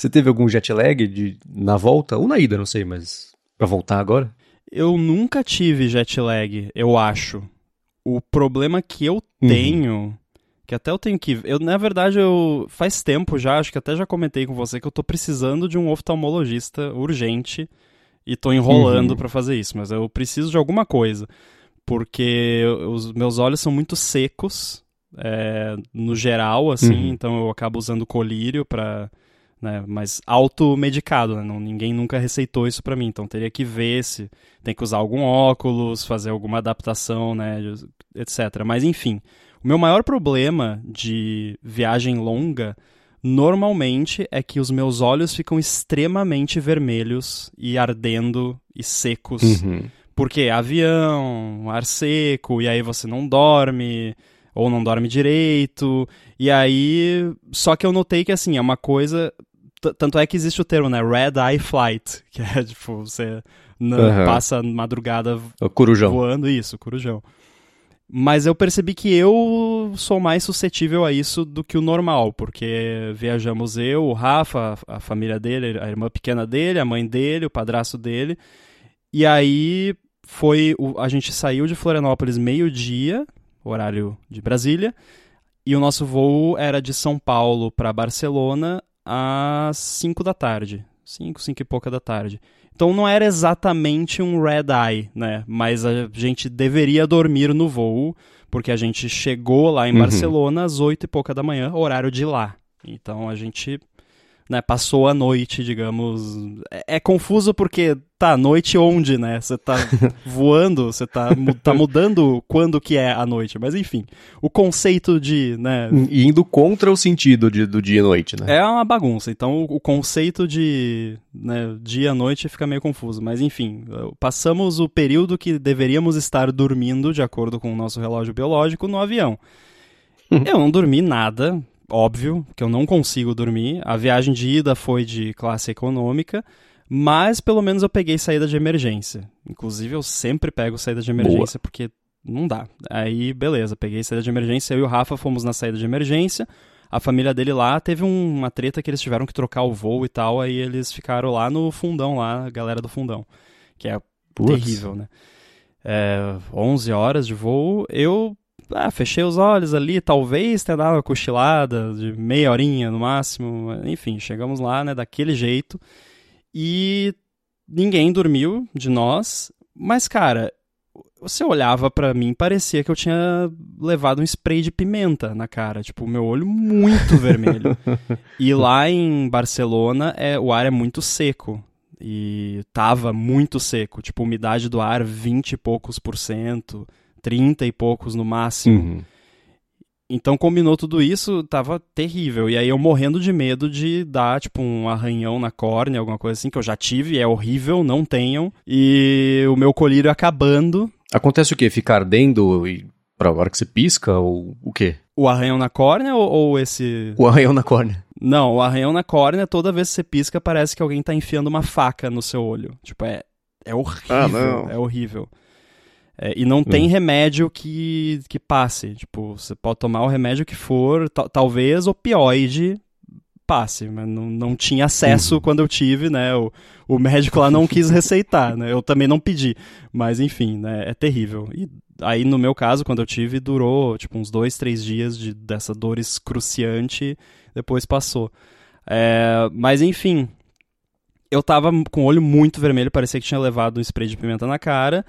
Você teve algum jet lag de, na volta? Ou na ida, não sei, mas pra voltar agora? Eu nunca tive jet lag, eu acho. O problema que eu uhum. tenho, que até eu tenho que. Eu, na verdade, eu. Faz tempo já, acho que até já comentei com você que eu tô precisando de um oftalmologista urgente e tô enrolando uhum. para fazer isso, mas eu preciso de alguma coisa. Porque os meus olhos são muito secos, é, no geral, assim, uhum. então eu acabo usando colírio para né, mas automedicado, né? Não, ninguém nunca receitou isso para mim, então teria que ver se tem que usar algum óculos, fazer alguma adaptação, né, etc. Mas enfim, o meu maior problema de viagem longa normalmente é que os meus olhos ficam extremamente vermelhos e ardendo e secos. Uhum. Porque avião, ar seco, e aí você não dorme, ou não dorme direito. E aí. Só que eu notei que assim, é uma coisa. Tanto é que existe o termo, né? Red Eye Flight, que é tipo, você uhum. passa madrugada corujão. voando, isso, corujão. Mas eu percebi que eu sou mais suscetível a isso do que o normal, porque viajamos eu, o Rafa, a família dele, a irmã pequena dele, a mãe dele, o padrasto dele. E aí foi. A gente saiu de Florianópolis meio-dia, horário de Brasília, e o nosso voo era de São Paulo para Barcelona às 5 da tarde. 5, 5 e pouca da tarde. Então não era exatamente um red eye, né? Mas a gente deveria dormir no voo, porque a gente chegou lá em uhum. Barcelona às 8 e pouca da manhã, horário de lá. Então a gente né, passou a noite, digamos. É, é, confuso porque tá, noite onde, né? Você tá voando, você tá, tá mudando quando que é a noite. Mas enfim, o conceito de, né... E indo contra o sentido de, do dia e noite, né? É uma bagunça. Então o, o conceito de né, dia e noite fica meio confuso. Mas enfim, passamos o período que deveríamos estar dormindo, de acordo com o nosso relógio biológico, no avião. Eu não dormi nada, óbvio, que eu não consigo dormir. A viagem de ida foi de classe econômica, mas pelo menos eu peguei saída de emergência. Inclusive, eu sempre pego saída de emergência Boa. porque não dá. Aí, beleza, peguei saída de emergência. Eu e o Rafa fomos na saída de emergência. A família dele lá teve um, uma treta que eles tiveram que trocar o voo e tal. Aí eles ficaram lá no fundão, lá, a galera do fundão. Que é terrível, né? É, 11 horas de voo. Eu ah, fechei os olhos ali, talvez tenha dado uma cochilada de meia horinha no máximo. Enfim, chegamos lá, né, daquele jeito. E ninguém dormiu de nós. Mas, cara, você olhava para mim, parecia que eu tinha levado um spray de pimenta na cara, tipo, o meu olho muito vermelho. E lá em Barcelona, é, o ar é muito seco. E tava muito seco, tipo, umidade do ar 20 e poucos por cento. 30 e poucos no máximo. Uhum. Então combinou tudo isso, tava terrível. E aí eu morrendo de medo de dar, tipo, um arranhão na córnea, alguma coisa assim, que eu já tive, é horrível, não tenham. E o meu colírio acabando. Acontece o quê? Ficar ardendo e pra hora que você pisca, ou o quê? O arranhão na córnea ou, ou esse... O arranhão na córnea. Não, o arranhão na córnea, toda vez que você pisca, parece que alguém tá enfiando uma faca no seu olho. Tipo, é, é horrível, ah, não. é horrível. É, e não tem hum. remédio que, que passe. Tipo, você pode tomar o remédio que for, talvez opioide passe, mas não, não tinha acesso uhum. quando eu tive, né? O, o médico lá não quis receitar, né? Eu também não pedi. Mas enfim, né? É terrível. E aí, no meu caso, quando eu tive, durou tipo uns dois, três dias de, dessa dor excruciante, depois passou. É, mas enfim, eu tava com o olho muito vermelho, parecia que tinha levado um spray de pimenta na cara.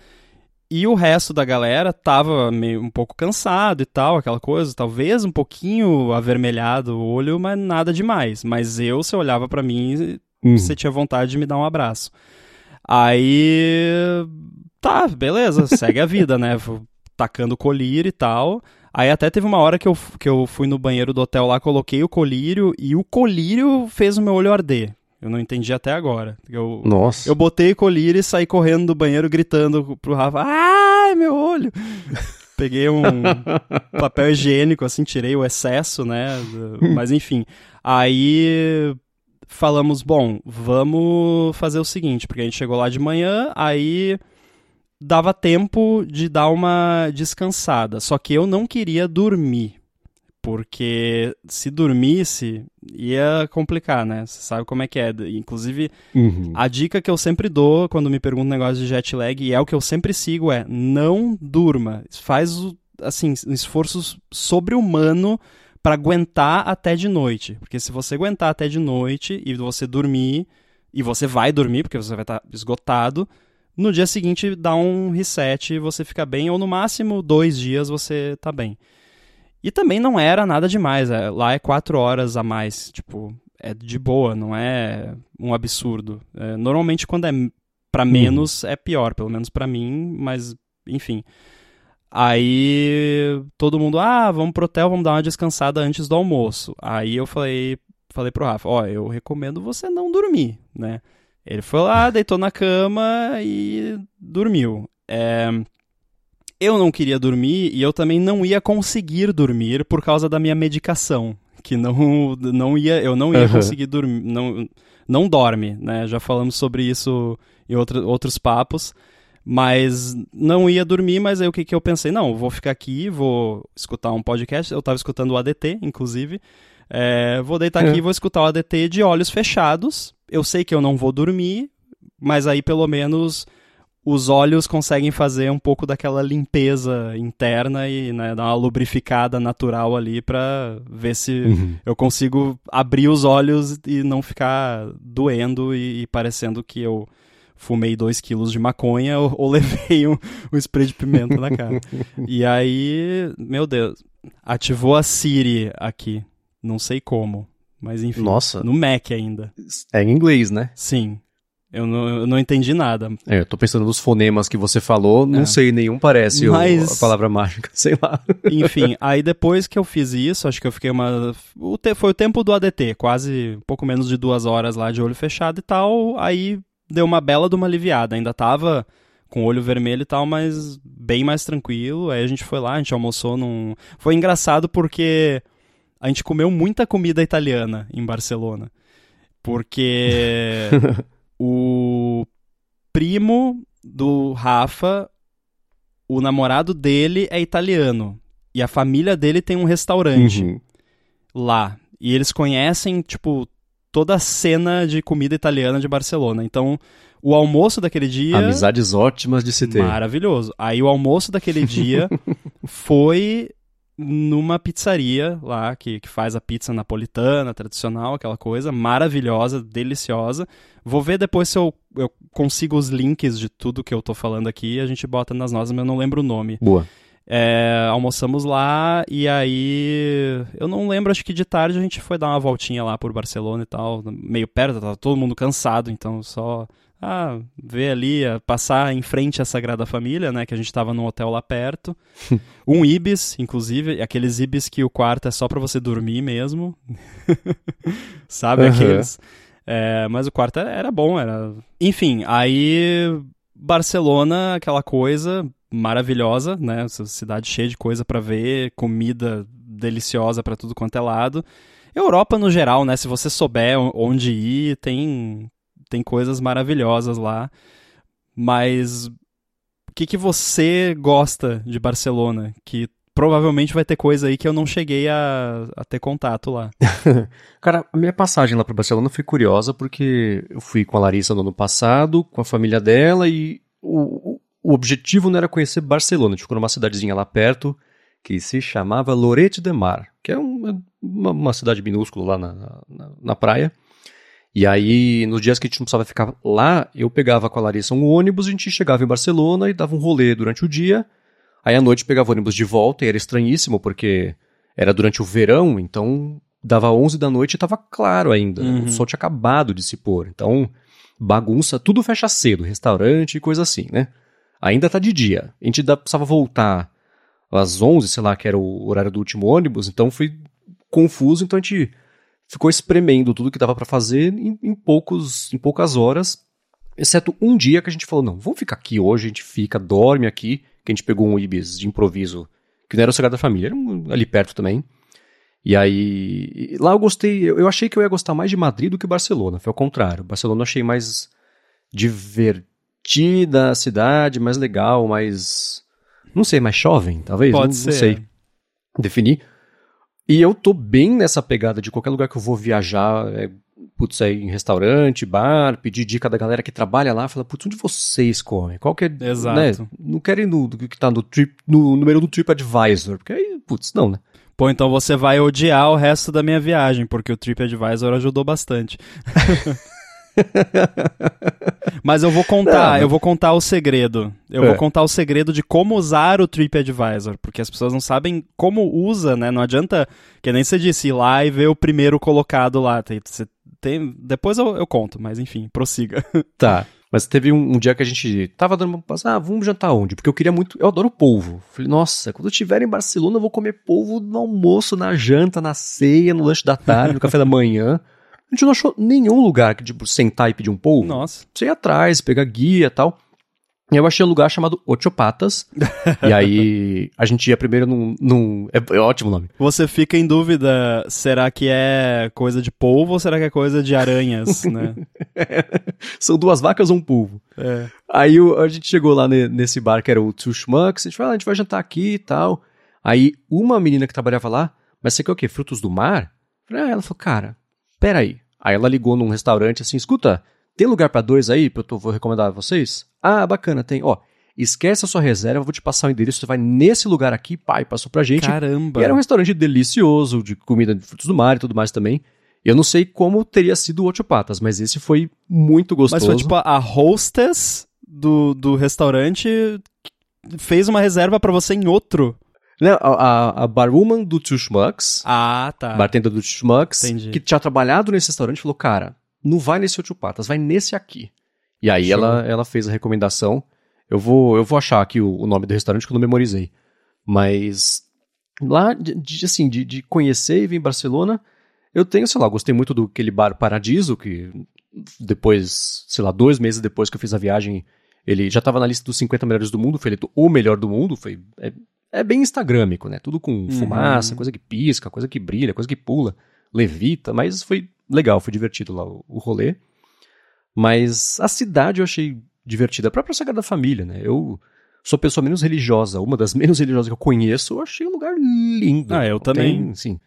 E o resto da galera tava meio um pouco cansado e tal, aquela coisa, talvez um pouquinho avermelhado o olho, mas nada demais. Mas eu, você olhava para mim, uhum. você tinha vontade de me dar um abraço. Aí, tá, beleza, segue a vida, né? Tacando colírio e tal. Aí até teve uma hora que eu, que eu fui no banheiro do hotel lá, coloquei o colírio e o colírio fez o meu olho arder. Eu não entendi até agora. Eu, Nossa. Eu botei colírio e saí correndo do banheiro gritando pro Rafa: Ai, meu olho! Peguei um papel higiênico, assim, tirei o excesso, né? Mas enfim. Aí falamos: bom, vamos fazer o seguinte, porque a gente chegou lá de manhã, aí dava tempo de dar uma descansada. Só que eu não queria dormir Porque se dormisse, ia complicar, né? Você sabe como é que é. Inclusive, Uhum. a dica que eu sempre dou quando me perguntam um negócio de jet lag, e é o que eu sempre sigo, é não durma. Faz, assim, um esforço sobre-humano para aguentar até de noite. Porque se você aguentar até de noite e você dormir, e você vai dormir, porque você vai estar esgotado, no dia seguinte dá um reset e você fica bem, ou no máximo dois dias você tá bem. E também não era nada demais, é, lá é quatro horas a mais, tipo, é de boa, não é um absurdo. É, normalmente quando é pra menos é pior, pelo menos pra mim, mas enfim. Aí todo mundo, ah, vamos pro hotel, vamos dar uma descansada antes do almoço. Aí eu falei, falei pro Rafa, ó, eu recomendo você não dormir, né? Ele foi lá, deitou na cama e dormiu. É, eu não queria dormir e eu também não ia conseguir dormir por causa da minha medicação, que não, não ia, eu não ia Aham. conseguir dormir, não, não dorme, né? Já falamos sobre isso em outra, outros papos, mas não ia dormir, mas aí o que, que eu pensei? Não, vou ficar aqui, vou escutar um podcast, eu tava escutando o ADT, inclusive, é, vou deitar aqui e vou escutar o ADT de olhos fechados, eu sei que eu não vou dormir, mas aí pelo menos os olhos conseguem fazer um pouco daquela limpeza interna e né, dar uma lubrificada natural ali pra ver se Uhum. eu consigo abrir os olhos e não ficar doendo e, e parecendo que eu fumei dois quilos de maconha ou, ou levei um, um spray de pimenta na cara. e aí, meu Deus, ativou a Siri aqui. Não sei como, mas enfim. Nossa. No Mac ainda. É em inglês, né? Sim. Eu não, eu não entendi nada. É, eu tô pensando nos fonemas que você falou, não É. sei, nenhum parece o- Mas- a palavra mágica, sei lá. Enfim, aí depois que eu fiz isso, acho que eu fiquei uma. o te- Foi o tempo do ADT, quase um pouco menos de duas horas lá de olho fechado e tal. Aí deu uma bela de uma aliviada. Ainda tava com o olho vermelho e tal, mas bem mais tranquilo. Aí a gente foi lá, a gente almoçou num. Foi engraçado porque a gente comeu muita comida italiana em Barcelona. Porque o primo do Rafa, o namorado dele é italiano. E a família dele tem um restaurante Uhum. lá. E eles conhecem, tipo, toda a cena de comida italiana de Barcelona. Então, o almoço daquele dia. Amizades ótimas de se ter. Maravilhoso. Aí o almoço daquele dia foi numa pizzaria lá, que, que faz a pizza napolitana, tradicional, aquela coisa, maravilhosa, deliciosa. Vou ver depois se eu, eu consigo os links de tudo que eu tô falando aqui e a gente bota nas notas, mas eu não lembro o nome. Boa. É, almoçamos lá e aí eu não lembro, acho que de tarde a gente foi dar uma voltinha lá por Barcelona e tal, meio perto, tava todo mundo cansado, então só ah, ver ali, ah, passar em frente à Sagrada Família, né, que a gente tava num hotel lá perto. um Ibis, inclusive, aqueles Ibis que o quarto é só pra você dormir mesmo. Sabe Aham. aqueles? É, mas o quarto era, bom, era. Enfim, aí Barcelona, aquela coisa maravilhosa, né? Cidade cheia de coisa pra ver, comida deliciosa pra tudo quanto é lado. Europa no geral, né? Se você souber onde ir, tem tem coisas maravilhosas lá. Mas o que que você gosta de Barcelona? Que provavelmente vai ter coisa aí que eu não cheguei a, a ter contato lá. Cara, a minha passagem lá pra Barcelona foi curiosa porque eu fui com a Larissa no ano passado, com a família dela, e o, o- objetivo não era conhecer Barcelona. Ficou numa cidadezinha lá perto que se chamava Lorete de Mar, que é um- uma, uma cidade minúscula lá na, na, na praia. E aí, nos dias que a gente não precisava ficar lá, eu pegava com a Larissa um ônibus, a gente chegava em Barcelona e dava um rolê durante o dia. Aí à noite pegava o ônibus de volta e era estranhíssimo porque era durante o verão, então dava 11 da noite e tava claro ainda. Uhum. O sol tinha acabado de se pôr. Então, bagunça, tudo fecha cedo, restaurante e coisa assim, né? Ainda tá de dia. A gente precisava voltar às 11, sei lá, que era o horário do último ônibus, então foi confuso, então a gente ficou espremendo tudo que dava pra fazer em, em poucos, em poucas horas, exceto um dia que a gente falou, não, vamos ficar aqui hoje, a gente fica, dorme aqui, que a gente pegou um Ibis de improviso, que não era o Sagrado da Família, era um- ali perto também. E aí, lá eu gostei, eu, eu achei que eu ia gostar mais de Madrid do que Barcelona, foi ao contrário. Barcelona eu achei mais divertida a cidade, mais legal, mais, não sei, mais jovem, talvez, Pode não, ser. não sei definir. E eu tô bem nessa pegada de qualquer lugar que eu vou viajar, é, putz, é em restaurante, bar, pedir dica da galera que trabalha lá, fala, putz, onde vocês comem? Qual que é, Exato. né? Não querem no, que tá no, trip, no número do TripAdvisor, porque aí, putz, não, né? Pô, então você vai odiar o resto da minha viagem, porque o TripAdvisor ajudou bastante. Mas eu vou contar, É, eu vou contar o segredo. Eu É. vou contar o segredo de como usar o TripAdvisor, porque as pessoas não sabem como usa, né? Não adianta, que nem você disse, ir lá e ver o primeiro colocado lá. Tem, tem, depois eu, eu conto, mas enfim, prossiga. Tá. Mas teve um, um dia que a gente tava dando uma ah, vamos jantar onde? Porque eu queria muito, eu adoro polvo. Falei, nossa, quando eu estiver em Barcelona eu vou comer polvo no almoço, na janta, na ceia, no lanche da tarde, no café da manhã. A gente não achou nenhum lugar que, tipo, sentar e pedir um polvo. Nossa. Você ia atrás, pegar guia e tal. E eu achei um lugar chamado Ocho Patas. e aí a gente ia primeiro num. num é, é ótimo o nome. Você fica em dúvida, será que é coisa de polvo ou será que é coisa de aranhas, né? São duas vacas ou um polvo. É. Aí a gente chegou lá ne- nesse bar que era o Two Schmucks, a gente falou, ah, a gente vai jantar aqui e tal. Aí uma menina que trabalhava lá, mas você quer o quê? Frutos do mar? Ah, ela falou, cara, peraí. Aí ela ligou num restaurante assim, escuta, tem lugar pra dois aí pra eu tô- vou recomendar a vocês? Ah, bacana, tem. Ó, esquece a sua reserva, eu vou te passar o endereço, você vai nesse lugar aqui, pai, passou pra gente. Caramba. E era um restaurante delicioso, de comida de frutos do mar e tudo mais também. Eu não sei como teria sido o Ocho Patas, mas esse foi muito Mas gostoso. foi tipo a hostess do, do restaurante fez uma reserva pra você em outro. Né, a, a, a barwoman do Two Schmucks, Ah, tá. bartender do Two Schmucks, Entendi. que tinha trabalhado nesse restaurante, falou, cara, não vai nesse Ocho Patas, vai nesse aqui. E aí ela, ela fez a recomendação. Eu vou, eu vou achar aqui o, o nome do restaurante que eu não memorizei. Mas lá, de, de- assim, de, de conhecer e vir em Barcelona, eu tenho, sei lá, gostei muito do aquele bar Paradiso, que depois, sei lá, dois meses depois que eu fiz a viagem, ele já estava na lista dos 50 melhores do mundo, foi eleito o melhor do mundo, foi é, é bem instagrâmico, né? Tudo com fumaça, coisa que pisca, coisa que brilha, coisa que pula, levita, mas foi legal, foi divertido lá o, o rolê. Mas a cidade eu achei divertida, a própria Sagrada Família, né? Eu sou pessoa menos religiosa, uma das menos religiosas que eu conheço, eu achei um lugar lindo. Ah, eu também. Tem, sim.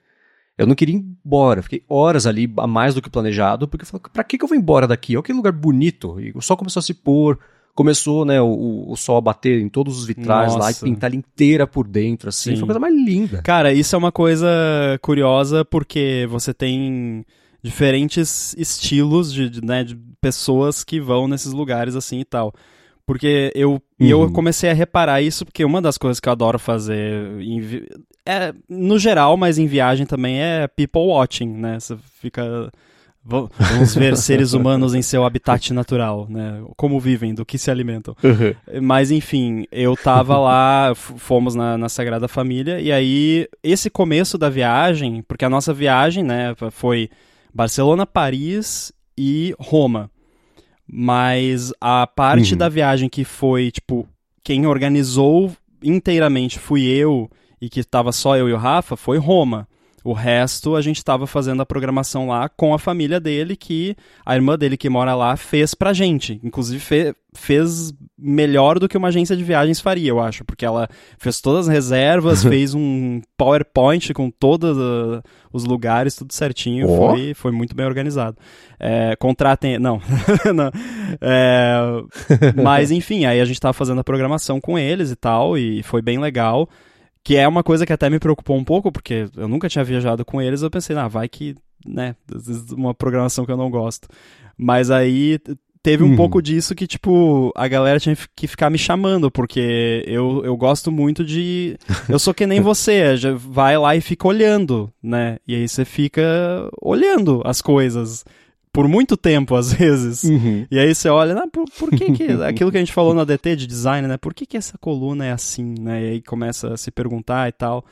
Eu não queria ir embora, fiquei horas ali, a mais do que planejado, porque eu falei, pra que, que eu vou embora daqui? Olha que lugar bonito. E o sol começou a se pôr, começou, né, o, o sol a bater em todos os vitrais lá e Nossa. pintar ela inteira por dentro, assim. Sim. Foi a coisa mais linda. Cara, isso é uma coisa curiosa porque você tem diferentes estilos de, de, né, de pessoas que vão nesses lugares assim e tal. Porque eu, e eu Uhum. comecei a reparar isso porque uma das coisas que eu adoro fazer, é, no geral, mas em viagem também, é people watching, né? Você fica... va- Vamos ver seres humanos em seu habitat natural, né? Como vivem, do que se alimentam. Mas enfim, eu tava lá, fomos na, na Sagrada Família, e aí esse começo da viagem, porque a nossa viagem, né, foi Barcelona, Paris e Roma. Mas a parte Uhum. da viagem que foi, tipo, quem organizou inteiramente fui eu e que tava só eu e o Rafa, foi Roma. O resto a gente tava fazendo a programação lá com a família dele, que a irmã dele que mora lá fez pra gente. Inclusive fe- fez melhor do que uma agência de viagens faria, eu acho, porque ela fez todas as reservas, fez um PowerPoint com todos ah, os lugares, tudo certinho, Ó. foi, foi muito bem organizado. É, contratem. Não. não. É, mas enfim, aí a gente tava fazendo a programação com eles e tal, e foi bem legal. Que é uma coisa que até me preocupou um pouco, porque eu nunca tinha viajado com eles, eu pensei, ah, vai que, né, uma programação que eu não gosto. Mas aí teve um Uhum. pouco disso que, tipo, a galera tinha que ficar me chamando, porque eu, eu gosto muito de. Eu sou que nem você, já vai lá e fica olhando, né? E aí você fica olhando as coisas. Por muito tempo, às vezes. Uhum. E aí você olha, "Ah, por, por que que... Aquilo que a gente falou na DT de design, né? Por que que essa coluna é assim, né? E aí começa a se perguntar e tal.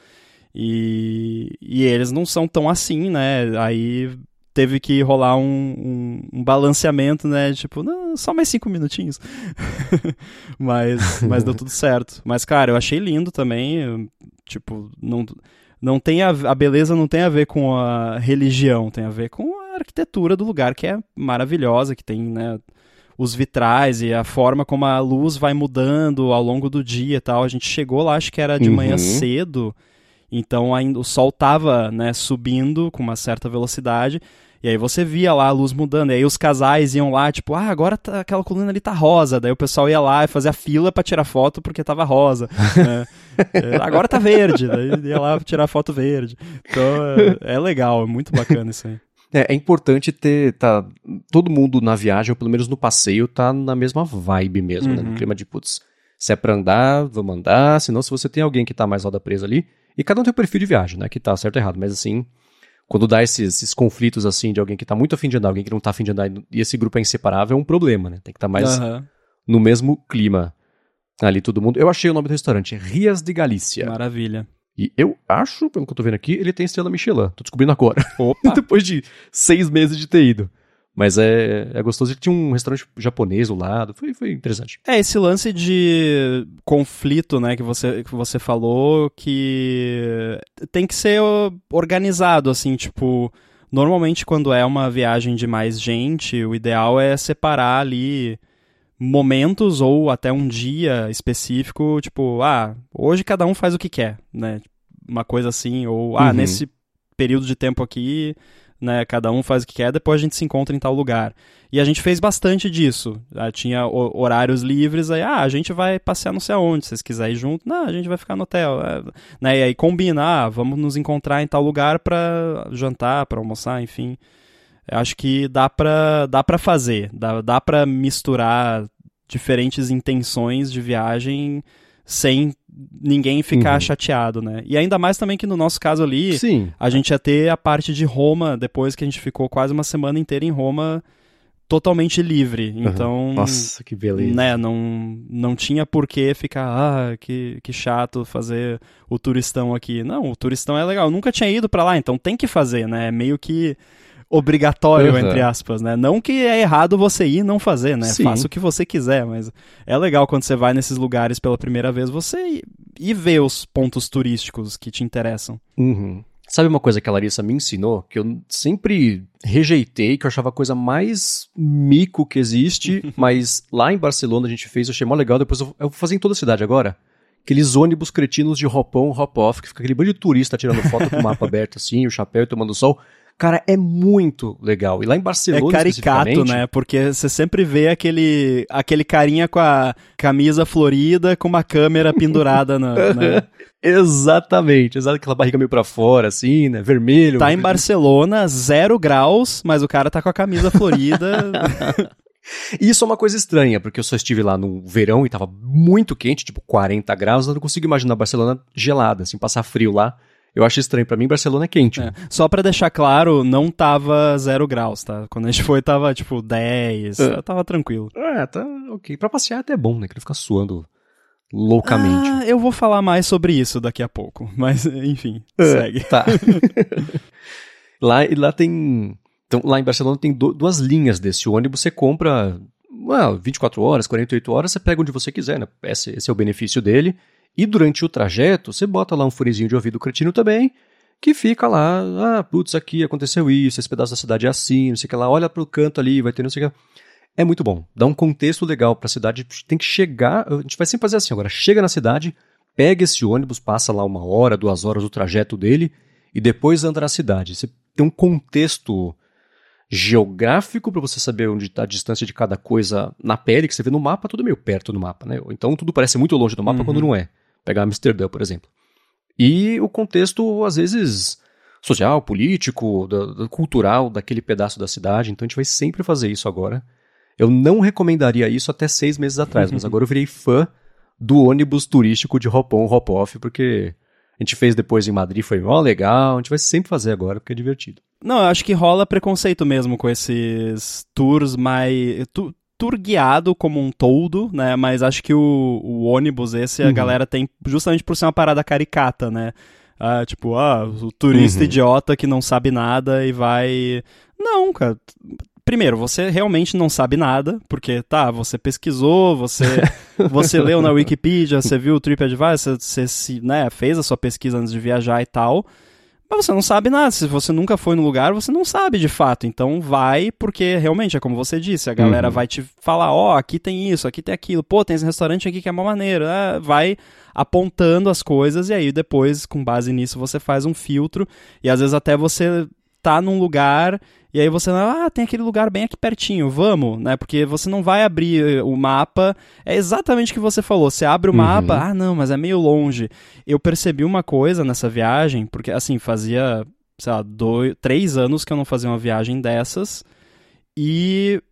E, e eles não são tão assim, né? Aí teve que rolar um, um, um balanceamento, né? Tipo, não, só mais cinco minutinhos. mas, mas deu tudo certo. Mas, cara, eu achei lindo também. Tipo, não, não tem a, a beleza não tem a ver com a religião, tem a ver com a arquitetura do lugar, que é maravilhosa, que tem, né? Os vitrais e a forma como a luz vai mudando ao longo do dia e tal. A gente chegou lá, acho que era de Uhum. manhã cedo. Então ainda o sol tava, né, subindo com uma certa velocidade. E aí você via lá a luz mudando, e aí os casais iam lá, tipo, ah, agora tá, aquela coluna ali tá rosa. Daí o pessoal ia lá e fazia fila para tirar foto porque tava rosa. né? É, agora tá verde, daí ia lá tirar foto verde. Então é, é legal, é muito bacana isso aí. É, é, importante ter tá, todo mundo na viagem, ou pelo menos no passeio, tá na mesma vibe mesmo, uhum. né? No clima de, putz, se é pra andar, vamos andar, senão se você tem alguém que tá mais roda presa ali, e cada um tem um perfil de viagem, né? Que tá certo ou errado, mas assim, quando dá esses, esses, conflitos assim de alguém que tá muito afim de andar, alguém que não tá afim de andar, e esse grupo é inseparável, é um problema, né? Tem que estar tá mais uhum. no mesmo clima ali todo mundo. Eu achei o nome do restaurante, Rias de Galícia. Maravilha. E eu acho, pelo que eu tô vendo aqui, ele tem estrela Michelin. Tô descobrindo agora. Depois de seis meses de ter ido. Mas é, é gostoso. Ele tinha um restaurante japonês do lado. Foi, foi interessante. É, esse lance de conflito, né, que você, que você falou, que tem que ser organizado, assim, tipo. Normalmente, quando é uma viagem de mais gente, o ideal é separar ali momentos ou até um dia específico, tipo, ah, hoje cada um faz o que quer, né? Uma coisa assim, ou ah, uhum. nesse período de tempo aqui né? Cada um faz o que quer, depois a gente se encontra em tal lugar. E a gente fez bastante disso. Ah, tinha horários livres, aí, ah, a gente vai passear não sei aonde, se vocês quiserem ir junto, não, a gente vai ficar no hotel. É, né? E aí combina, ah, vamos nos encontrar em tal lugar para jantar, para almoçar, enfim. Eu acho que dá pra, dá pra fazer, dá, dá pra misturar diferentes intenções de viagem sem ninguém ficar uhum. chateado, né? E ainda mais também que no nosso caso ali, Sim. a gente ia ter a parte de Roma, depois que a gente ficou quase uma semana inteira em Roma, totalmente livre. Uhum. Então, nossa, que beleza. Né, não não tinha por que ficar, ah, que, que chato fazer o turistão aqui. Não, o turistão é legal. Eu nunca tinha ido para lá, então tem que fazer, né? É meio que obrigatório, uhum. entre aspas, né? Não que é errado você ir e não fazer, né? Sim. Faça o que você quiser, mas é legal quando você vai nesses lugares pela primeira vez, você ir, ir ver os pontos turísticos que te interessam. Uhum. Sabe uma coisa que a Larissa me ensinou, que eu sempre rejeitei, que eu achava a coisa mais mico que existe, mas lá em Barcelona a gente fez, eu achei mó legal, depois eu, eu vou fazer em toda a cidade agora. Aqueles ônibus cretinos de hop-on, hop-off, que fica aquele bando de turista tirando foto com o mapa aberto assim, o chapéu e tomando sol. Cara, é muito legal. E lá em Barcelona. É caricato, né? Porque você sempre vê aquele, aquele carinha com a camisa florida com uma câmera pendurada na. Né? Exatamente, exato, aquela barriga meio pra fora, assim, né? Vermelho. Tá em Barcelona, zero graus, mas o cara tá com a camisa florida. E isso é uma coisa estranha, porque eu só estive lá no verão e tava muito quente, tipo 40 graus, eu não consigo imaginar Barcelona gelada, assim, passar frio lá. Eu acho estranho. para mim, Barcelona é quente. É. Só para deixar claro, não tava zero graus, tá? Quando a gente foi, tava tipo 10. É. Tava tranquilo. É, tá ok. Pra passear até é bom, né? Que não fica suando loucamente. Ah, eu vou falar mais sobre isso daqui a pouco. Mas, enfim, é, segue. Tá. lá, lá tem. Então, lá em Barcelona tem do, duas linhas desse ônibus. Você compra well, 24 horas, 48 horas, você pega onde você quiser, né? Esse, esse é o benefício dele. E durante o trajeto, você bota lá um furezinho de ouvido cretino também, que fica lá, ah, putz, aqui aconteceu isso, esse pedaço da cidade é assim, não sei o que lá, olha pro canto ali, vai ter não sei o que. É muito bom, dá um contexto legal pra cidade, tem que chegar, a gente vai sempre fazer assim, agora chega na cidade, pega esse ônibus, passa lá uma hora, duas horas o trajeto dele, e depois anda na cidade. Você tem um contexto geográfico para você saber onde está a distância de cada coisa na pele, que você vê no mapa, tudo meio perto do mapa, né? Então tudo parece muito longe do mapa uhum. quando não é. Pegar Amsterdã, por exemplo. E o contexto, às vezes, social, político, da, da, cultural daquele pedaço da cidade. Então a gente vai sempre fazer isso agora. Eu não recomendaria isso até seis meses atrás, mas agora eu virei fã do ônibus turístico de hop-on, hop-off, porque a gente fez depois em Madrid, foi mó legal. A gente vai sempre fazer agora, porque é divertido. Não, eu acho que rola preconceito mesmo com esses tours mais. Tu, tour guiado como um todo, né? Mas acho que o, o ônibus, esse, uhum. a galera tem justamente por ser uma parada caricata, né? Ah, tipo, ah, o turista uhum. idiota que não sabe nada e vai. Não, cara. Primeiro, você realmente não sabe nada, porque tá, você pesquisou, você você leu na Wikipedia, você viu o TripAdvisor, você, você né, fez a sua pesquisa antes de viajar e tal. Mas você não sabe nada. Se você nunca foi no lugar, você não sabe de fato. Então vai, porque realmente é como você disse, a galera Uhum. vai te falar, ó, aqui tem isso, aqui tem aquilo, pô, tem esse restaurante aqui que é uma maneira. É, vai apontando as coisas e aí depois, com base nisso, você faz um filtro. E às vezes até você tá num lugar e aí você, ah, tem aquele lugar bem aqui pertinho, vamos, né? Porque você não vai abrir eh, o mapa. É exatamente o que você falou. Você abre o Uhum. mapa, ah, não, mas é meio longe. Eu percebi uma coisa nessa viagem, porque assim, fazia, sei lá, dois, três anos que eu não fazia uma viagem dessas. E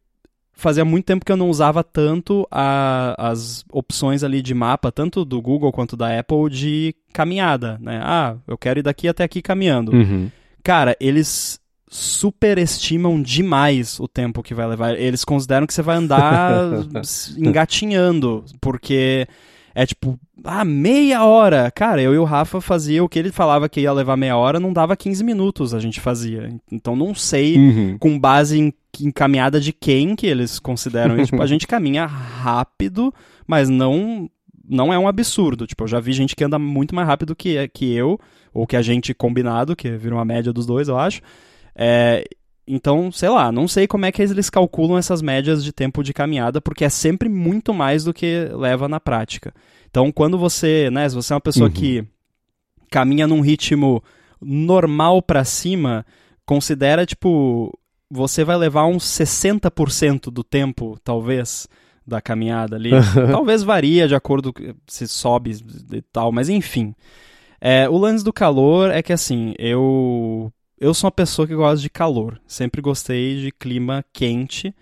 fazia muito tempo que eu não usava tanto a- as opções ali de mapa, tanto do Google quanto da Apple, de caminhada, né? Ah, eu quero ir daqui até aqui caminhando. Uhum. Cara, eles superestimam demais o tempo que vai levar. Eles consideram que você vai andar engatinhando, porque é tipo, ah, meia hora. Cara, eu e o Rafa fazia o que ele falava que ia levar meia hora, não dava 15 minutos a gente fazia. Então não sei Uhum. com base em, em caminhada de quem que eles consideram isso. Tipo, a gente caminha rápido, mas não não é um absurdo. Tipo, eu já vi gente que anda muito mais rápido que, que eu, ou que a gente combinado, que vira uma média dos dois, eu acho. É, então, sei lá, não sei como é que eles calculam essas médias de tempo de caminhada, porque é sempre muito mais do que leva na prática. Então, quando você, né, se você é uma pessoa Uhum. que caminha num ritmo normal pra cima, considera tipo você vai levar uns 60% do tempo, talvez, da caminhada ali. talvez varia de acordo com se sobe e tal, mas enfim. É, o lance do calor é que assim, eu eu sou uma pessoa que gosta de calor, sempre gostei de clima quente.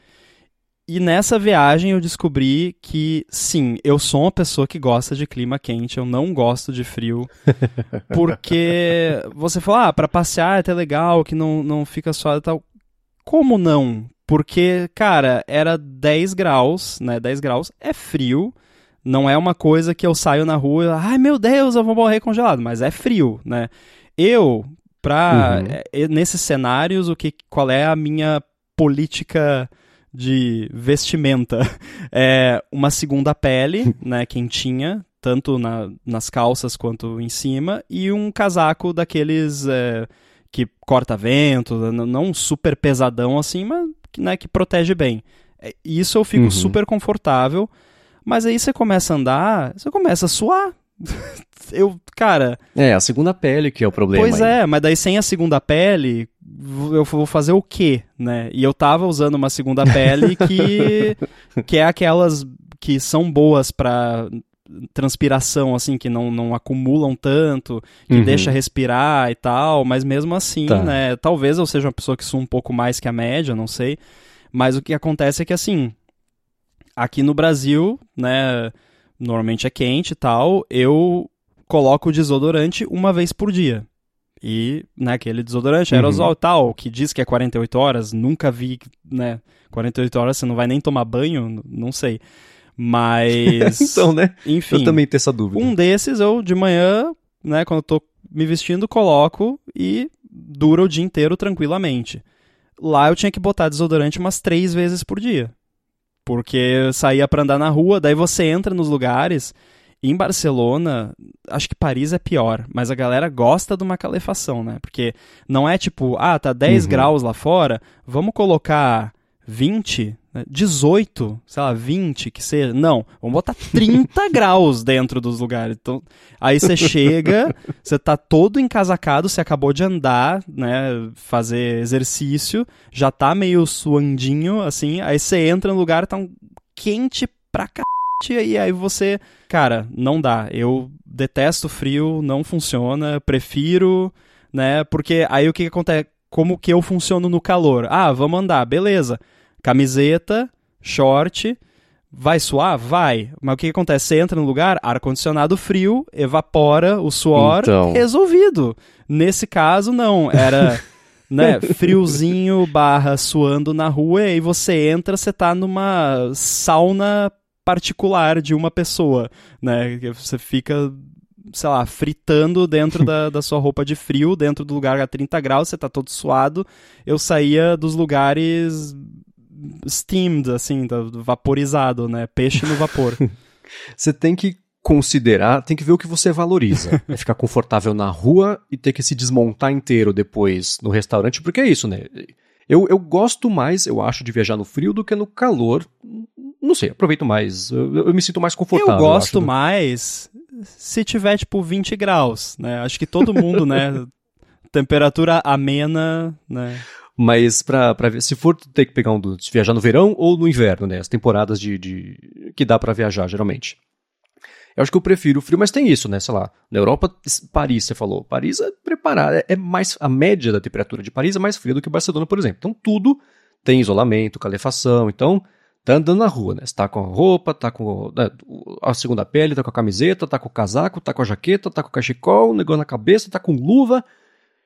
E nessa viagem eu descobri que, sim, eu sou uma pessoa que gosta de clima quente, eu não gosto de frio. Porque você fala, ah, pra passear é até legal, que não, não fica suado e tal. Como não? Porque, cara, era 10 graus, né? 10 graus é frio. Não é uma coisa que eu saio na rua e, ai meu Deus, eu vou morrer congelado, mas é frio, né? Eu, pra. Uhum. eh, nesses cenários, o que, qual é a minha política de vestimenta? É uma segunda pele, né, quentinha, tanto na, nas calças quanto em cima, e um casaco daqueles é, que corta vento, não super pesadão assim, mas que, né, que protege bem. É, Isso eu fico Uhum. super confortável, mas aí você começa a andar, você começa a suar. eu, cara, É, a segunda pele que é o problema. Pois aí. é, mas daí sem a segunda pele, eu vou fazer o quê, né? E eu tava usando uma segunda pele que, que é aquelas que são boas pra transpiração, assim, que não, não acumulam tanto, que Uhum. deixa respirar e tal, mas mesmo assim, Tá. né? Talvez eu seja uma pessoa que sua um pouco mais que a média, não sei. Mas o que acontece é que, assim, aqui no Brasil, né, normalmente é quente e tal, eu coloco o desodorante uma vez por dia. E, né, aquele desodorante Uhum. aerosol e tal, que diz que é 48 horas, nunca vi, né, 48 horas você não vai nem tomar banho, não sei. Mas, então, né? enfim, Eu também tenho essa dúvida. um desses eu, de manhã, né, quando eu tô me vestindo, coloco e dura o dia inteiro tranquilamente. Lá eu tinha que botar desodorante umas três vezes por dia. Porque eu saía pra andar na rua, daí você entra nos lugares. Em Barcelona, acho que Paris é pior, mas a galera gosta de uma calefação, né? Porque não é tipo, ah, tá 10 Uhum. graus lá fora, vamos colocar 20, né? 18, sei lá, 20, que seja. Não, vamos botar 30 graus dentro dos lugares. Então, aí você chega, você tá todo encasacado, você acabou de andar, né, fazer exercício, já tá meio suandinho, assim, aí você entra no lugar, tá um quente pra c... E aí você, cara, não dá. Eu detesto frio, não funciona, prefiro, né? Porque aí o que, que acontece? Como que eu funciono no calor? Ah, vamos andar, beleza. Camiseta, short, vai suar? Vai. Mas o que, que acontece? Você entra no lugar, ar-condicionado frio, evapora o suor, Então. resolvido. Nesse caso, não. Era. Né, friozinho barra suando na rua, e aí você entra, você tá numa sauna particular de uma pessoa, né? Você fica, sei lá, fritando dentro da, da sua roupa de frio, dentro do lugar a 30 graus, você tá todo suado. Eu saía dos lugares steamed, assim, da- vaporizado, né? Peixe no vapor. Você tem que considerar, tem que ver o que você valoriza. é ficar confortável na rua e ter que se desmontar inteiro depois no restaurante, porque é isso, né? Eu, eu gosto mais, eu acho, de viajar no frio do que no calor. Não sei, aproveito mais. Eu, eu me sinto mais confortável. Eu gosto eu acho, mais se tiver, tipo, 20 graus, né? Acho que todo mundo, né? Temperatura amena, né? Mas pra, pra ver, se for ter que pegar um dos viajar no verão ou no inverno, né? As temporadas de, de que dá para viajar, geralmente. Eu acho que eu prefiro o frio, mas tem isso, né? Sei lá, na Europa, Paris, você falou. Paris é preparado, é, é mais. A média da temperatura de Paris é mais fria do que Barcelona, por exemplo. Então tudo tem isolamento, calefação. Então, tá andando na rua, né? Você tá com a roupa, tá com né, a segunda pele, tá com a camiseta, tá com o casaco, tá com a jaqueta, tá com o cachecol, negócio na cabeça, tá com luva.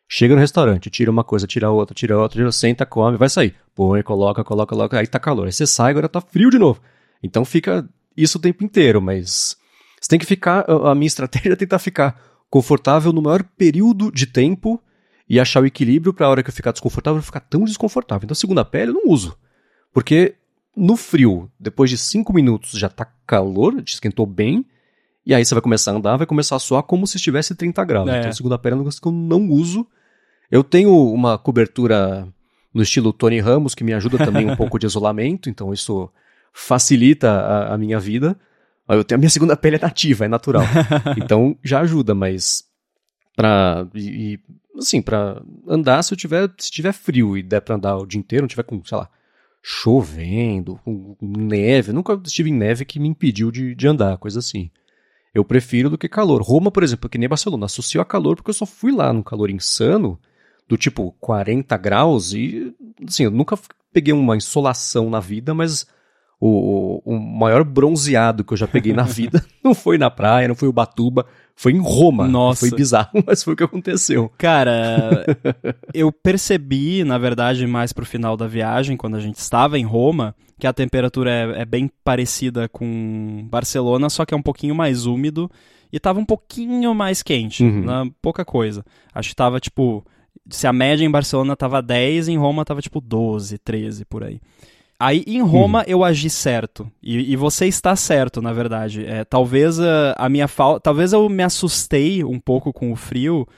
Chega no restaurante, tira uma coisa, tira outra, tira outra, tira, senta, come, vai sair. Põe, coloca, coloca, coloca, aí tá calor. Aí você sai, agora tá frio de novo. Então fica isso o tempo inteiro, mas você tem que ficar, a minha estratégia é tentar ficar confortável no maior período de tempo e achar o equilíbrio para a hora que eu ficar desconfortável, eu ficar tão desconfortável. Então, segunda pele eu não uso. Porque no frio, depois de 5 minutos já tá calor, esquentou bem, e aí você vai começar a andar, vai começar a suar como se estivesse 30 graus. É. Então, segunda pele é um negócio que eu não uso. Eu tenho uma cobertura no estilo Tony Ramos, que me ajuda também um pouco de isolamento, então isso facilita a, a minha vida. Eu tenho a minha segunda pele é nativa, é natural. então já ajuda, mas pra. E, assim, pra andar, se eu tiver, se tiver frio e der pra andar o dia inteiro, não tiver com, sei lá, chovendo, com neve. nunca estive em neve que me impediu de, de andar, coisa assim. Eu prefiro do que calor. Roma, por exemplo, que nem Barcelona, associo a calor porque eu só fui lá num calor insano, do tipo 40 graus, e assim, eu nunca peguei uma insolação na vida, mas o, o maior bronzeado que eu já peguei na vida não foi na praia, não foi o Batuba, foi em Roma. Nossa. Foi bizarro, mas foi o que aconteceu. Cara, eu percebi, na verdade, mais pro final da viagem, quando a gente estava em Roma, que a temperatura é, é bem parecida com Barcelona, só que é um pouquinho mais úmido e tava um pouquinho mais quente, uhum. né? pouca coisa. Acho que tava tipo, se a média em Barcelona tava 10, em Roma tava tipo 12, 13 por aí. Aí em Roma uhum. eu agi certo. E, e, você está certo, na verdade. É, talvez a, a minha falta. Talvez eu me assustei um pouco com o frio,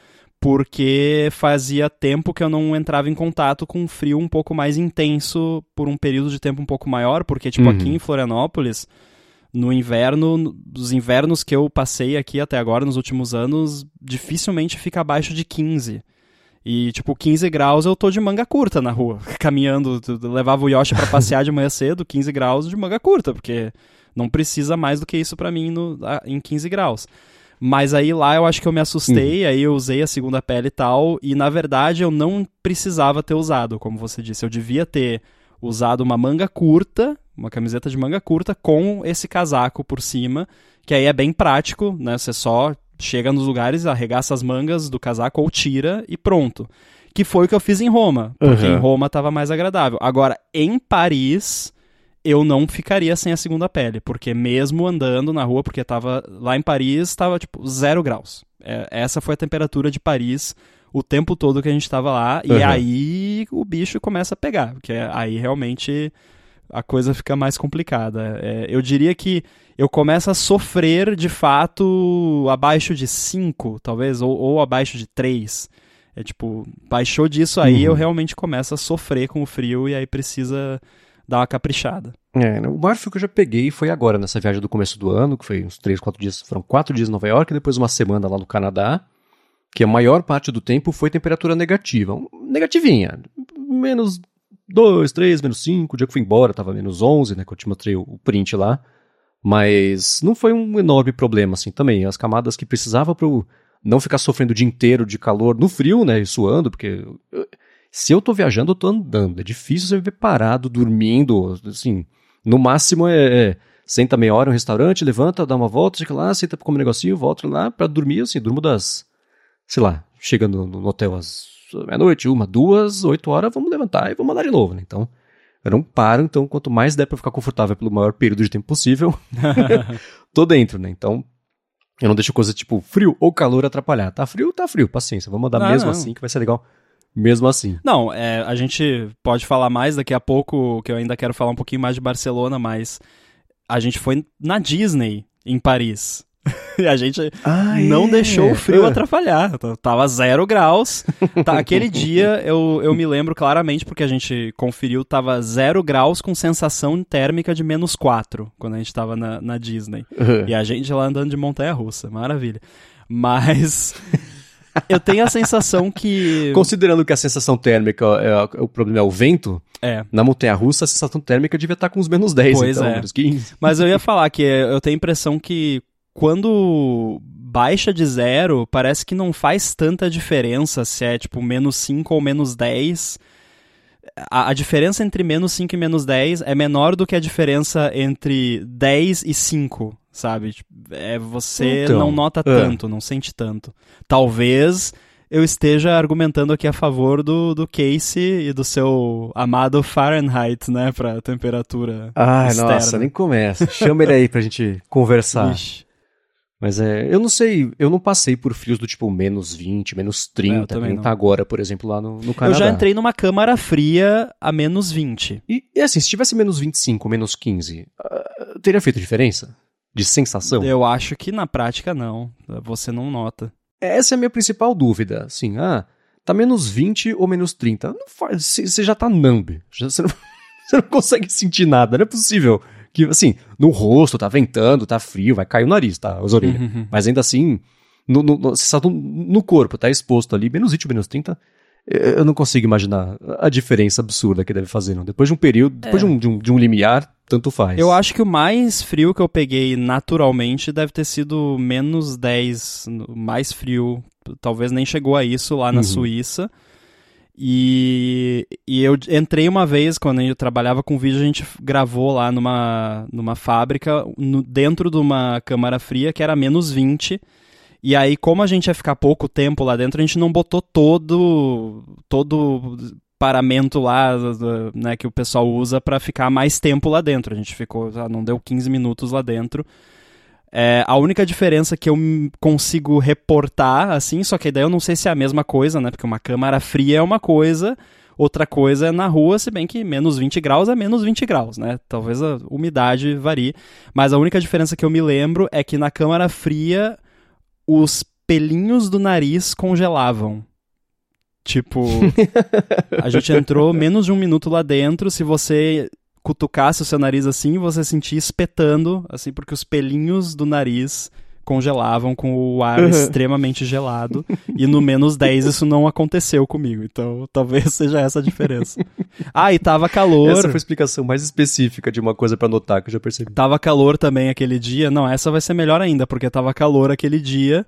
porque fazia tempo que eu não entrava em contato com um frio um pouco mais intenso por um período de tempo um pouco maior, porque, tipo, uhum. aqui em Florianópolis, no inverno, os invernos que eu passei aqui até agora, nos últimos anos, dificilmente fica abaixo de 15. E, tipo, 15 graus eu tô de manga curta na rua, caminhando. Levava o Yoshi para passear de manhã cedo, 15 graus de manga curta, porque não precisa mais do que isso para mim no, em 15 graus. Mas aí lá eu acho que eu me assustei, uhum. aí eu usei a segunda pele e tal, e na verdade eu não precisava ter usado, como você disse. Eu devia ter usado uma manga curta, uma camiseta de manga curta, com esse casaco por cima, que aí é bem prático, né? Você só chega nos lugares, arregaça as mangas do casaco ou tira e pronto. Que foi o que eu fiz em Roma, porque uhum. em Roma estava mais agradável. Agora, em Paris, eu não ficaria sem a segunda pele, porque mesmo andando na rua, porque tava lá em Paris, estava tipo zero graus. É, essa foi a temperatura de Paris o tempo todo que a gente estava lá, uhum. e aí o bicho começa a pegar, porque aí realmente a coisa fica mais complicada. É, eu diria que eu começo a sofrer de fato abaixo de 5, talvez, ou, ou, abaixo de 3. É tipo, baixou disso aí, uhum. eu realmente começo a sofrer com o frio e aí precisa dar uma caprichada. É, né, o maior frio que eu já peguei foi agora, nessa viagem do começo do ano, que foi uns 3, 4 dias, foram 4 dias em Nova York, depois uma semana lá no Canadá, que a maior parte do tempo foi temperatura negativa. Negativinha, menos 2, 3, menos 5, o dia que fui embora tava menos 11, né, que eu te mostrei o print lá. Mas não foi um enorme problema, assim, também. As camadas que precisava para não ficar sofrendo o dia inteiro de calor no frio, né, e suando, porque se eu tô viajando, eu tô andando. É difícil você viver parado, dormindo, assim, no máximo é, é senta meia hora no restaurante, levanta, dá uma volta, fica lá, senta pra comer um negocinho, volta lá para dormir, assim, durmo das, sei lá, chega no, no hotel às meia-noite, uma, duas, oito horas, vamos levantar e vamos andar de novo, né, então... Eu não paro, então quanto mais der pra ficar confortável pelo maior período de tempo possível, tô dentro, né? Então, eu não deixo coisa tipo frio ou calor atrapalhar. Tá frio, tá frio, paciência. Vamos andar mesmo não. assim, que vai ser legal. Mesmo assim. Não, é, a gente pode falar mais daqui a pouco, que eu ainda quero falar um pouquinho mais de Barcelona, mas a gente foi na Disney em Paris. e a gente Ah, não é. deixou o frio Ah. atrapalhar. Tava zero graus. Tá, aquele dia eu, eu me lembro claramente porque a gente conferiu, tava zero graus com sensação térmica de menos quatro quando a gente tava na, na Disney. Ah. E a gente lá andando de montanha russa, maravilha. Mas eu tenho a sensação que. Considerando que a sensação térmica, é, o problema é o vento, É. na montanha-russa a sensação térmica devia estar com uns menos 10, Pois então, é. menos 15. Mas eu ia falar que eu tenho a impressão que quando baixa de zero, parece que não faz tanta diferença se é tipo menos 5 ou menos 10. A, a diferença entre menos 5 e menos 10 é menor do que a diferença entre 10 e 5, sabe? Tipo, É, você Então, não nota é. tanto, não sente tanto. Talvez eu esteja argumentando aqui a favor do, do Casey e do seu amado Fahrenheit, né, pra temperatura Ai, externa. nossa, nem começa. Chama ele aí pra gente conversar. Ixi. Mas é, eu não sei, eu não passei por frios do tipo menos 20, menos É, eu 30, também que não. tá agora, por exemplo, lá no, no Eu Canadá. já entrei numa câmara fria a menos 20. E, e assim, se tivesse menos 25, menos 15, ah, teria feito diferença? De sensação? Eu acho que na prática não. Você não nota. Essa é a minha principal dúvida. Assim, ah, tá menos 20 ou menos 30? Não faz, você já tá numb. Já- Você não, você não consegue sentir nada, não é possível. Que, assim, no rosto, tá ventando, tá frio, vai cair o nariz, tá? As orelhas. Uhum. Mas ainda assim, no, no, tá no- no corpo, tá exposto ali, menos 20 ou menos 30. eh, Eu não consigo imaginar a diferença absurda que deve fazer, não. Depois de um período, depois de, um, de, um, de um limiar, tanto faz. Eu acho que o mais frio que eu peguei naturalmente deve ter sido menos 10, no- mais frio. Talvez nem chegou a isso lá na Uhum. Suíça. E, e eu entrei uma vez, quando eu trabalhava com vídeo, a gente gravou lá numa, numa fábrica, no- dentro de uma câmara fria, que era menos 20. E aí, como a gente ia ficar pouco tempo lá dentro, a gente não botou todo todo paramento lá né, que o pessoal usa pra ficar mais tempo lá dentro. A gente ficou, não deu 15 minutos lá dentro. É, a única diferença que eu consigo reportar, assim, só que daí eu não sei se é a mesma coisa, né? Porque uma câmara fria é uma coisa, outra coisa é na rua, se bem que menos 20 graus é menos 20 graus, né? Talvez a umidade varie. Mas a única diferença que eu me lembro é que na câmara fria os pelinhos do nariz congelavam. Tipo, a gente entrou menos de um minuto lá dentro. Se você cutucasse o seu nariz assim, você sentia espetando, assim, porque os pelinhos do nariz congelavam com o ar Uhum. extremamente gelado. E no menos 10 isso não aconteceu comigo. Então talvez seja essa a diferença. Ah, e tava calor. Essa foi a explicação mais específica de uma coisa pra notar que eu já percebi. Tava calor também aquele dia. Não, essa vai ser melhor ainda, porque tava calor aquele dia.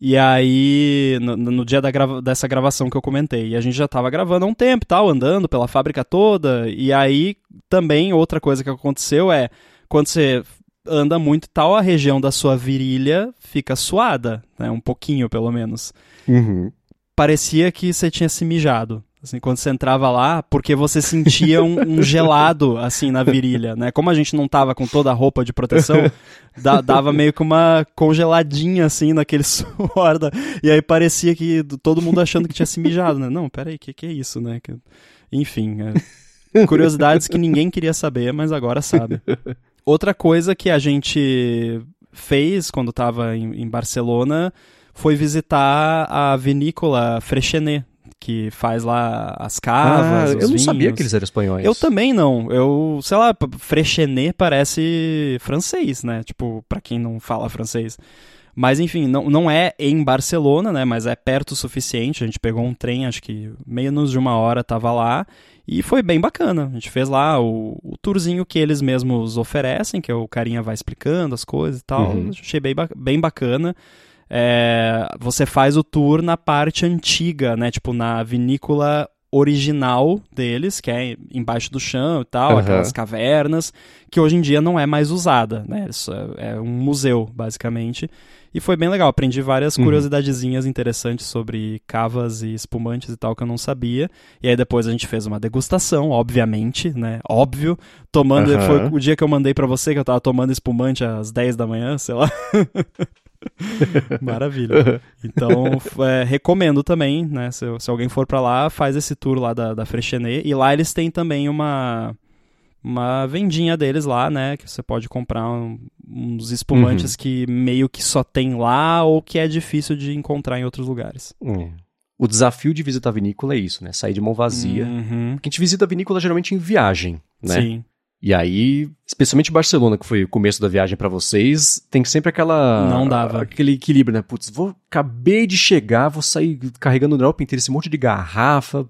E aí, no, no dia da grava- dessa gravação que eu comentei, e a gente já tava gravando há um tempo e tal, andando pela fábrica toda. E aí, também, outra coisa que aconteceu é, quando você anda muito tal, a região da sua virilha fica suada, né? Um pouquinho, pelo menos Uhum. parecia que você tinha se mijado. Assim, quando você entrava lá, porque você sentia um, um gelado, assim, na virilha, né? Como a gente não tava com toda a roupa de proteção, da- dava meio que uma congeladinha, assim, naquele suor. da- E aí parecia que todo mundo achando que tinha se mijado, né? Não, peraí, o que, que é isso, né? Que- Enfim, é, curiosidades que ninguém queria saber, mas agora sabe. Outra coisa que a gente fez quando tava em, em Barcelona foi visitar a vinícola Freixenet, que faz lá as cavas, Ah, eu não sabia vinhos. que eles eram espanhóis. Eu também não. Eu, sei lá, Freixenet parece francês, né? Tipo, pra quem não fala francês. Mas enfim, não, não é em Barcelona, né? Mas é perto o suficiente. A gente pegou um trem, acho que menos de uma hora tava lá. E foi bem bacana. A gente fez lá o, o tourzinho que eles mesmos oferecem, que é o carinha vai explicando as coisas e tal. Uhum. Achei bem, bem bacana. É, você faz o tour na parte antiga, né? Tipo, na vinícola original deles, que é embaixo do chão e tal, Aham. aquelas cavernas, que hoje em dia não é mais usada, né? Isso é, é um museu, basicamente. E foi bem legal, aprendi várias Uhum. curiosidadezinhas interessantes sobre cavas e espumantes e tal que eu não sabia. E aí depois a gente fez uma degustação, obviamente, né? Óbvio. Tomando, Aham. foi o dia que eu mandei pra você que eu tava tomando espumante às 10 da manhã, sei lá. Maravilha. Então, é, recomendo também, né? Se, se alguém for pra lá, faz esse tour lá da, da Freixenet. E lá eles têm também uma uma vendinha deles lá, né? Que você pode comprar um, uns espumantes uhum. que meio que só tem lá ou que é difícil de encontrar em outros lugares. É. O desafio de visitar a vinícola é isso, né? Sair de mão vazia. Uhum. Porque a gente visita a vinícola geralmente em viagem, né? Sim. E aí, especialmente Barcelona, que foi o começo da viagem para vocês, tem sempre aquela. Não dava. Aquele equilíbrio, né? Putz, vou, acabei de chegar, vou sair carregando no Europa inteiro esse monte de garrafa,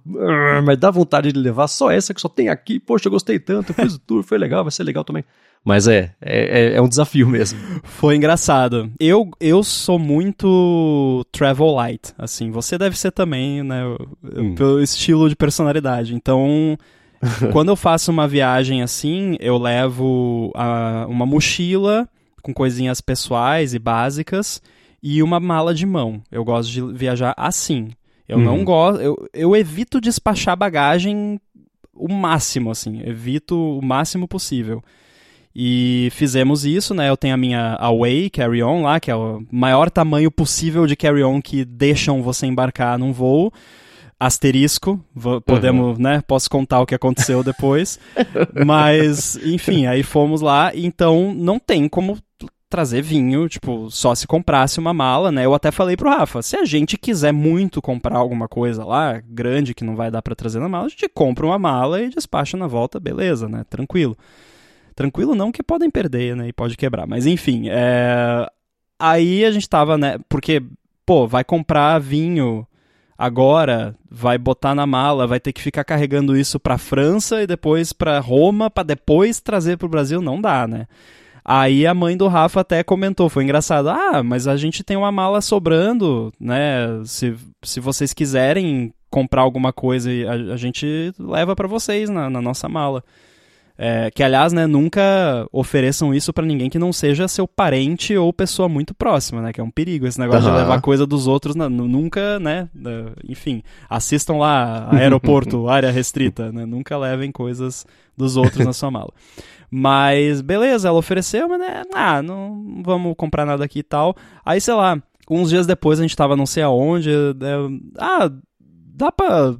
mas dá vontade de levar só essa que só tem aqui. Poxa, eu gostei tanto, eu fiz o tour, foi legal, vai ser legal também. Mas é, é, é um desafio mesmo. Foi engraçado. Eu, eu sou muito travel light, assim. Você deve ser também, né? Hum. Pelo estilo de personalidade. Então, quando eu faço uma viagem assim, eu levo a, uma mochila com coisinhas pessoais e básicas e uma mala de mão. Eu gosto de viajar assim. Eu uhum. não gosto. Eu, eu evito despachar bagagem o máximo, assim. Evito o máximo possível. E fizemos isso, né? Eu tenho a minha Away Carry-On lá, que é o maior tamanho possível de carry-on que deixam você embarcar num voo asterisco, podemos, uhum. né, posso contar o que aconteceu depois, mas, enfim, aí fomos lá, então não tem como trazer vinho, tipo, só se comprasse uma mala, né, eu até falei pro Rafa, se a gente quiser muito comprar alguma coisa lá, grande, que não vai dar para trazer na mala, a gente compra uma mala e despacha na volta, beleza, né, tranquilo. Tranquilo não que podem perder, né, e pode quebrar, mas enfim, é... aí a gente tava, né, porque, pô, vai comprar vinho agora vai botar na mala, vai ter que ficar carregando isso para França e depois para Roma, para depois trazer para o Brasil, não dá, né? Aí a mãe do Rafa até comentou, foi engraçado. Ah, mas a gente tem uma mala sobrando, né? Se, se vocês quiserem comprar alguma coisa, a, a gente leva para vocês na, na nossa mala. É, que, aliás, né, nunca ofereçam isso para ninguém que não seja seu parente ou pessoa muito próxima, né? Que é um perigo esse negócio uhum. de levar coisa dos outros, na, nunca, né? Enfim, assistam lá, aeroporto, área restrita, né? Nunca levem coisas dos outros na sua mala. Mas, beleza, ela ofereceu, mas, né, ah, não vamos comprar nada aqui e tal. Aí, sei lá, uns dias depois a gente tava não sei aonde, é, ah, dá pra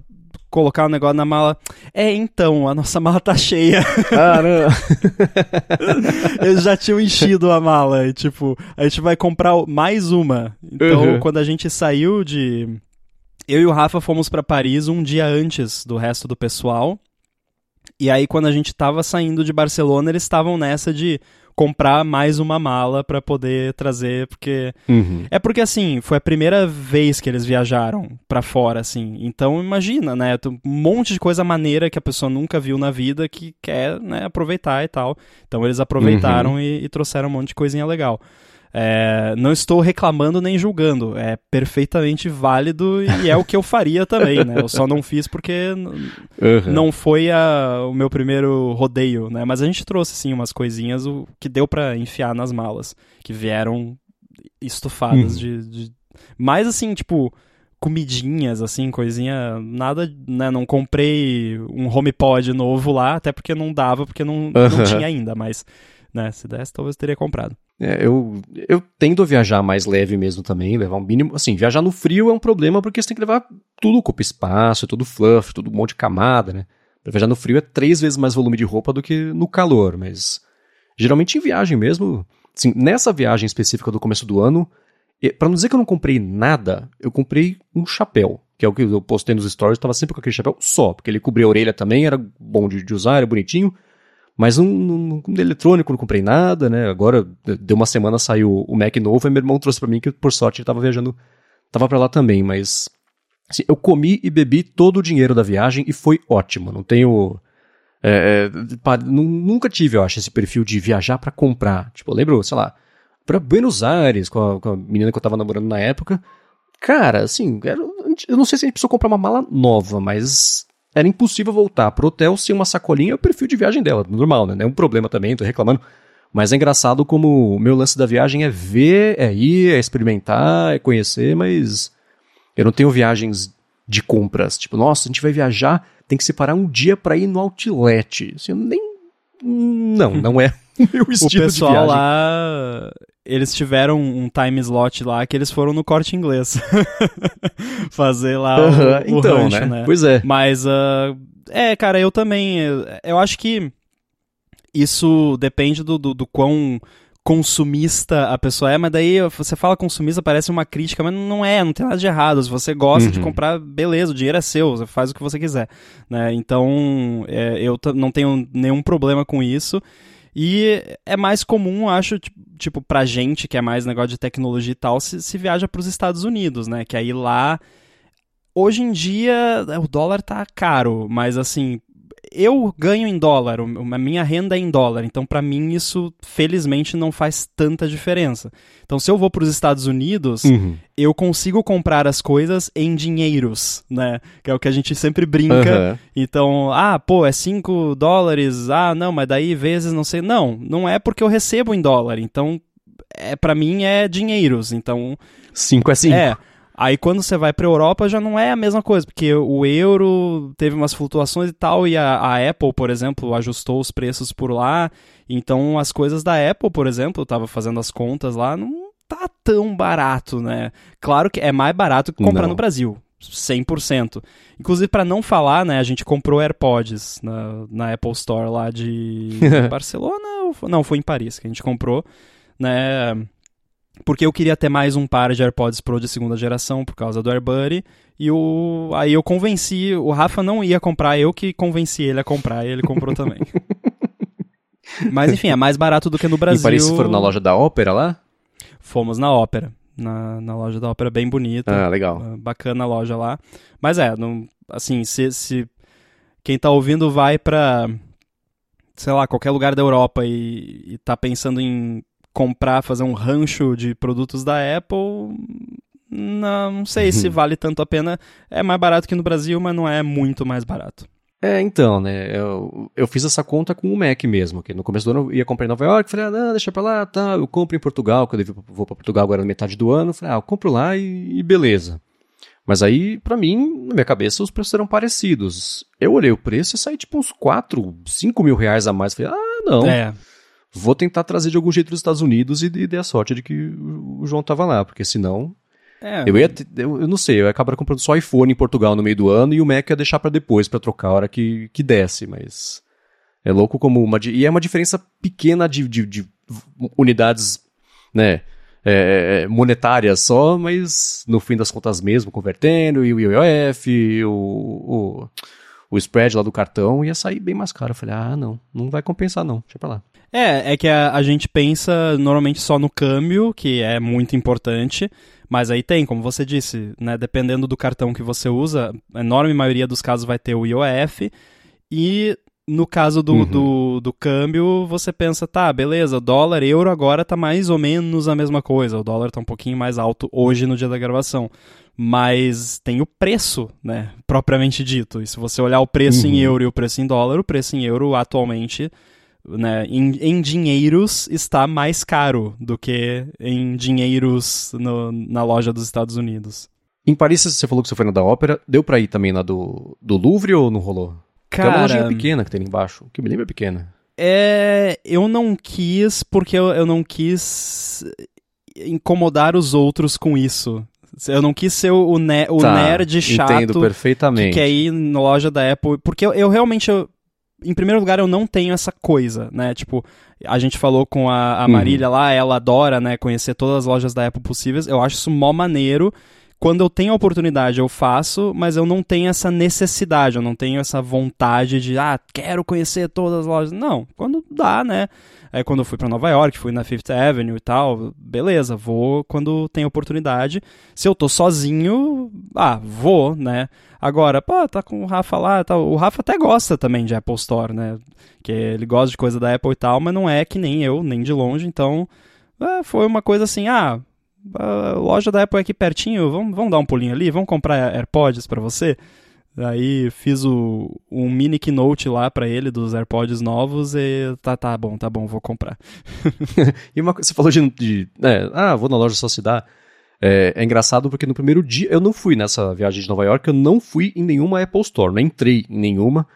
colocar o um negócio na mala. É, então, a nossa mala tá cheia. Caramba. Eles já tinham enchido a mala. E, tipo, a gente vai comprar mais uma. Então, uhum. quando a gente saiu de. Eu e o Rafa fomos para Paris um dia antes do resto do pessoal. E aí, quando a gente tava saindo de Barcelona, eles estavam nessa de comprar mais uma mala para poder trazer, porque uhum. é porque assim, foi a primeira vez que eles viajaram para fora assim. Então imagina, né, um monte de coisa maneira que a pessoa nunca viu na vida que quer, né, aproveitar e tal. Então eles aproveitaram uhum. e, e trouxeram um monte de coisinha legal. É, não estou reclamando nem julgando, é perfeitamente válido e é o que eu faria também, né? Eu só não fiz porque uhum. não foi a, o meu primeiro rodeio, né? Mas a gente trouxe, sim, umas coisinhas o, que deu para enfiar nas malas, que vieram estufadas uhum. de, de... Mais assim, tipo, comidinhas, assim, coisinha, nada, né? Não comprei um HomePod novo lá, até porque não dava, porque não, uhum. não tinha ainda, mas, né? Se desse, talvez teria comprado. É, eu, eu tendo a viajar mais leve mesmo também, levar um mínimo. Assim, viajar no frio é um problema porque você tem que levar tudo, ocupa espaço, tudo fluff, tudo um monte de camada, né? Pra viajar no frio é três vezes mais volume de roupa do que no calor, mas geralmente em viagem mesmo, assim, nessa viagem específica do começo do ano, para não dizer que eu não comprei nada, eu comprei um chapéu, que é o que eu postei nos stories, tava sempre com aquele chapéu só, porque ele cobria a orelha também, era bom de, de usar, era bonitinho. Mas um, um eletrônico não comprei nada, né? Agora, deu uma semana, saiu o Mac novo e meu irmão trouxe para mim, que por sorte ele tava viajando, tava para lá também, mas... Assim, eu comi e bebi todo o dinheiro da viagem e foi ótimo, não tenho... É, é, nunca tive, eu acho, esse perfil de viajar para comprar. Tipo, eu lembro, sei lá, para Buenos Aires, com a, com a, menina que eu tava namorando na época. Cara, assim, eu não sei se a gente precisou comprar uma mala nova, mas era impossível voltar pro hotel sem uma sacolinha, é o perfil de viagem dela, normal, né? É um problema também, tô reclamando. Mas é engraçado como o meu lance da viagem é ver, é ir, é experimentar, é conhecer, mas eu não tenho viagens de compras. Tipo, nossa, a gente vai viajar, tem que separar um dia para ir no outlet. Assim, nem. Não, não é o meu estilo o pessoal de viagem. lá, eles tiveram um time slot lá que eles foram no corte inglês. Fazer lá uh -huh, o, o então, rancho, né? né? Pois é. Mas, uh, é, cara, eu também. Eu, acho que isso depende do, do, do quão consumista a pessoa é, mas daí você fala consumista, parece uma crítica, mas não é, não tem nada de errado. Se você gosta uhum. de comprar, beleza, o dinheiro é seu, você faz o que você quiser. Né? Então, é, eu não tenho nenhum problema com isso. E é mais comum, acho, tipo, pra gente que é mais negócio de tecnologia e tal, se, se viaja para os Estados Unidos, né? Que aí lá. Hoje em dia o dólar tá caro, mas assim, eu ganho em dólar, a minha renda é em dólar, então para mim isso felizmente não faz tanta diferença. Então se eu vou para os Estados Unidos, uhum. eu consigo comprar as coisas em dinheiros, né? Que é o que a gente sempre brinca. Uhum. Então, ah, pô, é 5 dólares, ah, não, mas daí vezes não sei. Não, não é porque eu recebo em dólar, então é para mim é dinheiros, então 5 é 5. É. Aí quando você vai para a Europa já não é a mesma coisa, porque o euro teve umas flutuações e tal, e a, a, Apple, por exemplo, ajustou os preços por lá. Então as coisas da Apple, por exemplo, eu estava fazendo as contas lá, não tá tão barato, né? Claro que é mais barato que comprar não. no Brasil. 100%. Inclusive, para não falar, né, a gente comprou AirPods na, na Apple Store lá de Barcelona, ou, não, foi em Paris que a gente comprou, né, porque eu queria ter mais um par de AirPods Pro de segunda geração por causa do AirBuddy. E o, aí eu convenci, o Rafa não ia comprar, eu que convenci ele a comprar e ele comprou também. Mas enfim, é mais barato do que no Brasil. E Paris foram na loja da Ópera lá? Fomos na Ópera. Na, na loja da Ópera, bem bonita. Ah, legal. Ah, bacana a loja lá. Mas é, não, assim, se, se quem tá ouvindo vai pra, sei lá, qualquer lugar da Europa e, e tá pensando em comprar, fazer um rancho de produtos da Apple, não, não sei se vale tanto a pena. É mais barato que no Brasil, mas não é muito mais barato. É, então, né, eu, eu fiz essa conta com o Mac mesmo, que no começo do ano eu ia comprar em Nova York, falei, ah, não, deixa pra lá, tá, eu compro em Portugal, quando eu vou pra Portugal agora na metade do ano, falei, ah, eu compro lá e, e beleza. Mas aí, para mim, na minha cabeça, os preços eram parecidos. Eu olhei o preço e saí tipo uns 4, 5 mil reais a mais, falei, ah, não. É vou tentar trazer de algum jeito dos Estados Unidos e, e dei a sorte de que o João tava lá, porque senão. É, eu ia. Eu, eu, não sei, eu ia acabar comprando só iPhone em Portugal no meio do ano e o Mac ia deixar para depois, para trocar a hora que, que desce, mas. É louco como uma. E é uma diferença pequena de, de, de unidades, né? É, é monetárias só, mas no fim das contas mesmo, convertendo, e o IOF, o, o, o spread lá do cartão, ia sair bem mais caro. Eu falei, ah, não, não vai compensar não, deixa pra lá. É, é que a, a gente pensa normalmente só no câmbio, que é muito importante, mas aí tem, como você disse, né, dependendo do cartão que você usa, a enorme maioria dos casos vai ter o IOF, e no caso do, uhum. do, do, câmbio, você pensa, tá, beleza, dólar, euro agora tá mais ou menos a mesma coisa. O dólar tá um pouquinho mais alto hoje no dia da gravação. Mas tem o preço, né, propriamente dito. E se você olhar o preço uhum. em euro e o preço em dólar, o preço em euro atualmente né, em, em, dinheiros está mais caro do que em dinheiros no, na loja dos Estados Unidos. Em Paris, você falou que você foi na da ópera, deu pra ir também na do, do Louvre ou não rolou? Cara, é uma lojinha pequena que tem ali embaixo, que me lembra pequena. É, eu não quis porque eu, eu não quis incomodar os outros com isso. Eu não quis ser o, ne o tá, nerd chato entendo perfeitamente. que quer ir na loja da Apple. Porque eu, eu realmente, eu, em primeiro lugar, eu não tenho essa coisa, né? Tipo, a gente falou com a, a uhum. Marília uhum. lá, ela adora, né, conhecer todas as lojas da Apple possíveis. Eu acho isso mó maneiro. Quando eu tenho a oportunidade, eu faço, mas eu não tenho essa necessidade, eu não tenho essa vontade de, ah, quero conhecer todas as lojas. Não, quando dá, né? Aí quando eu fui para Nova York, fui na Fifth Avenue e tal, beleza, vou quando tem oportunidade. Se eu tô sozinho, ah, vou, né? Agora, pô, tá com o Rafa lá, tá, o Rafa até gosta também de Apple Store, né? Que ele gosta de coisa da Apple e tal, mas não é que nem eu, nem de longe, então é, foi uma coisa assim, ah, a loja da Apple é aqui pertinho, vamos, vamos dar um pulinho ali, vamos comprar AirPods para você? Aí fiz o, um mini keynote lá para ele dos AirPods novos e tá, tá bom, tá bom, vou comprar. e uma coisa, você falou de, de é, ah, vou na loja só se dá. É, é, engraçado porque no primeiro dia, eu não fui nessa viagem de Nova York, eu não fui em nenhuma Apple Store, não entrei em nenhuma,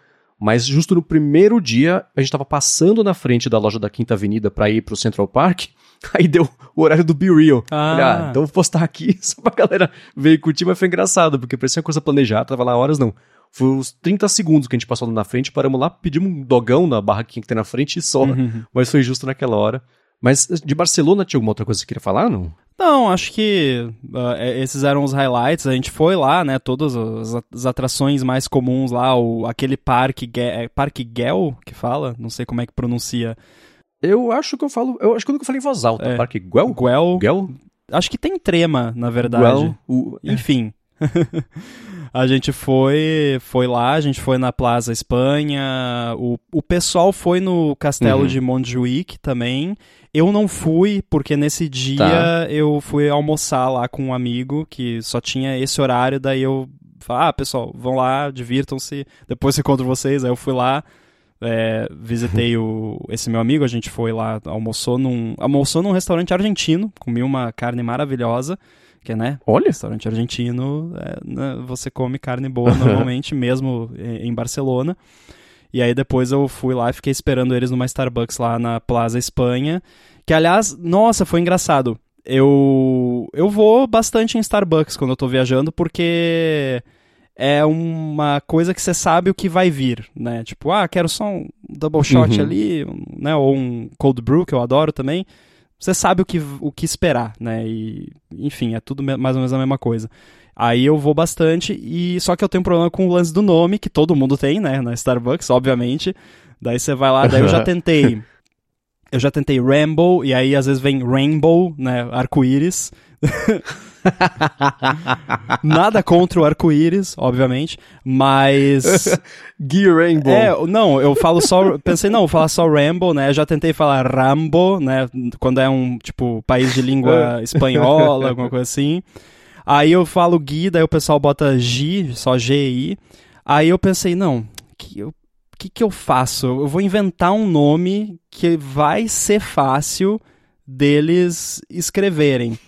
mas justo no primeiro dia, a gente tava passando na frente da loja da Quinta Avenida para ir pro Central Park, Aí deu o horário do Be Real. Ah. Falei, ah, então vou postar aqui só pra galera ver e curtir, mas foi engraçado, porque parecia uma coisa planejada, tava lá horas, não. Foi uns 30 segundos que a gente passou na frente, paramos lá, pedimos um dogão na barraquinha que tem na frente e só. Uhum. Mas foi justo naquela hora. Mas de Barcelona tinha alguma outra coisa que você queria falar, não? Não, acho que uh, esses eram os highlights. A gente foi lá, né? Todas as, as atrações mais comuns lá, o, aquele parque, é Parque Gel, que fala, não sei como é que pronuncia. Eu acho que eu falo, eu acho que eu nunca falei em voz alta. É, Parque Guel? Guel. Guel? Acho que tem trema, na verdade. Guel, o, é. Enfim. a gente foi foi lá, a gente foi na Plaza Espanha, o, o pessoal foi no castelo uhum. de Montjuic também. Eu não fui, porque nesse dia tá. eu fui almoçar lá com um amigo que só tinha esse horário, daí eu falei, ah, pessoal, vão lá, divirtam-se, depois encontro vocês. Aí eu fui lá, é, visitei o, esse meu amigo, a gente foi lá, almoçou num, almoçou num restaurante argentino, comi uma carne maravilhosa, que né? Olha! Restaurante argentino, é, né, você come carne boa normalmente, mesmo em Barcelona. E aí depois eu fui lá e fiquei esperando eles numa Starbucks lá na Plaza Espanha. Que aliás, nossa, foi engraçado. Eu eu vou bastante em Starbucks quando eu tô viajando porque é uma coisa que você sabe o que vai vir, né? Tipo, ah, quero só um double shot uhum. ali, né? Ou um cold brew que eu adoro também. Você sabe o que, o que esperar, né? E, enfim, é tudo mais ou menos a mesma coisa. Aí eu vou bastante, e só que eu tenho um problema com o lance do nome, que todo mundo tem, né, na Starbucks, obviamente. Daí você vai lá, daí eu já tentei. eu já tentei Rainbow, e aí às vezes vem Rainbow, né, arco-íris. Nada contra o arco-íris, obviamente, mas. Gear Rainbow. É, não, eu falo só. Pensei, não, vou falar só Rainbow, né? Eu já tentei falar Rambo, né? Quando é um, tipo, país de língua espanhola, alguma coisa assim. Aí eu falo Gui, daí o pessoal bota G, só G-I. Aí eu pensei, não, que eu que, que eu faço? Eu vou inventar um nome que vai ser fácil deles escreverem.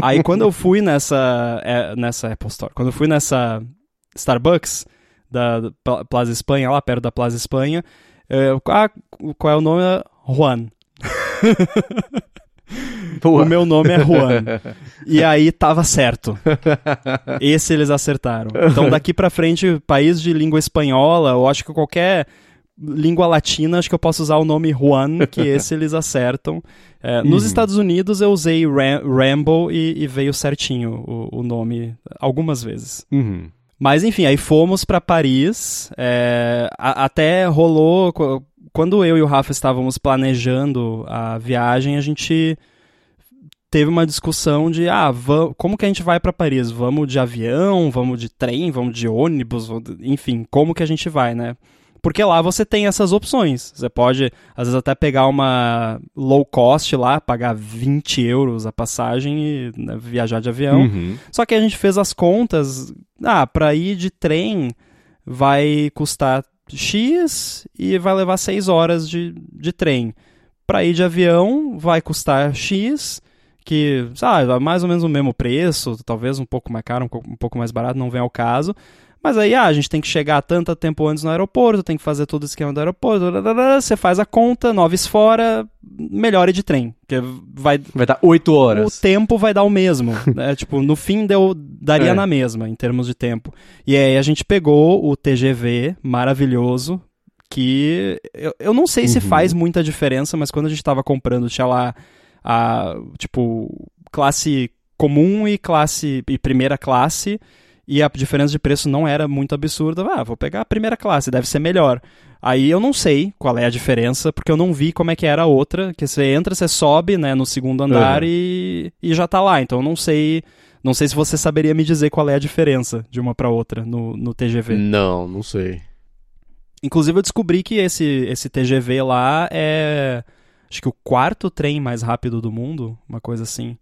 Aí quando eu fui nessa, é, nessa Apple Store, quando eu fui nessa Starbucks da Plaza Espanha, lá perto da Plaza Espanha, eu, ah, qual é o nome? Juan. o meu nome é Juan. e aí tava certo. Esse eles acertaram. Então daqui para frente, país de língua espanhola, eu acho que qualquer língua latina, acho que eu posso usar o nome Juan, que esse eles acertam. É, uhum. Nos Estados Unidos eu usei Ram Rambo e, e, veio certinho o, o, nome algumas vezes. Uhum. Mas enfim, aí fomos para Paris. É, a, até rolou quando eu e o Rafa estávamos planejando a viagem, a gente teve uma discussão de ah, como que a gente vai para Paris? Vamos de avião, vamos de trem, vamos de ônibus, enfim, como que a gente vai, né? Porque lá você tem essas opções. Você pode, às vezes, até pegar uma low cost lá, pagar 20 euros a passagem e né, viajar de avião. Uhum. Só que a gente fez as contas. Ah, para ir de trem vai custar X e vai levar 6 horas de, de trem. Para ir de avião vai custar X, que, sabe, mais ou menos o mesmo preço, talvez um pouco mais caro, um pouco mais barato, não vem ao caso. Mas aí, ah, a gente tem que chegar tanto tempo antes no aeroporto, tem que fazer todo o esquema do aeroporto, você faz a conta, noves fora, melhore de trem. Que vai, vai dar 8 horas. O tempo vai dar o mesmo. né? Tipo, no fim deu, daria é. na mesma, em termos de tempo. E aí a gente pegou o TGV maravilhoso, que eu, eu não sei uhum. se faz muita diferença, mas quando a gente estava comprando, tinha lá a, tipo, classe comum e classe e primeira classe e a diferença de preço não era muito absurda. Ah, vou pegar a primeira classe, deve ser melhor. Aí eu não sei qual é a diferença, porque eu não vi como é que era a outra, que você entra, você sobe, né, no segundo andar uhum. e, e já tá lá. Então eu não sei, não sei se você saberia me dizer qual é a diferença de uma para outra no, no TGV. Não, não sei. Inclusive eu descobri que esse esse TGV lá é acho que o quarto trem mais rápido do mundo, uma coisa assim.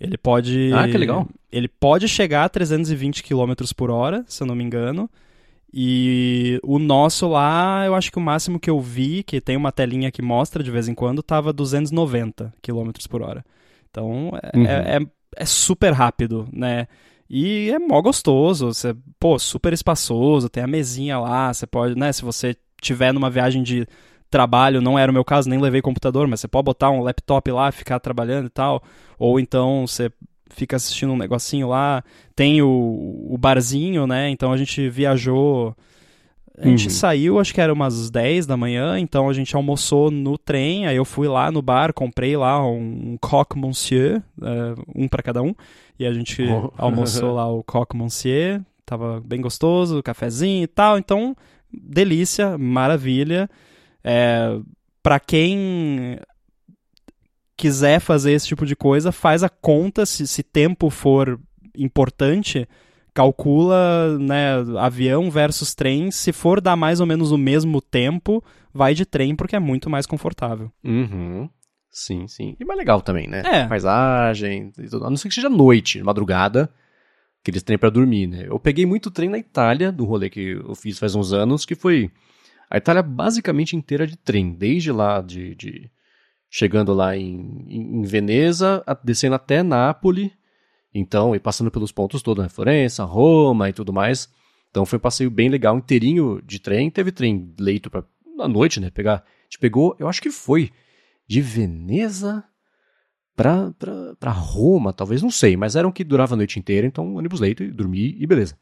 Ele pode. Ah, que legal. Ele pode chegar a 320 km por hora, se eu não me engano. E o nosso lá, eu acho que o máximo que eu vi, que tem uma telinha que mostra de vez em quando, tava 290 km por hora. Então é, uhum. é, é, é, super rápido, né? E é mó gostoso, você, pô, super espaçoso, tem a mesinha lá, você pode, né, se você tiver numa viagem de trabalho, não era o meu caso, nem levei computador, mas você pode botar um laptop lá, ficar trabalhando e tal, ou então você fica assistindo um negocinho lá, tem o, o barzinho, né, então a gente viajou a gente uhum. saiu, acho que era umas 10 da manhã, então a gente almoçou no trem, aí eu fui lá no bar, comprei lá um, coq monsieur, uh, um para cada um, e a gente oh. almoçou lá o coq monsieur, tava bem gostoso, cafezinho e tal, então delícia, maravilha. É, para quem quiser fazer esse tipo de coisa, faz a conta, se, se tempo for importante, calcula né, avião versus trem. Se for dar mais ou menos o mesmo tempo, vai de trem porque é muito mais confortável. Uhum. Sim, sim. E mais legal também, né? É. Paisagem, a não ser que seja noite, madrugada, aqueles trem para dormir, né? Eu peguei muito trem na Itália, do rolê que eu fiz faz uns anos, que foi a Itália basicamente inteira de trem, desde lá de, de chegando lá em, em Veneza, descendo até Nápoles, então, e passando pelos pontos todos, né? Florença, Roma e tudo mais. Então foi um passeio bem legal, inteirinho de trem. Teve trem leito para na noite, né? Pegar. A gente pegou, eu acho que foi de Veneza pra, pra, pra Roma, talvez, não sei, mas era um que durava a noite inteira, então ônibus leito e dormi e beleza.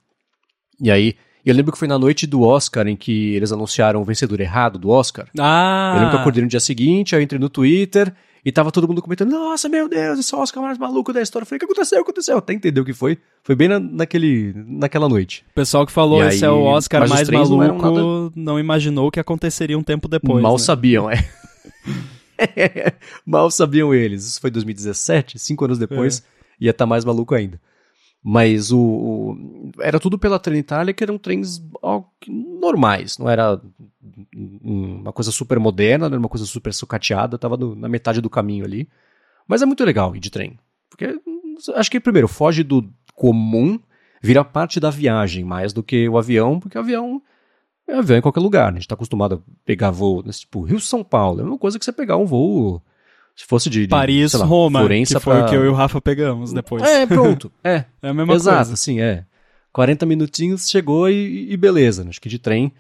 E aí, eu lembro que foi na noite do Oscar em que eles anunciaram o vencedor errado do Oscar. Ah! Eu lembro que eu acordei no dia seguinte, aí eu entrei no Twitter e tava todo mundo comentando, nossa, meu Deus, esse é o Oscar mais maluco da história. Eu falei, o que aconteceu? O que aconteceu? Até entendeu o que foi. Foi bem na, naquele, naquela noite. O pessoal que falou, e esse aí, é o Oscar mais maluco, não, nada... não, imaginou que aconteceria um tempo depois. Mal né? sabiam, é. Mal sabiam eles. Isso foi 2017, cinco anos depois, é. ia estar tá mais maluco ainda. Mas o, o, era tudo pela Trenitalia, que eram trens normais, não era uma coisa super moderna, não era uma coisa super sucateada, tava no, na metade do caminho ali. Mas é muito legal ir de trem. Porque acho que primeiro foge do comum, vira parte da viagem mais do que o avião, porque o avião é avião em qualquer lugar. Né? A gente está acostumado a pegar voo, né? tipo Rio São Paulo, é uma coisa que você pegar um voo se fosse de, de Paris, lá, Roma, Florença que foi pra... o que eu e o Rafa pegamos depois. É, pronto. É, é a mesma Exato, coisa. assim, é. 40 minutinhos, chegou e, e beleza. Acho que de trem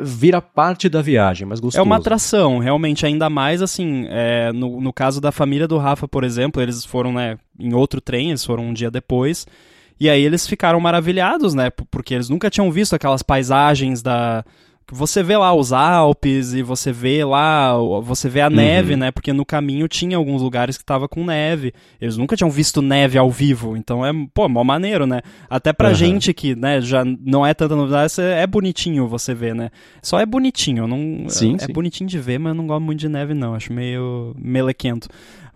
vira parte da viagem, mas gostoso. É uma atração, realmente, ainda mais assim, é, no, no caso da família do Rafa, por exemplo, eles foram, né, em outro trem, eles foram um dia depois, e aí eles ficaram maravilhados, né, porque eles nunca tinham visto aquelas paisagens da, você vê lá os Alpes e você vê lá, você vê a uhum. neve, né? Porque no caminho tinha alguns lugares que tava com neve. Eles nunca tinham visto neve ao vivo, então é, pô, mó maneiro, né? Até pra uhum. gente que, né, já não é tanta novidade, é bonitinho você ver, né? Só é bonitinho, não sim, é, é sim. bonitinho de ver, mas eu não gosto muito de neve não, acho meio melequento.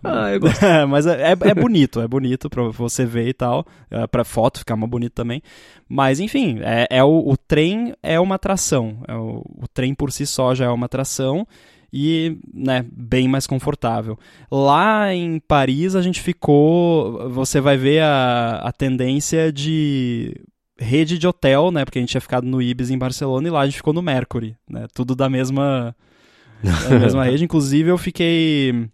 Ah, eu gosto. mas é, é, é, bonito, é bonito pra você ver e tal. É, pra foto ficar mais bonito também. Mas, enfim, é, é o, o trem é uma atração. É o, o trem por si só já é uma atração e né, bem mais confortável. Lá em Paris a gente ficou. Você vai ver a, a tendência de rede de hotel, né? Porque a gente tinha ficado no Ibis em Barcelona e lá a gente ficou no Mercury, né? Tudo da mesma, da mesma rede. Inclusive eu fiquei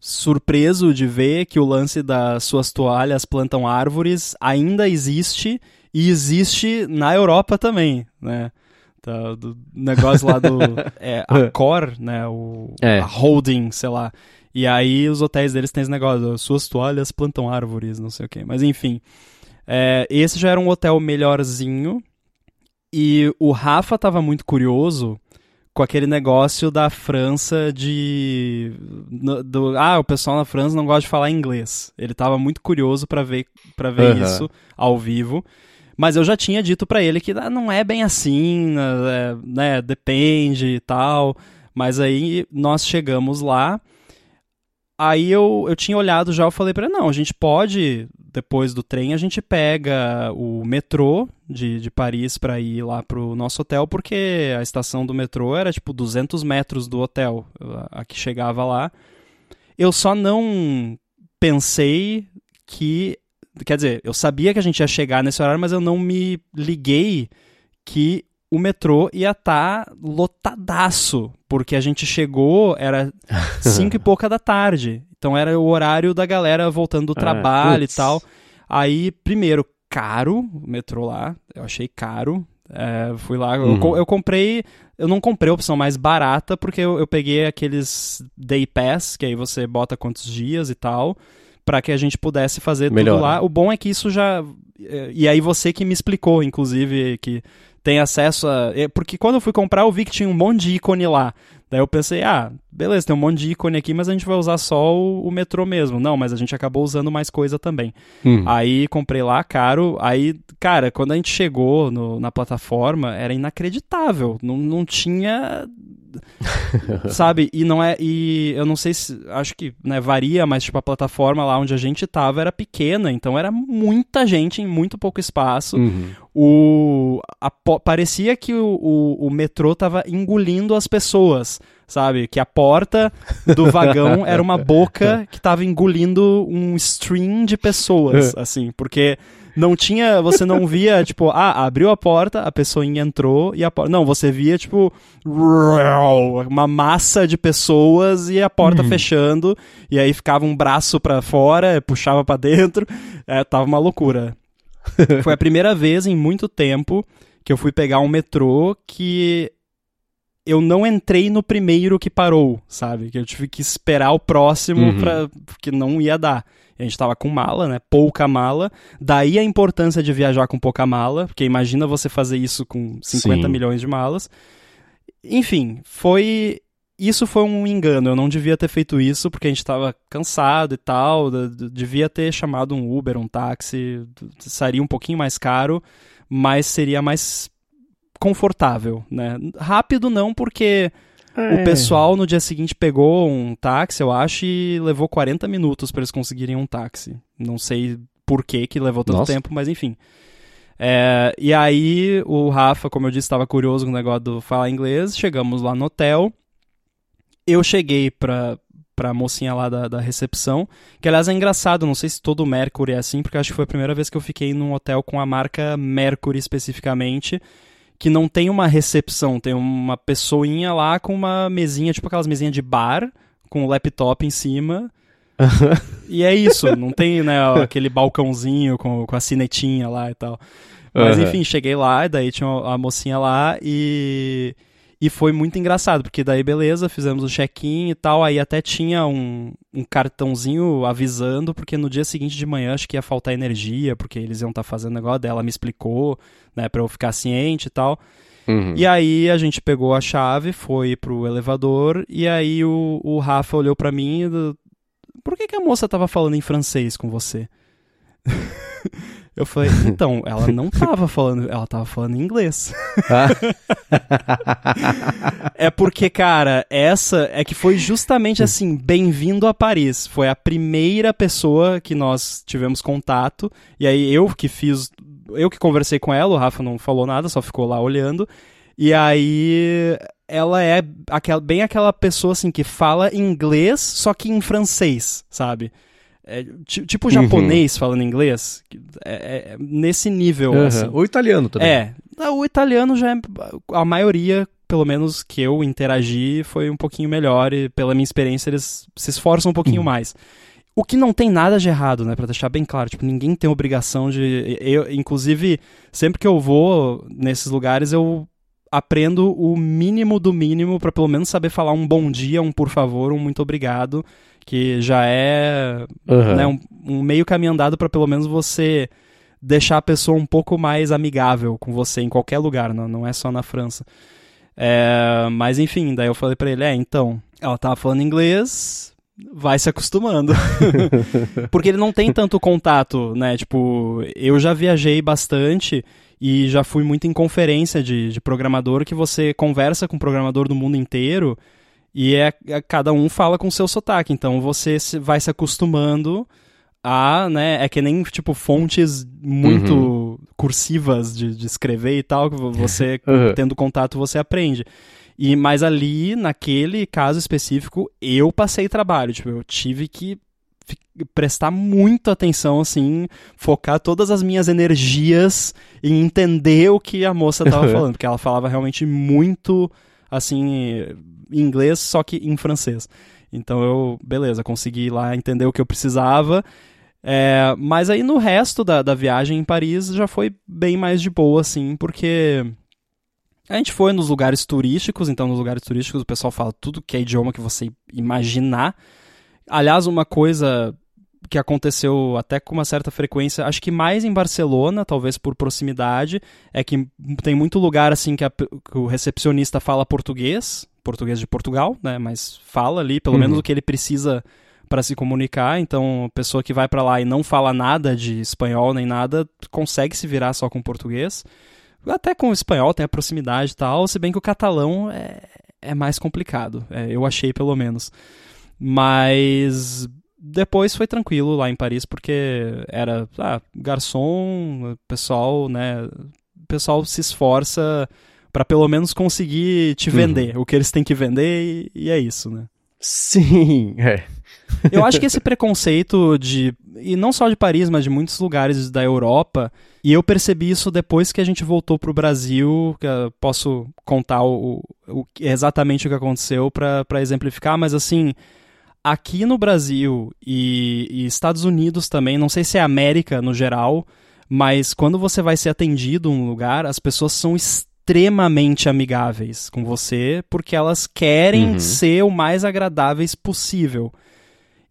surpreso de ver que o lance das suas toalhas plantam árvores ainda existe e existe na Europa também, né? Tá, do negócio lá do é, a Core, né? O, é. A Holding, sei lá. E aí os hotéis deles têm esse negócio, suas toalhas plantam árvores, não sei o quê. Mas enfim, é, esse já era um hotel melhorzinho e o Rafa tava muito curioso com aquele negócio da França de no, do ah o pessoal na França não gosta de falar inglês. Ele estava muito curioso para ver para ver uhum. isso ao vivo. Mas eu já tinha dito para ele que ah, não é bem assim né, né depende e tal. Mas aí nós chegamos lá aí eu, eu tinha olhado já eu falei para não a gente pode depois do trem, a gente pega o metrô de, de Paris para ir lá pro nosso hotel, porque a estação do metrô era tipo 200 metros do hotel, a, a que chegava lá. Eu só não pensei que. Quer dizer, eu sabia que a gente ia chegar nesse horário, mas eu não me liguei que o metrô ia estar tá lotadaço, porque a gente chegou, era cinco e pouca da tarde. Então era o horário da galera voltando do ah, trabalho e tal. Aí, primeiro, caro o metrô lá. Eu achei caro. É, fui lá, uhum. eu, eu, comprei. Eu não comprei a opção mais barata, porque eu, eu, peguei aqueles Day Pass, que aí você bota quantos dias e tal, para que a gente pudesse fazer Melhor. tudo lá. O bom é que isso já. É, e aí você que me explicou, inclusive, que tem acesso a. Porque quando eu fui comprar, eu vi que tinha um monte de ícone lá. Daí eu pensei, ah, beleza, tem um monte de ícone aqui, mas a gente vai usar só o, o metrô mesmo. Não, mas a gente acabou usando mais coisa também. Hum. Aí comprei lá, caro. Aí, cara, quando a gente chegou no- na plataforma, era inacreditável. Não, não tinha. sabe? E não é. E eu não sei se. Acho que né, varia, mas tipo, a plataforma lá onde a gente tava era pequena. Então era muita gente em muito pouco espaço. Uhum. O, a parecia que o, o, o metrô tava engolindo as pessoas, sabe? Que a porta do vagão era uma boca que tava engolindo um stream de pessoas, assim, porque não tinha, você não via, tipo, ah, abriu a porta, a pessoinha entrou e a porta. Não, você via, tipo, uma massa de pessoas e a porta fechando, e aí ficava um braço pra fora, puxava pra dentro, é, tava uma loucura. Foi a primeira vez em muito tempo que eu fui pegar um metrô que eu não entrei no primeiro que parou, sabe? Que eu tive que esperar o próximo Uhum. pra, porque não ia dar. A gente tava com mala, né? Pouca mala. Daí a importância de viajar com pouca mala, porque imagina você fazer isso com 50 Sim. milhões de malas. Enfim, foi. Isso foi um engano. Eu não devia ter feito isso porque a gente tava cansado e tal. Devia ter chamado um Uber, um táxi. Seria um pouquinho mais caro, mas seria mais confortável, né? Rápido não, porque o pessoal no dia seguinte pegou um táxi, eu acho, e levou 40 minutos para eles conseguirem um táxi. Não sei por que que levou tanto Nossa. tempo, mas enfim. É, e aí o Rafa, como eu disse, estava curioso com o negócio do falar inglês. Chegamos lá no hotel. Eu cheguei pra, pra mocinha lá da, da recepção, que aliás é engraçado, não sei se todo Mercury é assim, porque acho que foi a primeira vez que eu fiquei num hotel com a marca Mercury especificamente, que não tem uma recepção, tem uma pessoinha lá com uma mesinha, tipo aquelas mesinhas de bar, com o laptop em cima. e é isso, não tem né, aquele balcãozinho com, com a sinetinha lá e tal. Mas Aham. enfim, cheguei lá, e daí tinha a mocinha lá e. E foi muito engraçado, porque daí beleza, fizemos o check-in e tal, aí até tinha um, um cartãozinho avisando, porque no dia seguinte de manhã acho que ia faltar energia, porque eles iam estar fazendo negócio dela, me explicou, né, pra eu ficar ciente e tal. Uhum. E aí a gente pegou a chave, foi pro elevador, e aí o, o Rafa olhou pra mim e. Por que, que a moça tava falando em francês com você? Eu falei, então, ela não tava falando, ela tava falando inglês. É porque, cara, essa é que foi justamente assim, bem-vindo a Paris. Foi a primeira pessoa que nós tivemos contato, e aí eu que fiz, eu que conversei com ela, o Rafa não falou nada, só ficou lá olhando. E aí ela é aquela, bem aquela pessoa assim que fala inglês, só que em francês, sabe? É, ti- tipo Uhum. japonês falando inglês, é, é- é nesse nível, Aham. assim. O italiano também. É, o italiano já é. A maioria, pelo menos que eu interagi, foi um pouquinho melhor e pela minha experiência eles se esforçam um pouquinho Uhum. mais. O que não tem nada de errado, né? Pra deixar bem claro. Tipo, ninguém tem obrigação de. Eu, inclusive, sempre que eu vou nesses lugares, eu aprendo o mínimo do mínimo pra pelo menos saber falar um bom dia, um por favor, um muito obrigado, que já é Aham. né, um, um meio caminho andado para pelo menos você deixar a pessoa um pouco mais amigável com você em qualquer lugar, não, não é só na França. É, mas enfim, daí eu falei pra ele, é, então, ela tava falando inglês, vai se acostumando. Porque ele não tem tanto contato, né? Tipo, eu já viajei bastante e já fui muito em conferência de, de programador que você conversa com programador do mundo inteiro e é, é- cada um fala com o seu sotaque. Então você se- vai se acostumando a, né? É que nem, tipo, fontes muito cursivas de, de escrever e tal, que vo- você, Uhum. tendo contato, você aprende. E, mas ali, naquele caso específico, eu passei trabalho. Tipo, eu tive que prestar muita atenção, assim, focar todas as minhas energias em entender o que a moça tava Uhum. falando, porque ela falava realmente muito, assim, inglês, só que em francês. Então eu, beleza, consegui lá entender o que eu precisava. É, mas aí no resto da, da viagem em Paris já foi bem mais de boa, assim, porque a gente foi nos lugares turísticos, então nos lugares turísticos o pessoal fala tudo que é idioma que você imaginar. Aliás, uma coisa que aconteceu até com uma certa frequência, acho que mais em Barcelona, talvez por proximidade, é que tem muito lugar assim que, a, que o recepcionista fala português, português de Portugal, né, mas fala ali pelo uhum. menos o que ele precisa para se comunicar, então a pessoa que vai para lá e não fala nada de espanhol nem nada, consegue se virar só com português. Até com o espanhol tem a proximidade e tal, se bem que o catalão é, é mais complicado, é, eu achei pelo menos. Mas depois foi tranquilo lá em Paris, porque era ah, garçom, pessoal, né? O pessoal se esforça para pelo menos conseguir te uhum. vender uhum. o que eles têm que vender e, e é isso, né? Sim, é. Eu acho que esse preconceito de. E não só de Paris, mas de muitos lugares da Europa. E eu percebi isso depois que a gente voltou pro Brasil. Que posso contar o, o, exatamente o que aconteceu para exemplificar, mas assim aqui no Brasil e, e, Estados Unidos também, não sei se é América no geral, mas quando você vai ser atendido em um lugar, as pessoas são extremamente amigáveis com você porque elas querem uhum. ser o mais agradáveis possível.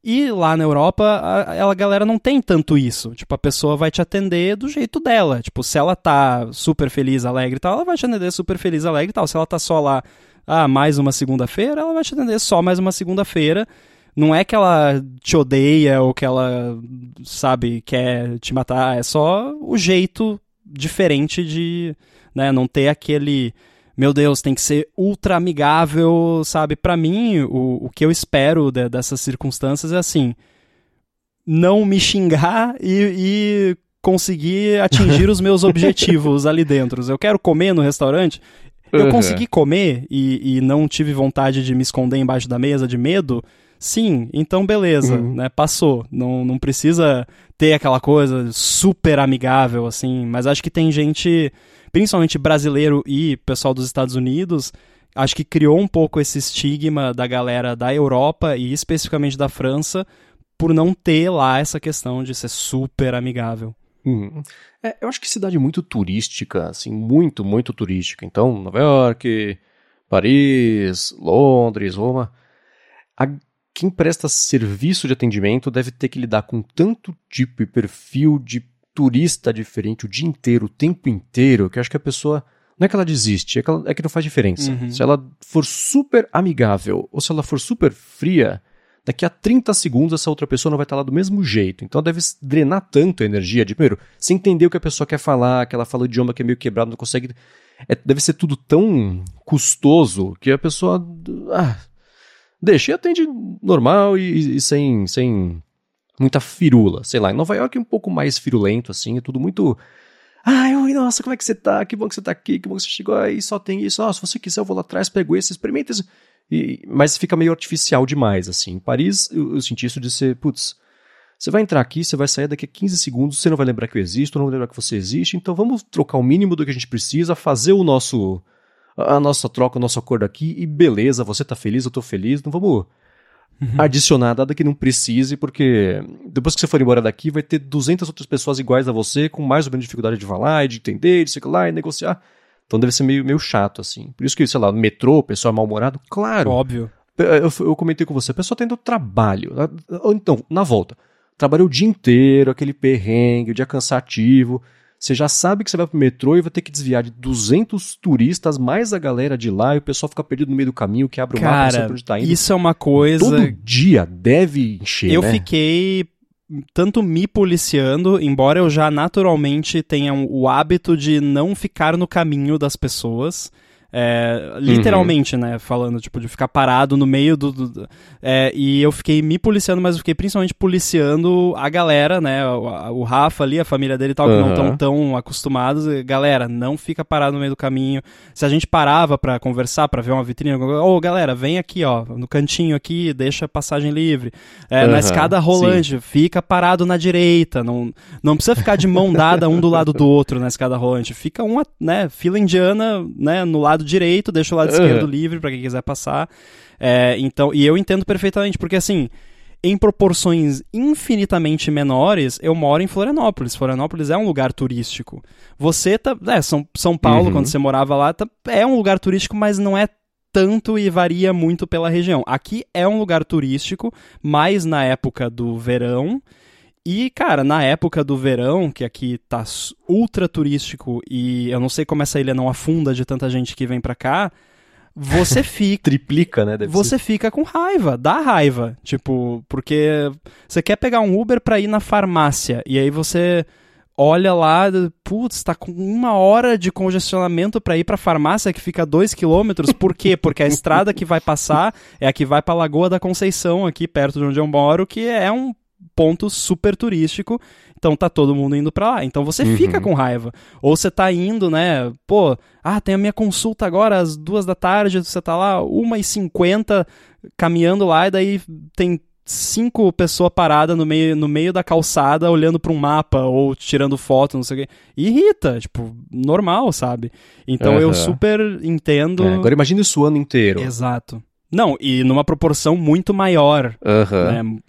E lá na Europa, a, a galera não tem tanto isso. Tipo, a pessoa vai te atender do jeito dela. Tipo, se ela tá super feliz, alegre e tal, ela vai te atender super feliz, alegre e tal. Se ela tá só lá, ah, mais uma segunda-feira, ela vai te atender só mais uma segunda-feira não é que ela te odeia ou que ela, sabe, quer te matar, é só o jeito diferente de, né, não ter aquele, meu Deus, tem que ser ultra amigável, sabe? Para mim, o, o que eu espero de, dessas circunstâncias é assim, não me xingar e, e conseguir atingir os meus objetivos ali dentro. Eu quero comer no restaurante, eu uhum. consegui comer e, e não tive vontade de me esconder embaixo da mesa de medo, Sim, então beleza, uhum. né? Passou. Não, não precisa ter aquela coisa super amigável, assim. Mas acho que tem gente, principalmente brasileiro e pessoal dos Estados Unidos, acho que criou um pouco esse estigma da galera da Europa e especificamente da França por não ter lá essa questão de ser super amigável. Uhum. É, eu acho que cidade muito turística, assim, muito, muito turística. Então, Nova York, Paris, Londres, Roma. A quem presta serviço de atendimento deve ter que lidar com tanto tipo e perfil de turista diferente o dia inteiro, o tempo inteiro, que acho que a pessoa. Não é que ela desiste, é que, ela, é que não faz diferença. Uhum. Se ela for super amigável ou se ela for super fria, daqui a 30 segundos essa outra pessoa não vai estar lá do mesmo jeito. Então deve drenar tanto a energia de, primeiro, você entender o que a pessoa quer falar, que ela fala o idioma que é meio quebrado, não consegue. É, deve ser tudo tão custoso que a pessoa. Ah, deixa e atende normal e, e, sem, sem muita firula. Sei lá, em Nova York é um pouco mais firulento, assim, é tudo muito. Ai, oi, nossa, como é que você tá? Que bom que você tá aqui, que bom que você chegou aí, só tem isso. Nossa, se você quiser, eu vou lá atrás, pego esse, experimenta esse. E, mas fica meio artificial demais, assim. Em Paris, eu, eu senti isso de ser, putz, você vai entrar aqui, você vai sair daqui a 15 segundos, você não vai lembrar que eu existo, não vai lembrar que você existe, então vamos trocar o mínimo do que a gente precisa, fazer o nosso a nossa troca, o nosso acordo aqui e beleza, você tá feliz, eu tô feliz, não vamos. Adicionar nada que não precise, porque depois que você for embora daqui vai ter 200 outras pessoas iguais a você, com mais ou menos dificuldade de falar, e de entender, de sei lá, e negociar. Então deve ser meio, meio chato, assim. Por isso que, sei lá, no metrô, pessoal mal-humorado, claro. Óbvio. Eu, eu comentei com você, a pessoa tendo trabalho. Então, na volta, trabalhou o dia inteiro, aquele perrengue, o dia cansativo. Você já sabe que você vai pro metrô e vai ter que desviar de 200 turistas, mais a galera de lá, e o pessoal fica perdido no meio do caminho, que abre o Cara, mapa, não onde tá indo. isso é uma coisa... Todo dia deve encher, Eu né? fiquei tanto me policiando, embora eu já naturalmente tenha o hábito de não ficar no caminho das pessoas. É, literalmente, uhum. né? Falando, tipo, de ficar parado no meio do. do, é, e eu fiquei me policiando, mas eu fiquei principalmente policiando a galera, né? O, o Rafa ali, a família dele e tal, uhum. que não estão tão acostumados. Galera, não fica parado no meio do caminho. Se a gente parava para conversar, para ver uma vitrine, ô oh, galera, vem aqui, ó, no cantinho aqui, deixa passagem livre. É, uhum. Na escada rolante, Sim. fica parado na direita. Não, não precisa ficar de mão dada um do lado do outro na escada rolante. Fica uma, né, fila indiana, né, no lado lado direito, deixa o lado esquerdo livre para quem quiser passar. É, então, e eu entendo perfeitamente, porque assim, em proporções infinitamente menores, eu moro em Florianópolis. Florianópolis é um lugar turístico. Você tá. É, São, São Paulo, uhum. quando você morava lá, tá, é um lugar turístico, mas não é tanto e varia muito pela região. Aqui é um lugar turístico, mais na época do verão. E, cara, na época do verão, que aqui tá ultra turístico e eu não sei como essa ilha não afunda de tanta gente que vem pra cá, você fica. Triplica, né? Você ser. fica com raiva, dá raiva. Tipo, porque você quer pegar um Uber pra ir na farmácia e aí você olha lá, putz, tá com uma hora de congestionamento para ir pra farmácia que fica dois quilômetros. Por quê? Porque a estrada que vai passar é a que vai pra Lagoa da Conceição, aqui perto de onde eu moro, que é um ponto super turístico. Então tá todo mundo indo para lá. Então você uhum. fica com raiva. Ou você tá indo, né? Pô, ah, tem a minha consulta agora às duas da tarde, você tá lá, uma e cinquenta caminhando lá, e daí tem cinco pessoas paradas no meio, no meio da calçada olhando para um mapa ou tirando foto, não sei o quê. Irrita, tipo, normal, sabe? Então uhum. eu super entendo. É, agora imagine isso o ano inteiro. Exato. Não, e numa proporção muito maior. Uhum. Né?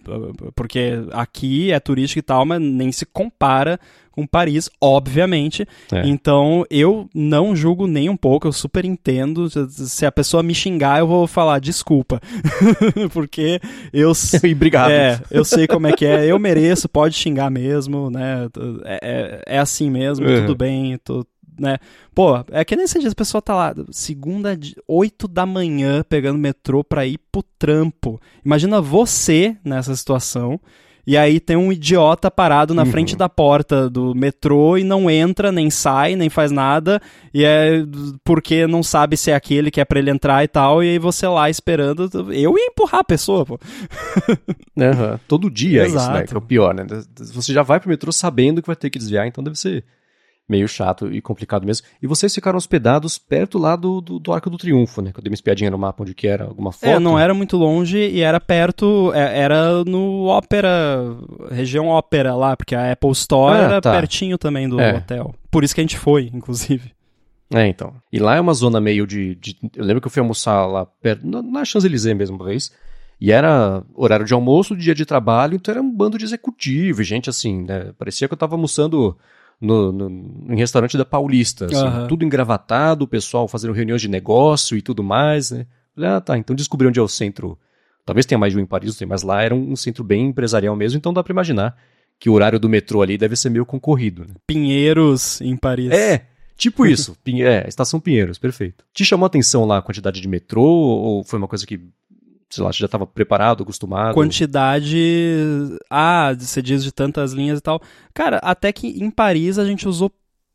Porque aqui é turístico e tal, mas nem se compara com Paris, obviamente. É. Então eu não julgo nem um pouco, eu super entendo. Se a pessoa me xingar, eu vou falar desculpa. Porque eu. Obrigado. É, eu sei como é que é, eu mereço, pode xingar mesmo, né? É, é, é assim mesmo, uhum. tudo bem, tô, né? Pô, é que nem esse dia a pessoa tá lá, segunda, 8 da manhã, pegando metrô pra ir pro trampo. Imagina você nessa situação. E aí tem um idiota parado na uhum. frente da porta do metrô e não entra, nem sai, nem faz nada. E é porque não sabe se é aquele que é pra ele entrar e tal. E aí você lá esperando. Eu ia empurrar a pessoa, pô. Uhum. Todo dia Exato. isso, né? Que é o pior, né? Você já vai pro metrô sabendo que vai ter que desviar, então deve ser meio chato e complicado mesmo. E vocês ficaram hospedados perto lá do, do, do Arco do Triunfo, né? Que eu dei uma espiadinha no mapa onde que era, alguma foto. É, não era muito longe e era perto, é, era no Ópera, região Ópera lá, porque a Apple Store ah, era tá. pertinho também do é. hotel. Por isso que a gente foi, inclusive. É, então. E lá é uma zona meio de. de eu lembro que eu fui almoçar lá perto, na, na Champs-Élysées mesmo, uma vez. E era horário de almoço, dia de trabalho, então era um bando de executivo, gente assim, né? Parecia que eu tava almoçando no, no, em restaurante da Paulista, assim, uhum. tudo engravatado, o pessoal fazendo reuniões de negócio e tudo mais, né? ah, tá, então descobri onde é o centro. Talvez tenha mais de um em Paris, mas lá era um, um centro bem empresarial mesmo, então dá para imaginar que o horário do metrô ali deve ser meio concorrido. Né? Pinheiros em Paris. É, tipo isso. Pinhe é, Estação Pinheiros, perfeito. Te chamou a atenção lá a quantidade de metrô ou foi uma coisa que sei lá, já estava preparado, acostumado? Quantidade. Ah, você diz de tantas linhas e tal. Cara, até que em Paris a gente usou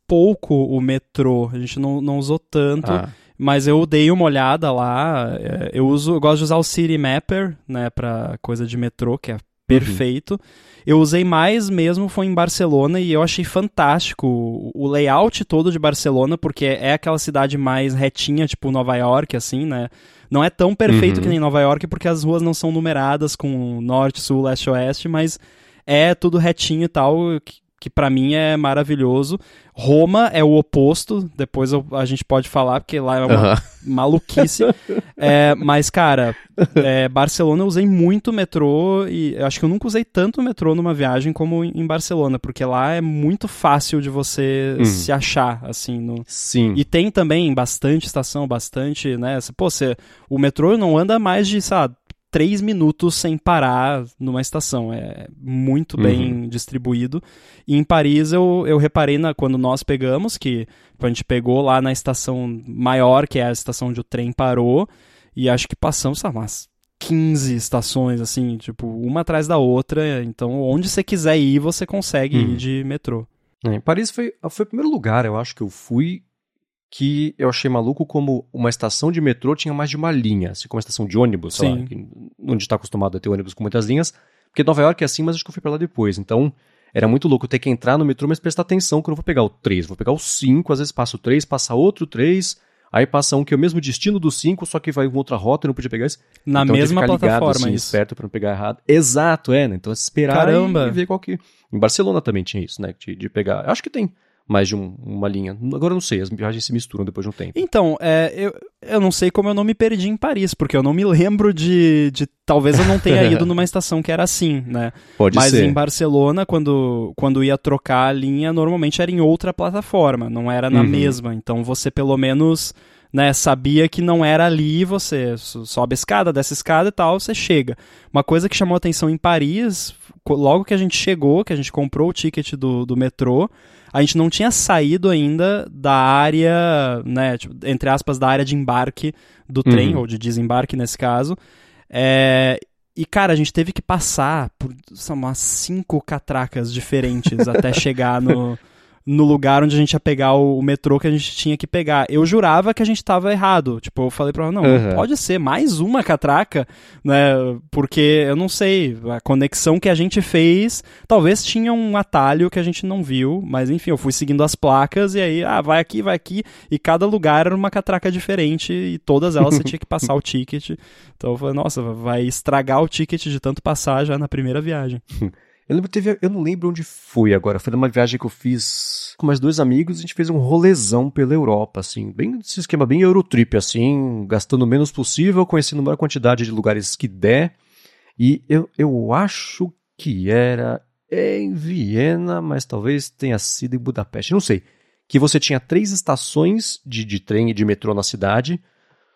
pouco o metrô, a gente não, não usou tanto. Ah. Mas eu dei uma olhada lá. É, eu uso, eu gosto de usar o City Mapper, né, para coisa de metrô, que é perfeito. Uhum. Eu usei mais mesmo foi em Barcelona e eu achei fantástico o layout todo de Barcelona, porque é aquela cidade mais retinha, tipo Nova York, assim, né? Não é tão perfeito uhum. que nem Nova York, porque as ruas não são numeradas com norte, sul, leste, oeste, mas é tudo retinho e tal, que, que para mim é maravilhoso. Roma é o oposto, depois eu, a gente pode falar, porque lá é uma uhum. maluquice. é, mas, cara, é, Barcelona eu usei muito metrô e acho que eu nunca usei tanto metrô numa viagem como em Barcelona, porque lá é muito fácil de você uhum. se achar, assim. No... Sim. E tem também bastante estação, bastante, né? Pô, você, o metrô não anda mais de, sabe, três minutos sem parar numa estação. É muito bem uhum. distribuído. E em Paris eu, eu reparei na, quando nós pegamos, que a gente pegou lá na estação maior, que é a estação onde o trem parou, e acho que passamos, sabe, umas 15 estações, assim, tipo, uma atrás da outra. Então, onde você quiser ir, você consegue uhum. ir de metrô. É, Paris foi, foi o primeiro lugar, eu acho que eu fui que eu achei maluco como uma estação de metrô tinha mais de uma linha, assim como uma estação de ônibus, sei lá, onde está acostumado a ter ônibus com muitas linhas, porque Nova York é assim, mas acho que eu fui para lá depois, então era muito louco ter que entrar no metrô, mas prestar atenção que eu não vou pegar o 3, vou pegar o 5, às vezes passa o 3, passa outro 3, aí passa um que é o mesmo destino do 5, só que vai em outra rota e não podia pegar esse. Na então, mesma ligado, plataforma, assim, isso. esperto para não pegar errado. Exato, é, né? Então esperar Caramba. E, ver qual que... Em Barcelona também tinha isso, né? De, de pegar... Acho que tem mais de um, uma linha. Agora eu não sei, as viagens se misturam depois de um tempo. Então, é, eu, eu não sei como eu não me perdi em Paris, porque eu não me lembro de. de talvez eu não tenha ido numa estação que era assim, né? Pode Mas ser. em Barcelona, quando, quando ia trocar a linha, normalmente era em outra plataforma, não era na uhum. mesma. Então você pelo menos né, sabia que não era ali, você sobe a escada, desce a escada e tal, você chega. Uma coisa que chamou atenção em Paris, logo que a gente chegou, que a gente comprou o ticket do, do metrô, a gente não tinha saído ainda da área, né, tipo, entre aspas, da área de embarque do trem, uhum. ou de desembarque nesse caso. É, e, cara, a gente teve que passar por são umas cinco catracas diferentes até chegar no, no lugar onde a gente ia pegar o, metrô que a gente tinha que pegar. Eu jurava que a gente tava errado. Tipo, eu falei pra ela, não, uhum. pode ser mais uma catraca, né? Porque eu não sei, a conexão que a gente fez, talvez tinha um atalho que a gente não viu, mas enfim, eu fui seguindo as placas e aí, ah, vai aqui, vai aqui, e cada lugar era uma catraca diferente e todas elas você tinha que passar o ticket. Então eu falei, nossa, vai estragar o ticket de tanto passar já na primeira viagem. Eu lembro teve, eu não lembro onde foi agora. Foi numa viagem que eu fiz com mais dois amigos, a gente fez um rolezão pela Europa, assim, bem esse esquema bem Eurotrip, assim, gastando o menos possível, conhecendo a maior quantidade de lugares que der. E eu, eu acho que era em Viena, mas talvez tenha sido em Budapeste, não sei. Que você tinha três estações de, de trem e de metrô na cidade,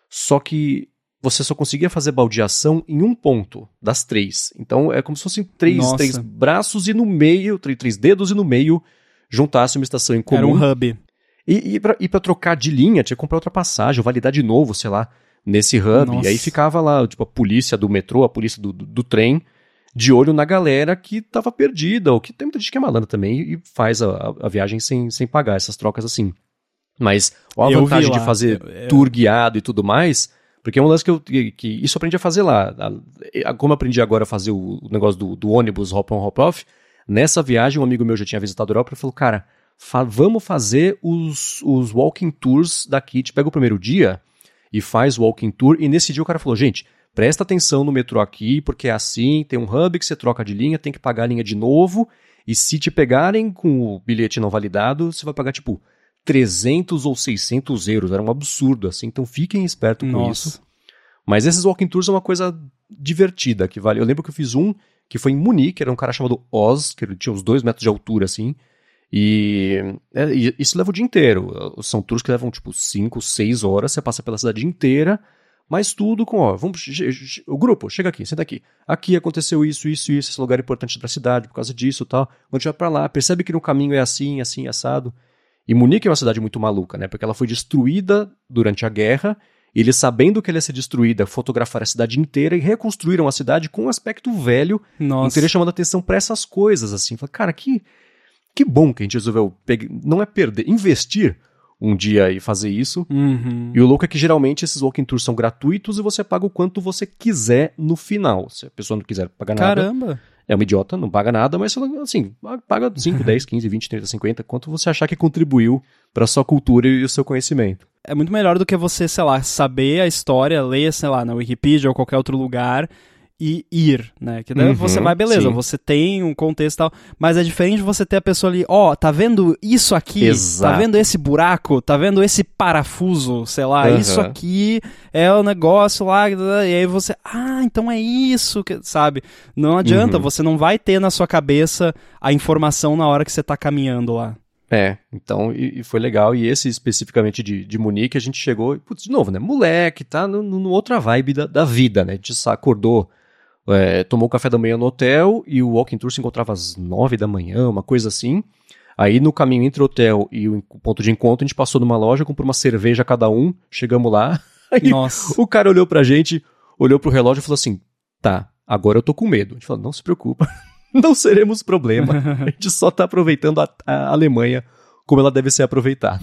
só que você só conseguia fazer baldeação em um ponto das três. Então é como se fossem três, três braços e no meio, três, três dedos e no meio juntasse uma estação em comum. Era um hub. E, e, pra, pra trocar de linha, tinha que comprar outra passagem, validar de novo, sei lá, nesse hub. Nossa. E aí ficava lá, tipo, a polícia do metrô, a polícia do, do, do, trem, de olho na galera que tava perdida, ou que tem muita gente que é malandra também e faz a, a viagem sem, sem pagar essas trocas assim. Mas a vantagem de fazer eu, eu... tour guiado e tudo mais porque é um lance que eu. Que, isso aprendi a fazer lá. Como eu aprendi agora a fazer o, negócio do, do ônibus hop on, hop off, nessa viagem um amigo meu já tinha visitado a Europa e falou: cara, fa vamos fazer os, os walking tours daqui. Te pega o primeiro dia e faz o walking tour. E nesse dia o cara falou: gente, presta atenção no metrô aqui, porque é assim, tem um hub que você troca de linha, tem que pagar a linha de novo. E se te pegarem com o bilhete não validado, você vai pagar tipo 300 ou 600 euros. Era um absurdo, assim. Então fiquem espertos com Nossa. isso. Mas esses walking tours é uma coisa divertida que vale. Eu lembro que eu fiz um que foi em Munique, era um cara chamado Oz, que ele tinha uns dois metros de altura, assim. E, é, e isso leva o dia inteiro. São tours que levam tipo 5, 6 horas. Você passa pela cidade inteira. Mas tudo com, ó, vamos, o grupo, chega aqui, senta aqui. Aqui aconteceu isso, isso, isso, esse lugar é importante para a cidade por causa disso, tal. Quando a gente vai para lá, percebe que no caminho é assim, assim, assado. E Munique é uma cidade muito maluca, né? Porque ela foi destruída durante a guerra. Eles, sabendo que ela ia ser destruída, fotografaram a cidade inteira e reconstruíram a cidade com um aspecto velho. Nossa. Então chamando atenção para essas coisas, assim. Fala, cara, que, que bom que a gente resolveu pegar. Não é perder, investir um dia e fazer isso. Uhum. E o louco é que geralmente esses walking tours são gratuitos e você paga o quanto você quiser no final. Se a pessoa não quiser pagar nada. Caramba! É um idiota, não paga nada, mas assim, paga 5, 10, 15, 20, 30, 50, quanto você achar que contribuiu para sua cultura e o seu conhecimento. É muito melhor do que você, sei lá, saber a história, ler, sei lá, na Wikipedia ou qualquer outro lugar e ir, né? Que daí uhum, você vai, beleza, sim. você tem um contexto e tal, mas é diferente você ter a pessoa ali, ó, oh, tá vendo isso aqui? Exato. Tá vendo esse buraco? Tá vendo esse parafuso? Sei lá, uhum. isso aqui é o negócio lá, e aí você, ah, então é isso, que, sabe? Não adianta, uhum. você não vai ter na sua cabeça a informação na hora que você tá caminhando lá. É, então, e, e, foi legal. E esse especificamente de, de Munique, a gente chegou, putz, de novo, né? Moleque, tá no, no outra vibe da, da vida, né? A gente acordou é, tomou o café da manhã no hotel e o walking tour se encontrava às nove da manhã, uma coisa assim. Aí no caminho entre o hotel e o ponto de encontro, a gente passou numa loja, comprou uma cerveja cada um, chegamos lá. Aí Nossa. o cara olhou pra gente, olhou pro relógio e falou assim: tá, agora eu tô com medo. A gente falou: não se preocupa, não seremos problema. A gente só tá aproveitando a, a Alemanha como ela deve ser aproveitada.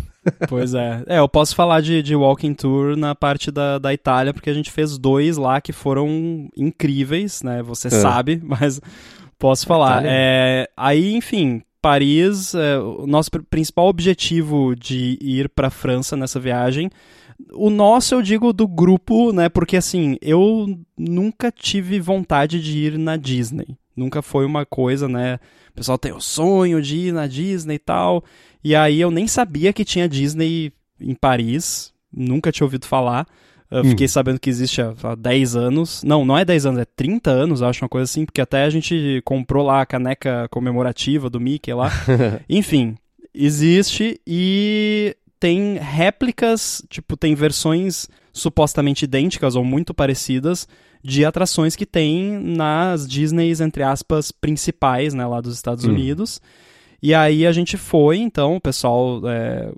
pois é. É, eu posso falar de, de Walking Tour na parte da, da Itália, porque a gente fez dois lá que foram incríveis, né? Você é. sabe, mas posso falar. É, aí, enfim, Paris, é, o nosso principal objetivo de ir para França nessa viagem. O nosso, eu digo, do grupo, né? Porque assim, eu nunca tive vontade de ir na Disney. Nunca foi uma coisa, né? O pessoal tem o sonho de ir na Disney e tal. E aí eu nem sabia que tinha Disney em Paris, nunca tinha ouvido falar. Eu hum. fiquei sabendo que existe há 10 anos. Não, não é 10 anos, é 30 anos, acho uma coisa assim, porque até a gente comprou lá a caneca comemorativa do Mickey lá. Enfim, existe e tem réplicas, tipo, tem versões supostamente idênticas ou muito parecidas de atrações que tem nas Disneys, entre aspas, principais, né, lá dos Estados hum. Unidos. E aí a gente foi, então, o pessoal é,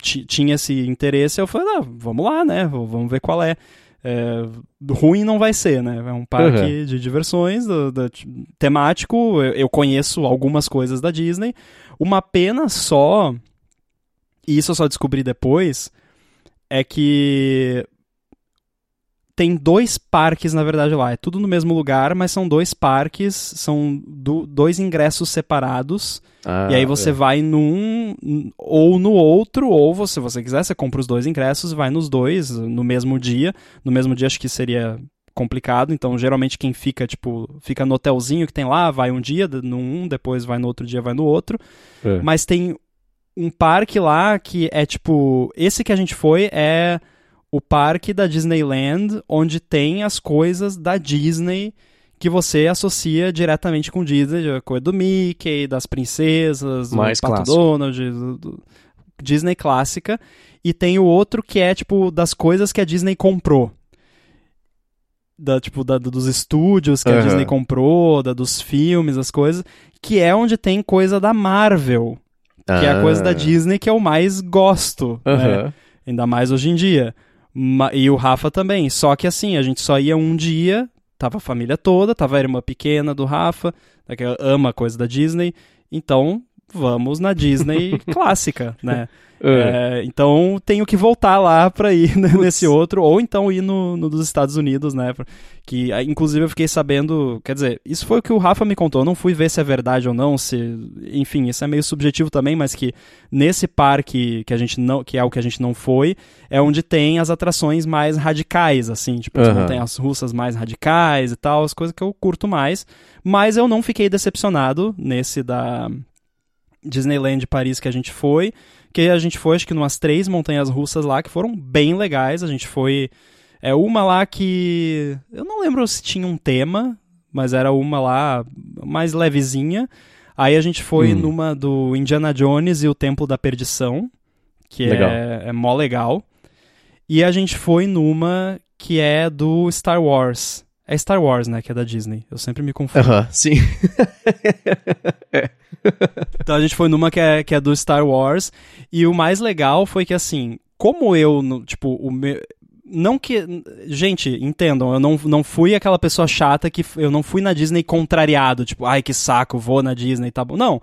tinha esse interesse, eu falei, ah, vamos lá, né, vamos ver qual é. é ruim não vai ser, né, é um parque uhum. de diversões do, do, temático, eu, eu conheço algumas coisas da Disney. Uma pena só, e isso eu só descobri depois, é que tem dois parques, na verdade, lá. É tudo no mesmo lugar, mas são dois parques, são do, dois ingressos separados. Ah, e aí você é. vai num ou no outro, ou você, se você quiser, você compra os dois ingressos e vai nos dois no mesmo dia. No mesmo dia acho que seria complicado, então geralmente quem fica, tipo, fica no hotelzinho que tem lá, vai um dia num, depois vai no outro dia, vai no outro. É. Mas tem um parque lá que é tipo, esse que a gente foi é o parque da Disneyland, onde tem as coisas da Disney que você associa diretamente com Disney, a coisa do Mickey, das princesas, Mais do Pato Donald, do, do Disney clássica. E tem o outro que é, tipo, das coisas que a Disney comprou. Da, tipo, da, dos estúdios que uhum. a Disney comprou, da, dos filmes, as coisas, que é onde tem coisa da Marvel, que ah. é a coisa da ah. Disney que eu mais gosto, uhum. né? Ainda mais hoje em dia. E o Rafa também. Só que assim, a gente só ia um dia, tava a família toda, tava a irmã pequena do Rafa, que ama coisa da Disney. Então, vamos na Disney clássica, né? É. É, então tenho que voltar lá para ir né, nesse outro, ou então ir no, no, dos Estados Unidos, né? Que inclusive eu fiquei sabendo, quer dizer, isso foi o que o Rafa me contou, eu não fui ver se é verdade ou não, se, enfim, isso é meio subjetivo também, mas que nesse parque que a gente não, que é o que a gente não foi, é onde tem as atrações mais radicais, assim, tipo, uhum. tem as russas mais radicais e tal, as coisas que eu curto mais, mas eu não fiquei decepcionado nesse da Disneyland Paris que a gente foi que a gente foi, acho que, umas três montanhas russas lá que foram bem legais. A gente foi. É uma lá que. Eu não lembro se tinha um tema, mas era uma lá mais levezinha. Aí a gente foi hum. numa do Indiana Jones e o Templo da Perdição, que é, é mó legal. E a gente foi numa que é do Star Wars. É Star Wars, né? Que é da Disney. Eu sempre me confundo. Aham, uh -huh, sim. é. então a gente foi numa que é, que é do Star Wars. E o mais legal foi que, assim, como eu, tipo, o meu. Não que. Gente, entendam, eu não, não fui aquela pessoa chata que. Eu não fui na Disney contrariado, tipo, ai que saco, vou na Disney, tá bom. Não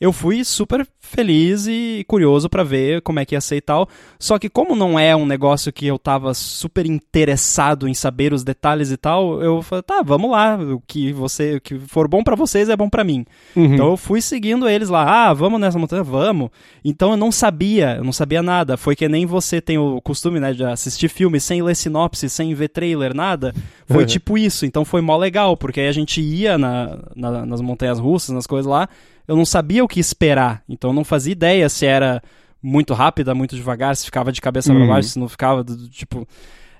eu fui super feliz e curioso para ver como é que ia ser e tal. Só que como não é um negócio que eu tava super interessado em saber os detalhes e tal, eu falei, tá, vamos lá, o que você, o que for bom para vocês é bom para mim. Uhum. Então eu fui seguindo eles lá, ah, vamos nessa montanha, vamos. Então eu não sabia, eu não sabia nada. Foi que nem você tem o costume, né, de assistir filme sem ler sinopse, sem ver trailer, nada. Foi uhum. tipo isso. Então foi mó legal, porque aí a gente ia na, na, nas montanhas russas, nas coisas lá, eu não sabia o que esperar. Então eu não fazia ideia se era muito rápida, muito devagar, se ficava de cabeça uhum. para baixo, se não ficava, tipo.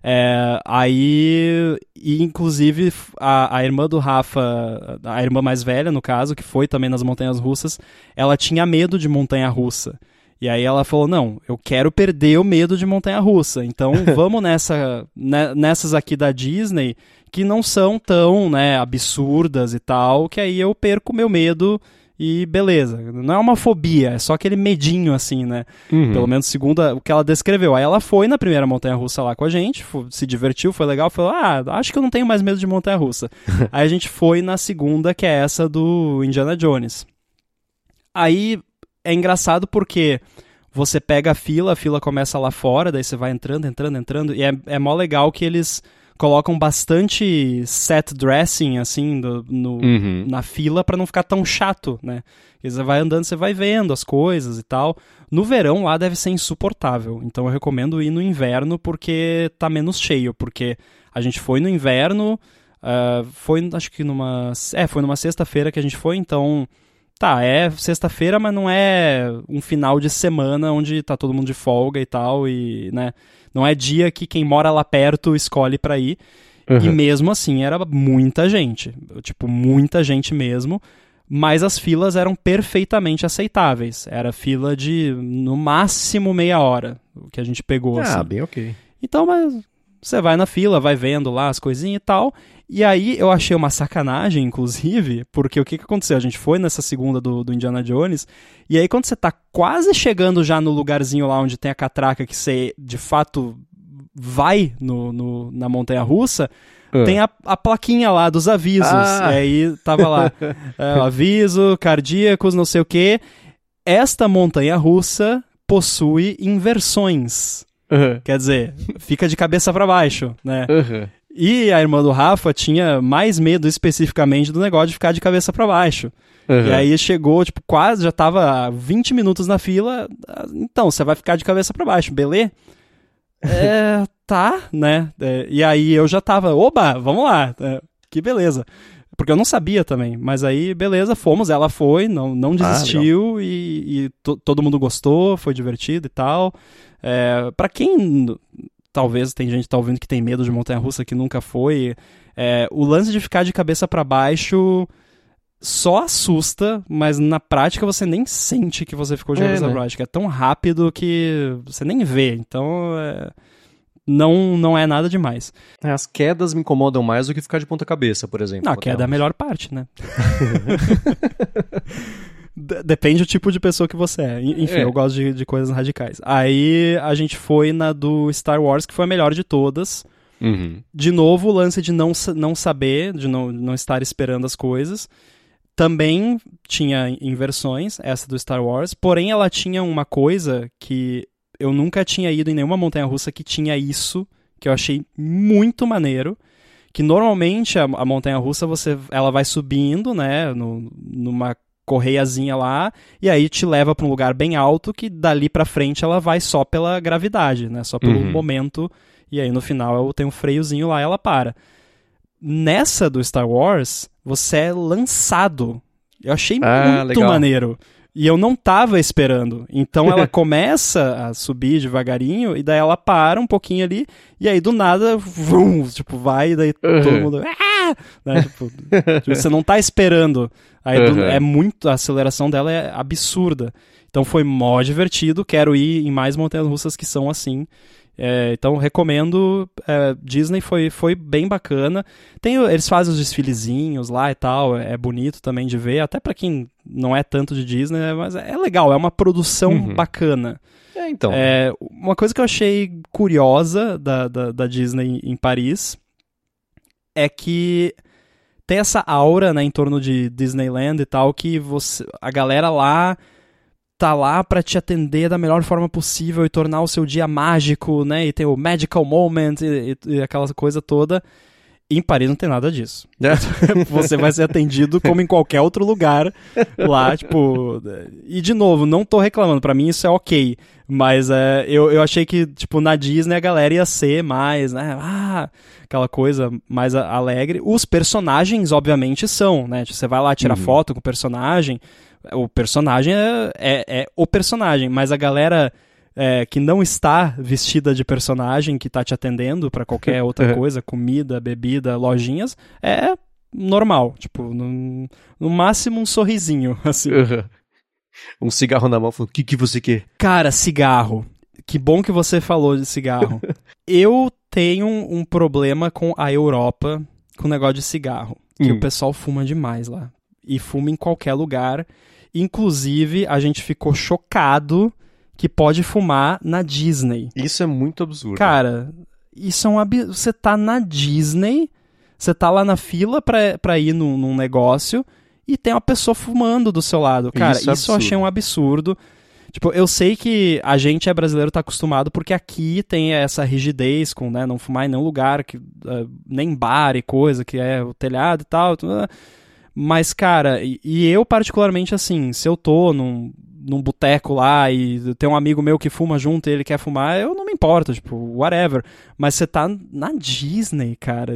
É, aí, e inclusive, a, a irmã do Rafa, a irmã mais velha, no caso, que foi também nas montanhas russas, ela tinha medo de montanha russa. E aí ela falou: não, eu quero perder o medo de montanha russa. Então vamos nessa, né, nessas aqui da Disney que não são tão né, absurdas e tal, que aí eu perco meu medo e beleza. Não é uma fobia, é só aquele medinho, assim, né? Uhum. Pelo menos segundo o que ela descreveu. Aí ela foi na primeira montanha russa lá com a gente, se divertiu, foi legal, falou: ah, acho que eu não tenho mais medo de montanha russa. Aí a gente foi na segunda, que é essa do Indiana Jones. Aí é engraçado porque você pega a fila, a fila começa lá fora, daí você vai entrando, entrando, entrando, e é, é mó legal que eles colocam bastante set dressing, assim, do, no, uhum. na fila para não ficar tão chato, né? Porque você vai andando, você vai vendo as coisas e tal. No verão lá deve ser insuportável, então eu recomendo ir no inverno porque tá menos cheio, porque a gente foi no inverno, uh, foi acho que numa. É, foi numa sexta-feira que a gente foi, então tá, é sexta-feira, mas não é um final de semana onde tá todo mundo de folga e tal, e, né, não é dia que quem mora lá perto escolhe para ir. Uhum. E mesmo assim era muita gente, tipo, muita gente mesmo. mas as filas eram perfeitamente aceitáveis. Era fila de, no máximo, meia hora, o que a gente pegou. Ah, assim. bem ok. Então, mas você vai na fila, vai vendo lá as coisinhas e tal. E aí eu achei uma sacanagem, inclusive, porque o que, que aconteceu? A gente foi nessa segunda do, do Indiana Jones, e aí quando você tá quase chegando já no lugarzinho lá onde tem a catraca que você de fato vai no, no na montanha russa, Ah. tem a, a plaquinha lá dos avisos. Ah. E aí tava lá, é, aviso, cardíacos, não sei o quê. Esta montanha russa possui inversões. Quer dizer, fica de cabeça para baixo, né? E a irmã do Rafa tinha mais medo especificamente do negócio de ficar de cabeça para baixo. E Aham. aí chegou, tipo, quase, já tava 20 minutos na fila. ah, Então, você vai ficar de cabeça para baixo, beleza? É, tá, né? É, e aí eu já tava, oba, vamos lá. É, que beleza. Porque eu não sabia também. Mas aí, beleza, fomos, ela foi, não, não desistiu e, e to- todo mundo gostou, foi divertido e tal. É, para quem talvez tem gente que tá ouvindo que tem medo de montanha russa que nunca foi, é, o lance de ficar de cabeça para baixo só assusta, mas na prática você nem sente que você ficou de É, cabeça né? pra baixo, é tão rápido que você nem vê. Então, é, não não é nada demais. É, As quedas me incomodam mais do que ficar de ponta cabeça, por exemplo. Não, a queda é a melhor parte, né? Depende do tipo de pessoa que você é. En- Enfim, É. eu gosto de, de coisas radicais. Aí a gente foi na do Star Wars, que foi a melhor de todas. Uhum. De novo, o lance de não, não saber, de não, não estar esperando as coisas. Também tinha inversões, essa do Star Wars, porém ela tinha uma coisa que eu nunca tinha ido em nenhuma montanha russa que tinha isso, que eu achei muito maneiro. Que normalmente a, a montanha russa você, ela vai subindo, né, no, numa correiazinha lá, e aí te leva para um lugar bem alto que dali para frente ela vai só pela gravidade, né, só pelo Uhum. momento e aí no final tem um freiozinho lá e ela para. Nessa do Star Wars, você é lançado. Eu achei Ah, muito legal. maneiro. E eu não tava esperando. Então ela começa a subir devagarinho e daí ela para um pouquinho ali e aí do nada, vum, tipo, vai e daí todo Uhum. mundo, ah! né? tipo, você não tá esperando. Aí Uhum. é muito, a aceleração dela é absurda. Então foi mó divertido, quero ir em mais montanhas russas que são assim. É, então recomendo. é, Disney foi, foi bem bacana. Tem, eles fazem os desfilezinhos lá e tal, é, é bonito também de ver, até pra quem não é tanto de Disney, né, mas é legal, é uma produção Uhum. bacana. É, então. É, uma coisa que eu achei curiosa da, da, da Disney em Paris é que tem essa aura né, em torno de Disneyland e tal, que você, a galera lá tá lá pra te atender da melhor forma possível e tornar o seu dia mágico, né? E ter o magical moment e, e- e aquela coisa toda. Em Paris não tem nada disso. Você vai ser atendido como em qualquer outro lugar lá, tipo. E de novo, não tô reclamando, pra mim isso é ok. Mas é, eu, eu achei que, tipo, na Disney a galera ia ser mais, né? Ah, aquela coisa mais alegre. Os personagens, obviamente, são, né? Você vai lá tirar Uhum. foto com o personagem. O personagem é, é, é o personagem, mas a galera é, que não está vestida de personagem, que tá te atendendo pra qualquer outra Uhum. coisa, comida, bebida, lojinhas, é normal. Tipo, no, no máximo um sorrisinho, assim. Uhum. Um cigarro na mão, falando, o que, que você quer? Cara, cigarro. Que bom que você falou de cigarro. Eu tenho um problema com a Europa com o negócio de cigarro. Que Hum. o pessoal fuma demais lá. E fuma em qualquer lugar. Inclusive, a gente ficou chocado que pode fumar na Disney. Isso é muito absurdo. Cara, isso é um absurdo. Você tá na Disney, você tá lá na fila pra, pra ir num, num negócio e tem uma pessoa fumando do seu lado. Cara, Isso isso, é eu achei um absurdo. Tipo, eu sei que a gente é brasileiro tá acostumado porque aqui tem essa rigidez com, né, não fumar em nenhum lugar, que, eh, nem bar e coisa, que é o telhado e tal. né. Mas, cara, e, e eu particularmente, assim, se eu tô num, num boteco lá e tem um amigo meu que fuma junto e ele quer fumar, eu não me importo, tipo, whatever. Mas você tá na Disney, cara.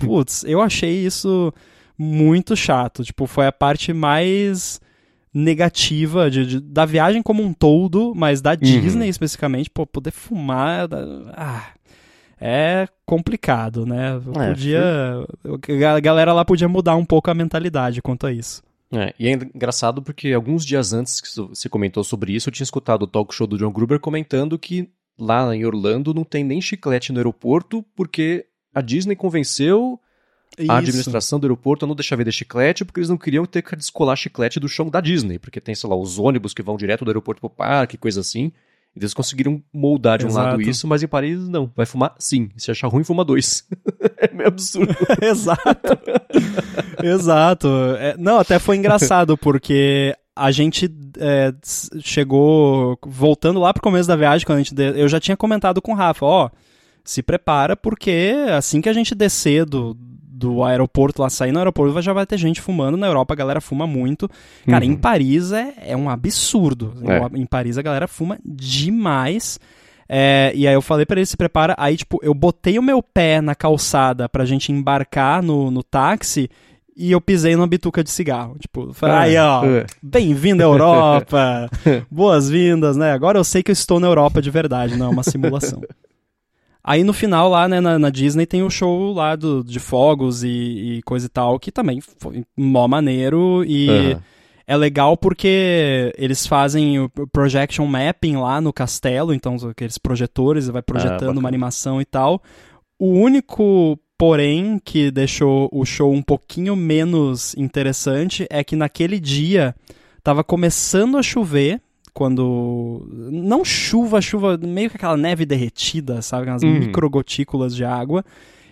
Putz, eu achei isso muito chato. Tipo, foi a parte mais negativa de, de- da viagem como um todo, mas da Disney especificamente, pô, poder fumar. Ah, é complicado, né? É, Podia. A galera lá podia mudar um pouco a mentalidade quanto a isso. É, e é engraçado porque alguns dias antes que você comentou sobre isso, eu tinha escutado o talk show do John Gruber comentando que lá em Orlando não tem nem chiclete no aeroporto porque a Disney convenceu isso. a administração do aeroporto a não deixar vender chiclete porque eles não queriam ter que descolar chiclete do chão da Disney, porque tem, sei lá, os ônibus que vão direto do aeroporto pro parque, coisa assim. Eles conseguiram moldar de um Exato. lado isso, mas em Paris não. Vai fumar sim. Se achar ruim, fuma dois. é meio absurdo. Exato. Exato. É, não, até foi engraçado, porque a gente é, chegou. Voltando lá pro começo da viagem, quando a gente. Eu já tinha comentado com o Rafa, ó. Se prepara, porque assim que a gente descer do, do aeroporto lá, sair no aeroporto, já vai ter gente fumando. Na Europa a galera fuma muito. Cara, uhum. em Paris é, é um absurdo. É. Em Paris a galera fuma demais. É, e aí eu falei para ele se prepara. Aí, tipo, eu botei o meu pé na calçada pra gente embarcar no, no táxi e eu pisei numa bituca de cigarro. Tipo, falei, aí, ó, é. bem-vindo à Europa, boas-vindas, né? Agora eu sei que eu estou na Europa de verdade, não é uma simulação. Aí no final lá, né, na, na, Disney tem o show lá do, de fogos e, e coisa e tal, que também foi mó maneiro e uhum. é legal porque eles fazem o projection mapping lá no castelo, então aqueles projetores, vai projetando ah, uma animação e tal. O único porém que deixou o show um pouquinho menos interessante é que naquele dia tava começando a chover quando. Não chuva, chuva, meio que aquela neve derretida, sabe? Aquelas uhum. microgotículas de água.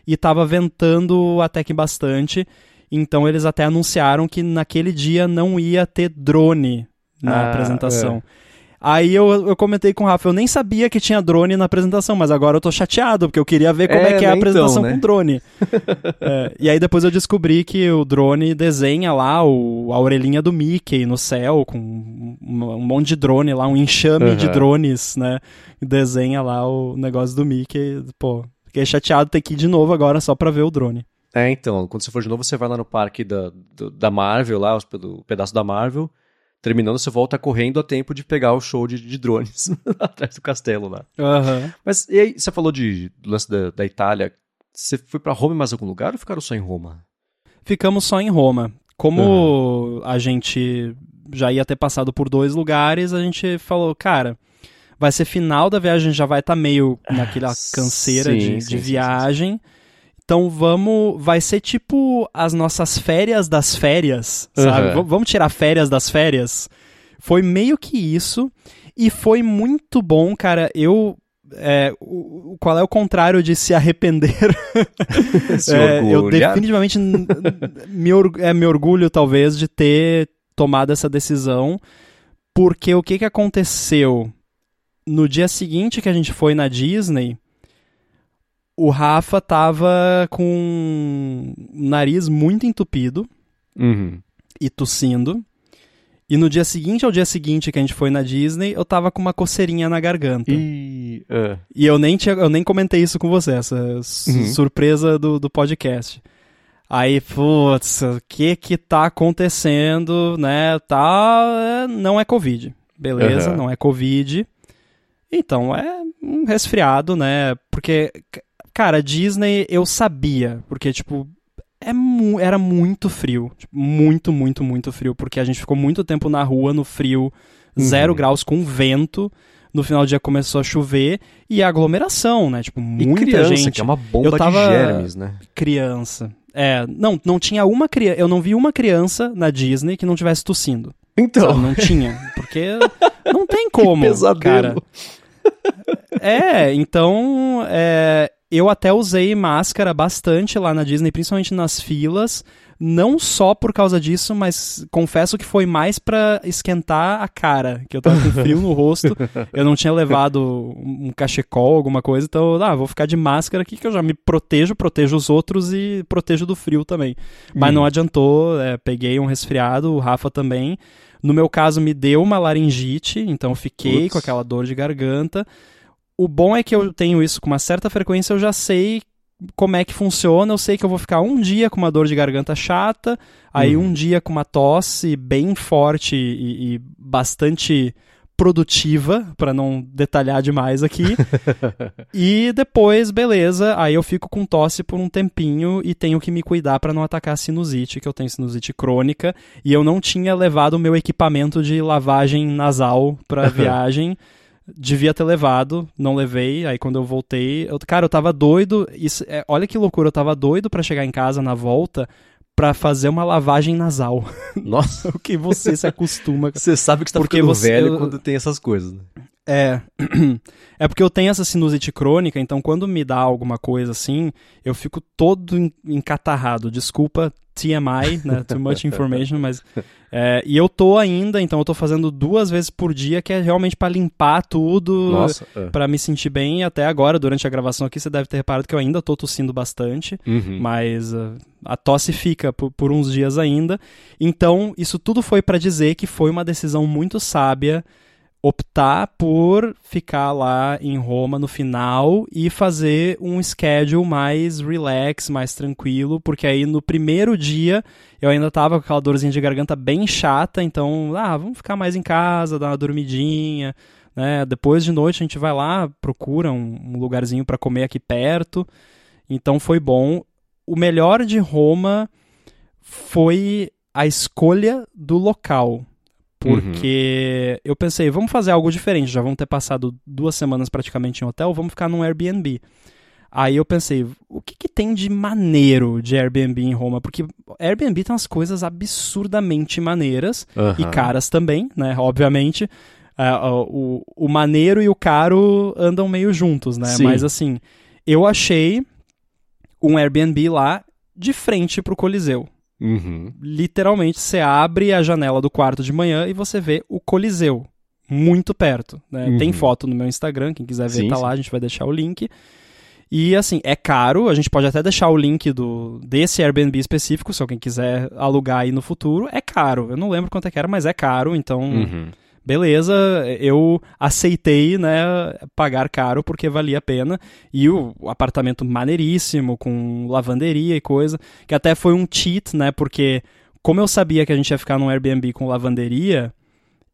E tava ventando até que bastante. Então eles até anunciaram que naquele dia não ia ter drone na ah, apresentação. É. Aí eu, eu comentei com o Rafa, eu nem sabia que tinha drone na apresentação, mas agora eu tô chateado, porque eu queria ver como é, é que é a então, apresentação então, né? com drone. é, e aí depois eu descobri que o drone desenha lá o, a orelhinha do Mickey no céu, com um, um monte de drone lá, um enxame uhum. de drones, né? Desenha lá o negócio do Mickey. Pô, fiquei chateado ter que ir de novo agora só pra ver o drone. É, então, quando você for de novo, você vai lá no parque da, da Marvel, lá, o pedaço da Marvel, terminando, você volta correndo a tempo de pegar o show de, de drones atrás do castelo lá. Uhum. Mas e aí, você falou de, do lance da, da Itália. Você foi para Roma em mais algum lugar ou ficaram só em Roma? Ficamos só em Roma. Como uhum. a gente já ia ter passado por dois lugares, a gente falou, cara, vai ser final da viagem, já vai estar tá meio naquela canseira sim, de, sim, de viagem. Sim, então vamos. Vai ser tipo as nossas férias das férias, sabe? Uhum. Vamos tirar férias das férias. Foi meio que isso. E foi muito bom, cara. Eu. É, o, qual é o contrário de se arrepender? se é, eu definitivamente me, é, me orgulho, talvez, de ter tomado essa decisão. Porque o que, que aconteceu? No dia seguinte que a gente foi na Disney, o Rafa tava com o nariz muito entupido uhum. e tossindo. E no dia seguinte ao dia seguinte que a gente foi na Disney, eu tava com uma coceirinha na garganta. E, uh. e eu, nem tinha, eu nem comentei isso com você, essa uhum. surpresa do, do podcast. Aí, putz, o que que tá acontecendo, né? Tá, não é Covid. Beleza, uhum. não é Covid. Então é um resfriado, né? Porque Cara, Disney eu sabia, porque, tipo, é mu era muito frio. Tipo, muito, muito, muito frio. Porque a gente ficou muito tempo na rua, no frio, uhum. zero graus, com vento. No final do dia começou a chover e a aglomeração, né? Tipo, muita e criança, gente. que é uma bomba eu tava... de germes, né? Criança. É, não, não tinha uma criança. Eu não vi uma criança na Disney que não tivesse tossindo. Então. Sabe? Não tinha. Porque não tem como. que pesadelo. Cara. É, então. É, eu até usei máscara bastante lá na Disney, principalmente nas filas. Não só por causa disso, mas confesso que foi mais para esquentar a cara, que eu tava com frio no rosto. Eu não tinha levado um cachecol, alguma coisa, então, ah, vou ficar de máscara aqui que eu já me protejo, protejo os outros e protejo do frio também. Mas não hum. adiantou, é, peguei um resfriado, o Rafa também. No meu caso, me deu uma laringite, então fiquei Ups. com aquela dor de garganta o bom é que eu tenho isso com uma certa frequência, eu já sei como é que funciona. Eu sei que eu vou ficar um dia com uma dor de garganta chata, aí uhum. um dia com uma tosse bem forte e, e, bastante produtiva, para não detalhar demais aqui. e depois, beleza, aí eu fico com tosse por um tempinho e tenho que me cuidar para não atacar a sinusite, que eu tenho sinusite crônica, e eu não tinha levado o meu equipamento de lavagem nasal para viagem. Devia ter levado, não levei. Aí quando eu voltei, eu, cara, eu tava doido. Isso, é, olha que loucura, eu tava doido para chegar em casa na volta para fazer uma lavagem nasal. Nossa, o que você se acostuma. Você sabe que está porque ficando você, velho eu, quando tem essas coisas. Né? É. É porque eu tenho essa sinusite crônica, então quando me dá alguma coisa assim, eu fico todo encatarrado. Desculpa, TMI, né? Too much information, mas. É, e eu tô ainda, então eu tô fazendo duas vezes por dia, que é realmente para limpar tudo, é. para me sentir bem. Até agora, durante a gravação aqui, você deve ter reparado que eu ainda tô tossindo bastante, uhum. mas uh, a tosse fica por, por uns dias ainda. Então, isso tudo foi para dizer que foi uma decisão muito sábia optar por ficar lá em Roma no final e fazer um schedule mais relax, mais tranquilo, porque aí no primeiro dia eu ainda tava com aquela dorzinha de garganta bem chata, então, ah, vamos ficar mais em casa, dar uma dormidinha, né? Depois de noite a gente vai lá, procura um, um lugarzinho para comer aqui perto. Então foi bom. O melhor de Roma foi a escolha do local porque uhum. eu pensei, vamos fazer algo diferente, já vamos ter passado duas semanas praticamente em hotel, vamos ficar num Airbnb. Aí eu pensei, o que, que tem de maneiro de Airbnb em Roma? Porque Airbnb tem umas coisas absurdamente maneiras uhum. e caras também, né? Obviamente. Uh, o, o maneiro e o caro andam meio juntos, né? Sim. Mas assim, eu achei um Airbnb lá de frente pro Coliseu. Uhum. Literalmente, você abre a janela do quarto de manhã e você vê o Coliseu muito perto. Né? Uhum. Tem foto no meu Instagram, quem quiser ver sim, tá lá, a gente vai deixar o link. E assim, é caro, a gente pode até deixar o link do desse Airbnb específico, se alguém quiser alugar aí no futuro. É caro, eu não lembro quanto é que era, mas é caro, então. Uhum beleza, eu aceitei, né, pagar caro porque valia a pena. E o, apartamento maneiríssimo, com lavanderia e coisa, que até foi um cheat, né, porque como eu sabia que a gente ia ficar num Airbnb com lavanderia,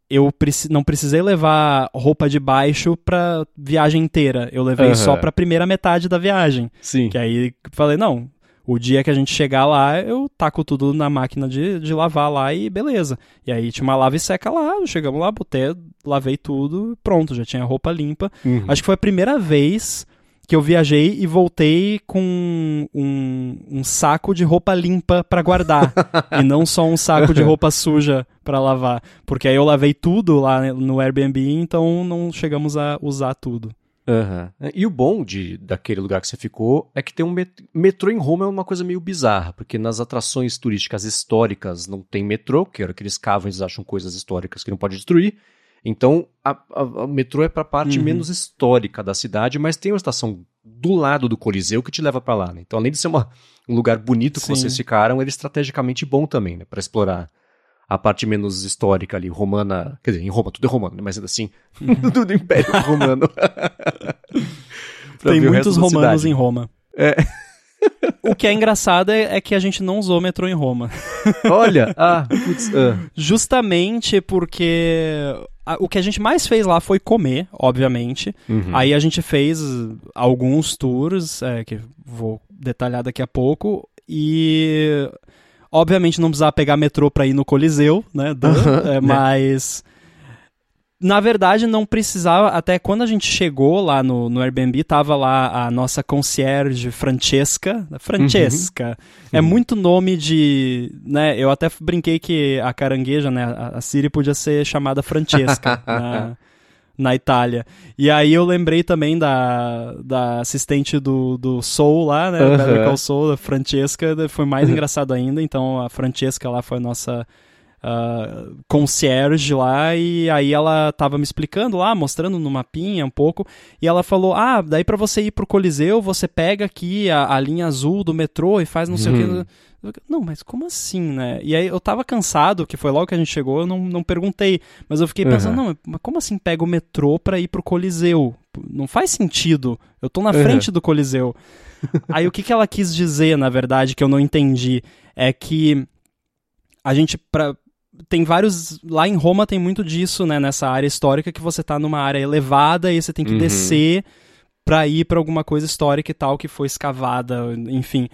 eu não precisei levar roupa de baixo pra viagem inteira. Eu levei uhum. só pra primeira metade da viagem. Sim. Que aí falei, não, o dia que a gente chegar lá, eu taco tudo na máquina de, de lavar lá e beleza. E aí tinha uma lava e seca lá, chegamos lá, botei, lavei tudo, pronto, já tinha roupa limpa. Uhum. Acho que foi a primeira vez que eu viajei e voltei com um, um saco de roupa limpa para guardar e não só um saco de roupa suja para lavar, porque aí eu lavei tudo lá no Airbnb, então não chegamos a usar tudo. Uhum. E o bom de, daquele lugar que você ficou é que tem um met metrô em Roma é uma coisa meio bizarra, porque nas atrações turísticas históricas não tem metrô, que era que eles cavam eles acham coisas históricas que não pode destruir. Então a metrô é para a parte uhum. menos histórica da cidade, mas tem uma estação do lado do Coliseu que te leva para lá. Né? Então além de ser uma, um lugar bonito que Sim. vocês ficaram, ele é estrategicamente bom também, né, para explorar a parte menos histórica ali, romana. Quer dizer, em Roma tudo é romano, né? mas ainda assim, tudo do Império Romano. Tem muitos romanos em Roma. É. O que é engraçado é, é, que a gente não usou metrô em Roma. Olha, ah, putz, uh. justamente porque a, o que a gente mais fez lá foi comer, obviamente. Uhum. Aí a gente fez alguns tours, é, que vou detalhar daqui a pouco, e Obviamente não precisava pegar metrô para ir no Coliseu, né? é, mas. Na verdade, não precisava. Até quando a gente chegou lá no, no Airbnb, tava lá a nossa concierge Francesca. Francesca. Uhum. É muito nome de. Né, eu até brinquei que a carangueja, né? A, a Siri podia ser chamada Francesca. né, na Itália. E aí eu lembrei também da, da assistente do, do Soul lá, né? Uhum. Better Call Soul, a Francesca, foi mais engraçado ainda. Então a Francesca lá foi a nossa uh, concierge lá e aí ela tava me explicando lá, mostrando no mapinha um pouco, e ela falou, ah, daí para você ir pro Coliseu, você pega aqui a, a linha azul do metrô e faz não sei uhum. o que... Não, mas como assim, né? E aí eu tava cansado, que foi logo que a gente chegou, eu não, não perguntei. Mas eu fiquei pensando, uhum. não, mas como assim pega o metrô pra ir pro Coliseu? Não faz sentido. Eu tô na uhum. frente do Coliseu. aí o que, que ela quis dizer, na verdade, que eu não entendi, é que a gente, pra, tem vários. Lá em Roma tem muito disso, né? Nessa área histórica que você tá numa área elevada e você tem que Uhum. descer pra ir pra alguma coisa histórica e tal que foi escavada, enfim.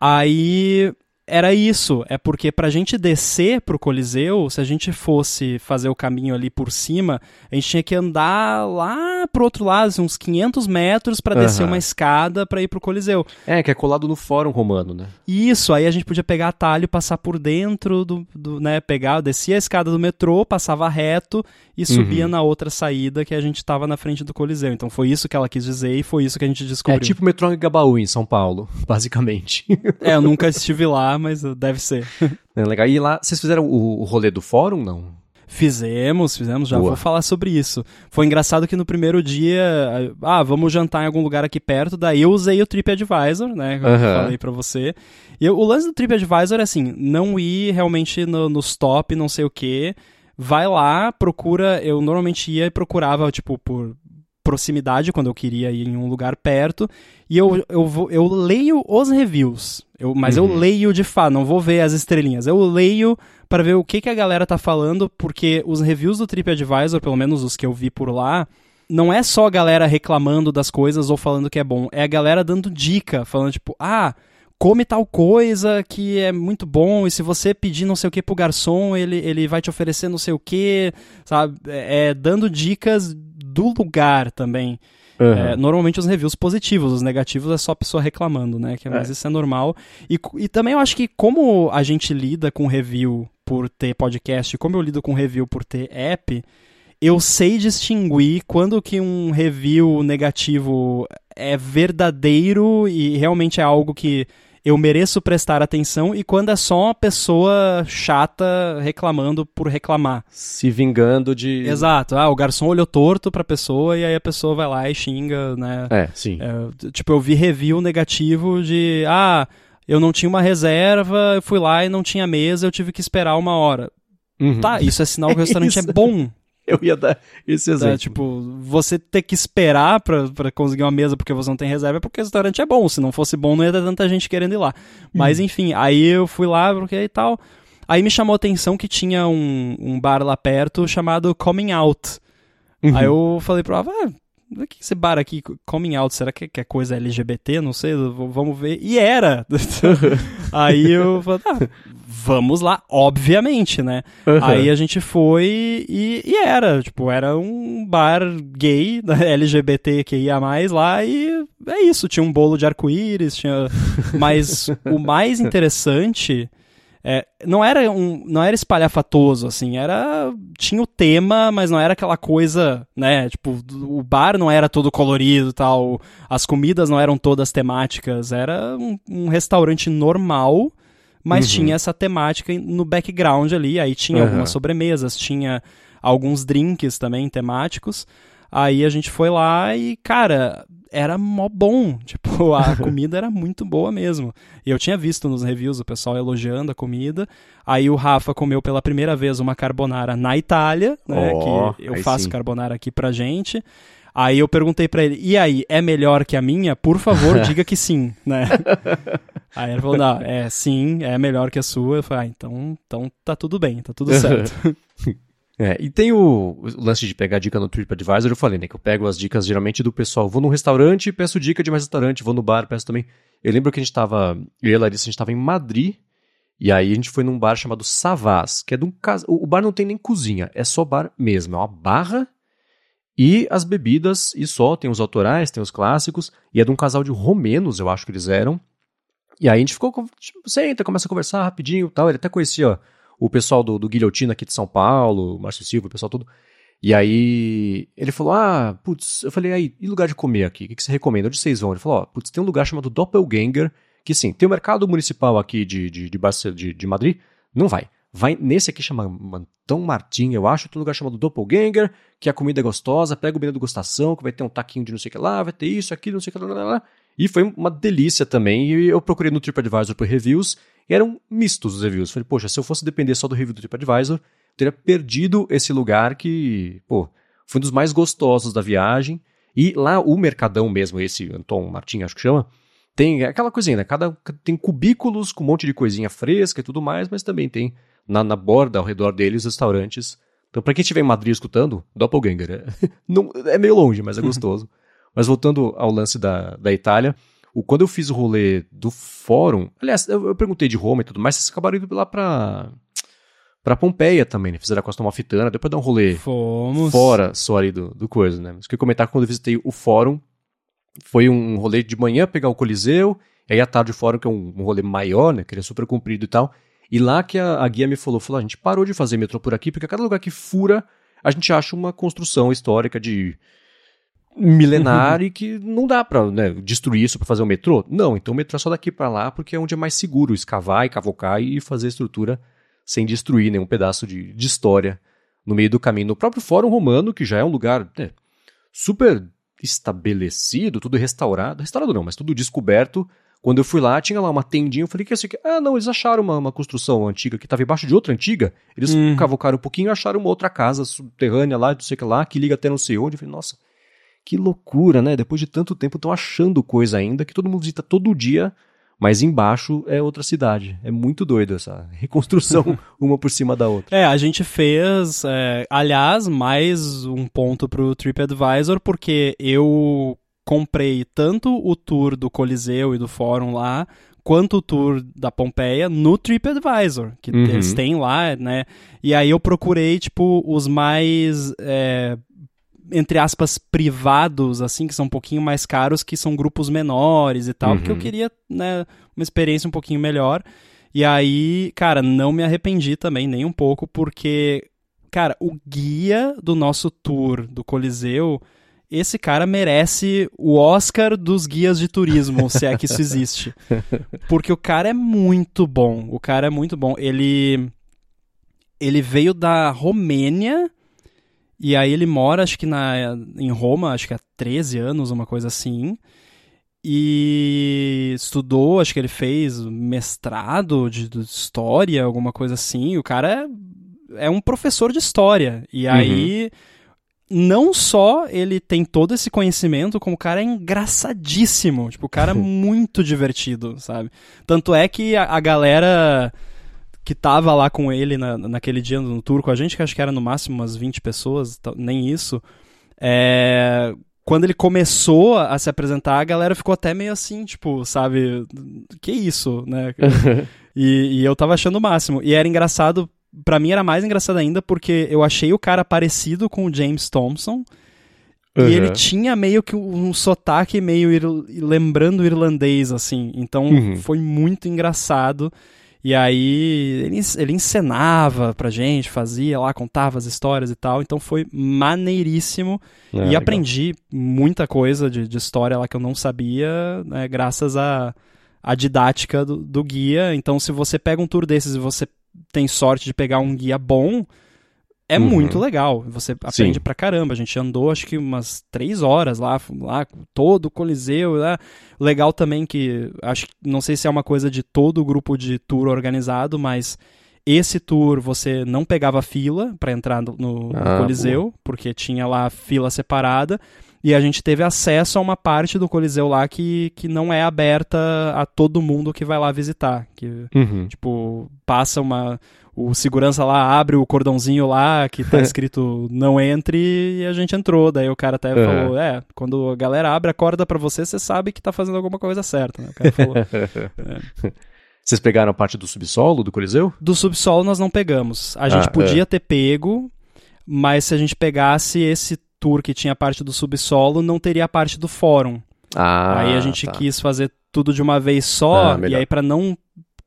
Aí era isso, é porque pra gente descer pro Coliseu, se a gente fosse fazer o caminho ali por cima, a gente tinha que andar lá pro outro lado, uns 500 metros pra descer uma escada pra ir pro Coliseu. É, que é colado no Fórum Romano, né? Isso, aí a gente podia pegar atalho, passar por dentro do, do né, pegar, descia a escada do metrô, passava reto e subia Uhum. na outra saída que a gente tava na frente do Coliseu. Então foi isso que ela quis dizer e foi isso que a gente descobriu. É tipo metrô Gabaú, em São Paulo, basicamente. É, eu nunca estive lá, mas deve ser. é legal. E lá, vocês fizeram o, o rolê do Fórum, não? Fizemos, fizemos, já Boa. vou falar sobre isso. Foi engraçado que no primeiro dia, ah, vamos jantar em algum lugar aqui perto, daí eu usei o TripAdvisor, né, que eu falei pra você. E eu- o lance do TripAdvisor é assim, não ir realmente no, nos top, não sei o que, vai lá, procura, eu normalmente ia e procurava, tipo, por proximidade, quando eu queria ir em um lugar perto, e eu, eu, vou, eu leio os reviews, eu, mas Uhum. eu leio de fato, não vou ver as estrelinhas, eu leio para ver o que, que a galera tá falando, porque os reviews do TripAdvisor, pelo menos os que eu vi por lá, não é só a galera reclamando das coisas ou falando que é bom, é a galera dando dica, falando tipo, ah, come tal coisa que é muito bom, e se você pedir não sei o que pro garçom, ele, ele vai te oferecer não sei o que, sabe? É, é dando dicas do lugar também. É, normalmente os reviews positivos, os negativos é só a pessoa reclamando, né? Que, mas É. isso é normal. E, e também eu acho que como a gente lida com review por ter podcast, como eu lido com review por ter app, eu sei distinguir quando que um review negativo é verdadeiro e realmente é algo que eu mereço prestar atenção e quando é só uma pessoa chata reclamando por reclamar. Se vingando de. Exato. Ah, o garçom olhou torto pra pessoa e aí a pessoa vai lá e xinga, né? É, sim. É, tipo, eu vi review negativo de ah, eu não tinha uma reserva, eu fui lá e não tinha mesa, eu tive que esperar uma hora. Uhum. Tá, isso é sinal que o restaurante Isso. é bom. Eu ia dar esse Tá? exemplo. Tipo, você ter que esperar pra, pra conseguir uma mesa porque você não tem reserva é porque o restaurante é bom. Se não fosse bom, não ia ter tanta gente querendo ir lá. Mas enfim, aí eu fui lá porque e tal. Aí me chamou a atenção que tinha um, um bar lá perto chamado Coming Out. Uhum. Aí eu falei pro Rafa, ah, o que esse bar aqui, Coming Out, será que que é coisa LGBT? Não sei, vamos ver. E era! Aí eu falei, ah, vamos lá, obviamente, né? Uhum. Aí a gente foi e, e era, tipo, era um bar gay, da LGBTQIA+, lá, e é isso, tinha um bolo de arco-íris, tinha... Mas o mais interessante... É, não era um, não era espalhafatoso assim, era tinha o tema, mas não era aquela coisa, né, tipo, o bar não era todo colorido, tal, as comidas não eram todas temáticas, era um, um restaurante normal, mas Uhum. tinha essa temática no background ali, aí tinha Aham. algumas sobremesas, tinha alguns drinks também temáticos. Aí a gente foi lá e, cara, era mó bom. Tipo, a comida era muito boa mesmo. E eu tinha visto nos reviews o pessoal elogiando a comida. Aí o Rafa comeu pela primeira vez uma carbonara na Itália, né? Ó, que eu faço sim. carbonara aqui pra gente. Aí eu perguntei pra ele, e aí, é melhor que a minha? Por favor, diga que sim, né? Aí ele falou, não, é sim, é melhor que a sua. Eu falei, ah, então, então tá tudo bem, tá tudo certo. É, e tem o, o lance de pegar dica no TripAdvisor, eu falei, né, que eu pego as dicas geralmente do pessoal, vou num restaurante, peço dica de mais restaurante, vou no bar, peço também. Eu lembro que a gente tava, eu e a Larissa, a gente tava em Madrid, e aí a gente foi num bar chamado Savas, que é de um cas... o bar não tem nem cozinha, é só bar mesmo, é uma barra e as bebidas, e só, tem os autorais, tem os clássicos, e é de um casal de romenos, eu acho que eles eram. E aí a gente ficou, tipo, senta, começa a conversar rapidinho e tal, ele até conhecia o pessoal do, do Guilhotina aqui de São Paulo, Márcio Silva, o pessoal todo. E aí ele falou: Ah, putz, eu falei, aí, e lugar de comer aqui? O que, que você recomenda? Onde vocês vão? Ele falou: Ó, putz, tem um lugar chamado Doppelganger, que sim, tem o mercado municipal aqui de, de, de, de, de Madrid, não vai. Vai nesse aqui chama Mantão Martim, eu acho, tem um lugar chamado Doppelganger, que a comida é gostosa, pega o menu degustação, que vai ter um taquinho de não sei o que lá, vai ter isso, aquilo, não sei o que lá, lá, lá. E foi uma delícia também. E eu procurei no TripAdvisor por reviews e eram mistos os reviews. Falei, poxa, se eu fosse depender só do review do TripAdvisor, teria perdido esse lugar que, pô, foi um dos mais gostosos da viagem. E lá o Mercadão mesmo, esse Anton Martin, acho que chama, tem aquela coisinha, né? Cada, tem cubículos com um monte de coisinha fresca e tudo mais, mas também tem na, na borda, ao redor deles, restaurantes. Então, pra quem estiver em Madrid escutando, Doppelganger. É, não, é meio longe, mas é gostoso. Mas voltando ao lance da, da Itália, o, quando eu fiz o rolê do fórum, aliás, eu, eu perguntei de Roma e tudo mais, vocês acabaram indo lá pra, pra Pompeia também, né? Fizeram a Costa Malfitana, deu pra dar um rolê Fomos. fora só ali do, do coisa, né? Mas que eu comentar quando eu visitei o fórum, foi um rolê de manhã pegar o Coliseu, e aí à tarde o fórum, que é um, um rolê maior, né? Que ele é super comprido e tal. E lá que a, a guia me falou, falou, a gente parou de fazer metrô por aqui, porque a cada lugar que fura, a gente acha uma construção histórica de milenar e que não dá pra né, destruir isso para fazer o metrô. Não, então o metrô é só daqui para lá, porque é onde é mais seguro escavar e cavocar e fazer estrutura sem destruir nenhum pedaço de, de história no meio do caminho. No próprio Fórum Romano, que já é um lugar né, super estabelecido, tudo restaurado. Restaurado não, mas tudo descoberto. Quando eu fui lá, tinha lá uma tendinha. Eu falei, que é isso aqui? Ah, não, eles acharam uma, uma construção antiga que estava embaixo de outra antiga. Eles Uhum. cavocaram um pouquinho e acharam uma outra casa subterrânea lá, não sei o que lá, que liga até não sei onde. Eu falei, nossa, que loucura, né? Depois de tanto tempo estão achando coisa ainda que todo mundo visita todo dia, mas embaixo é outra cidade. É muito doido essa reconstrução uma por cima da outra. É, a gente fez, é, aliás, mais um ponto pro TripAdvisor, porque eu comprei tanto o tour do Coliseu e do Fórum lá, quanto o tour da Pompeia no TripAdvisor, que Uhum. eles têm lá, né? E aí eu procurei, tipo, os mais, é, entre aspas, privados, assim, que são um pouquinho mais caros, que são grupos menores e tal, Uhum. porque eu queria, né, uma experiência um pouquinho melhor. E aí, cara, não me arrependi também, nem um pouco, porque, cara, o guia do nosso tour do Coliseu, esse cara merece o Oscar dos guias de turismo, se é que isso existe. Porque o cara é muito bom. O cara é muito bom. Ele. Ele veio da Romênia. E aí ele mora, acho que na, em Roma, acho que há 13 anos, uma coisa assim. E estudou, acho que ele fez mestrado de, de história, alguma coisa assim. O cara é, é um professor de história. E aí, não só ele tem todo esse conhecimento, como o cara é engraçadíssimo. Tipo, o cara é muito divertido, sabe? Tanto é que a, a galera que tava lá com ele na, naquele dia no tour com a gente, que acho que era no máximo umas 20 pessoas, nem isso. É, quando ele começou a se apresentar, a galera ficou até meio assim, tipo, sabe, que isso, né? e, e eu tava achando o máximo. E era engraçado, pra mim era mais engraçado ainda, porque eu achei o cara parecido com o James Thompson. E Uhum. ele tinha meio que um sotaque meio ir- lembrando irlandês, assim. Então Uhum. foi muito engraçado. E aí ele, ele encenava pra gente, fazia lá, contava as histórias e tal. Então foi maneiríssimo. É, e legal. aprendi muita coisa de, de história lá que eu não sabia, né, graças à à didática do, do guia. Então, se você pega um tour desses e você tem sorte de pegar um guia bom, é Uhum. muito legal. Você aprende pra caramba. A gente andou acho que umas três horas lá, lá todo o Coliseu. Lá. Legal também que acho não sei se é uma coisa de todo o grupo de tour organizado, mas esse tour você não pegava fila pra entrar no, no Ah, Coliseu, porque tinha lá fila separada. E a gente teve acesso a uma parte do Coliseu lá que, que não é aberta a todo mundo que vai lá visitar. Que, Uhum. tipo, passa uma. O segurança lá abre o cordãozinho lá que tá escrito não entre e a gente entrou. Daí o cara até Uhum. falou: É, quando a galera abre a corda pra você, você sabe que tá fazendo alguma coisa certa, né? O cara falou. Vocês pegaram a parte do subsolo do Coliseu? Do subsolo nós não pegamos. A gente Ah, podia ter pego, mas se a gente pegasse esse tour que tinha a parte do subsolo, não teria a parte do fórum. Ah, aí a gente tá. quis fazer tudo de uma vez só, Ah, e aí pra não,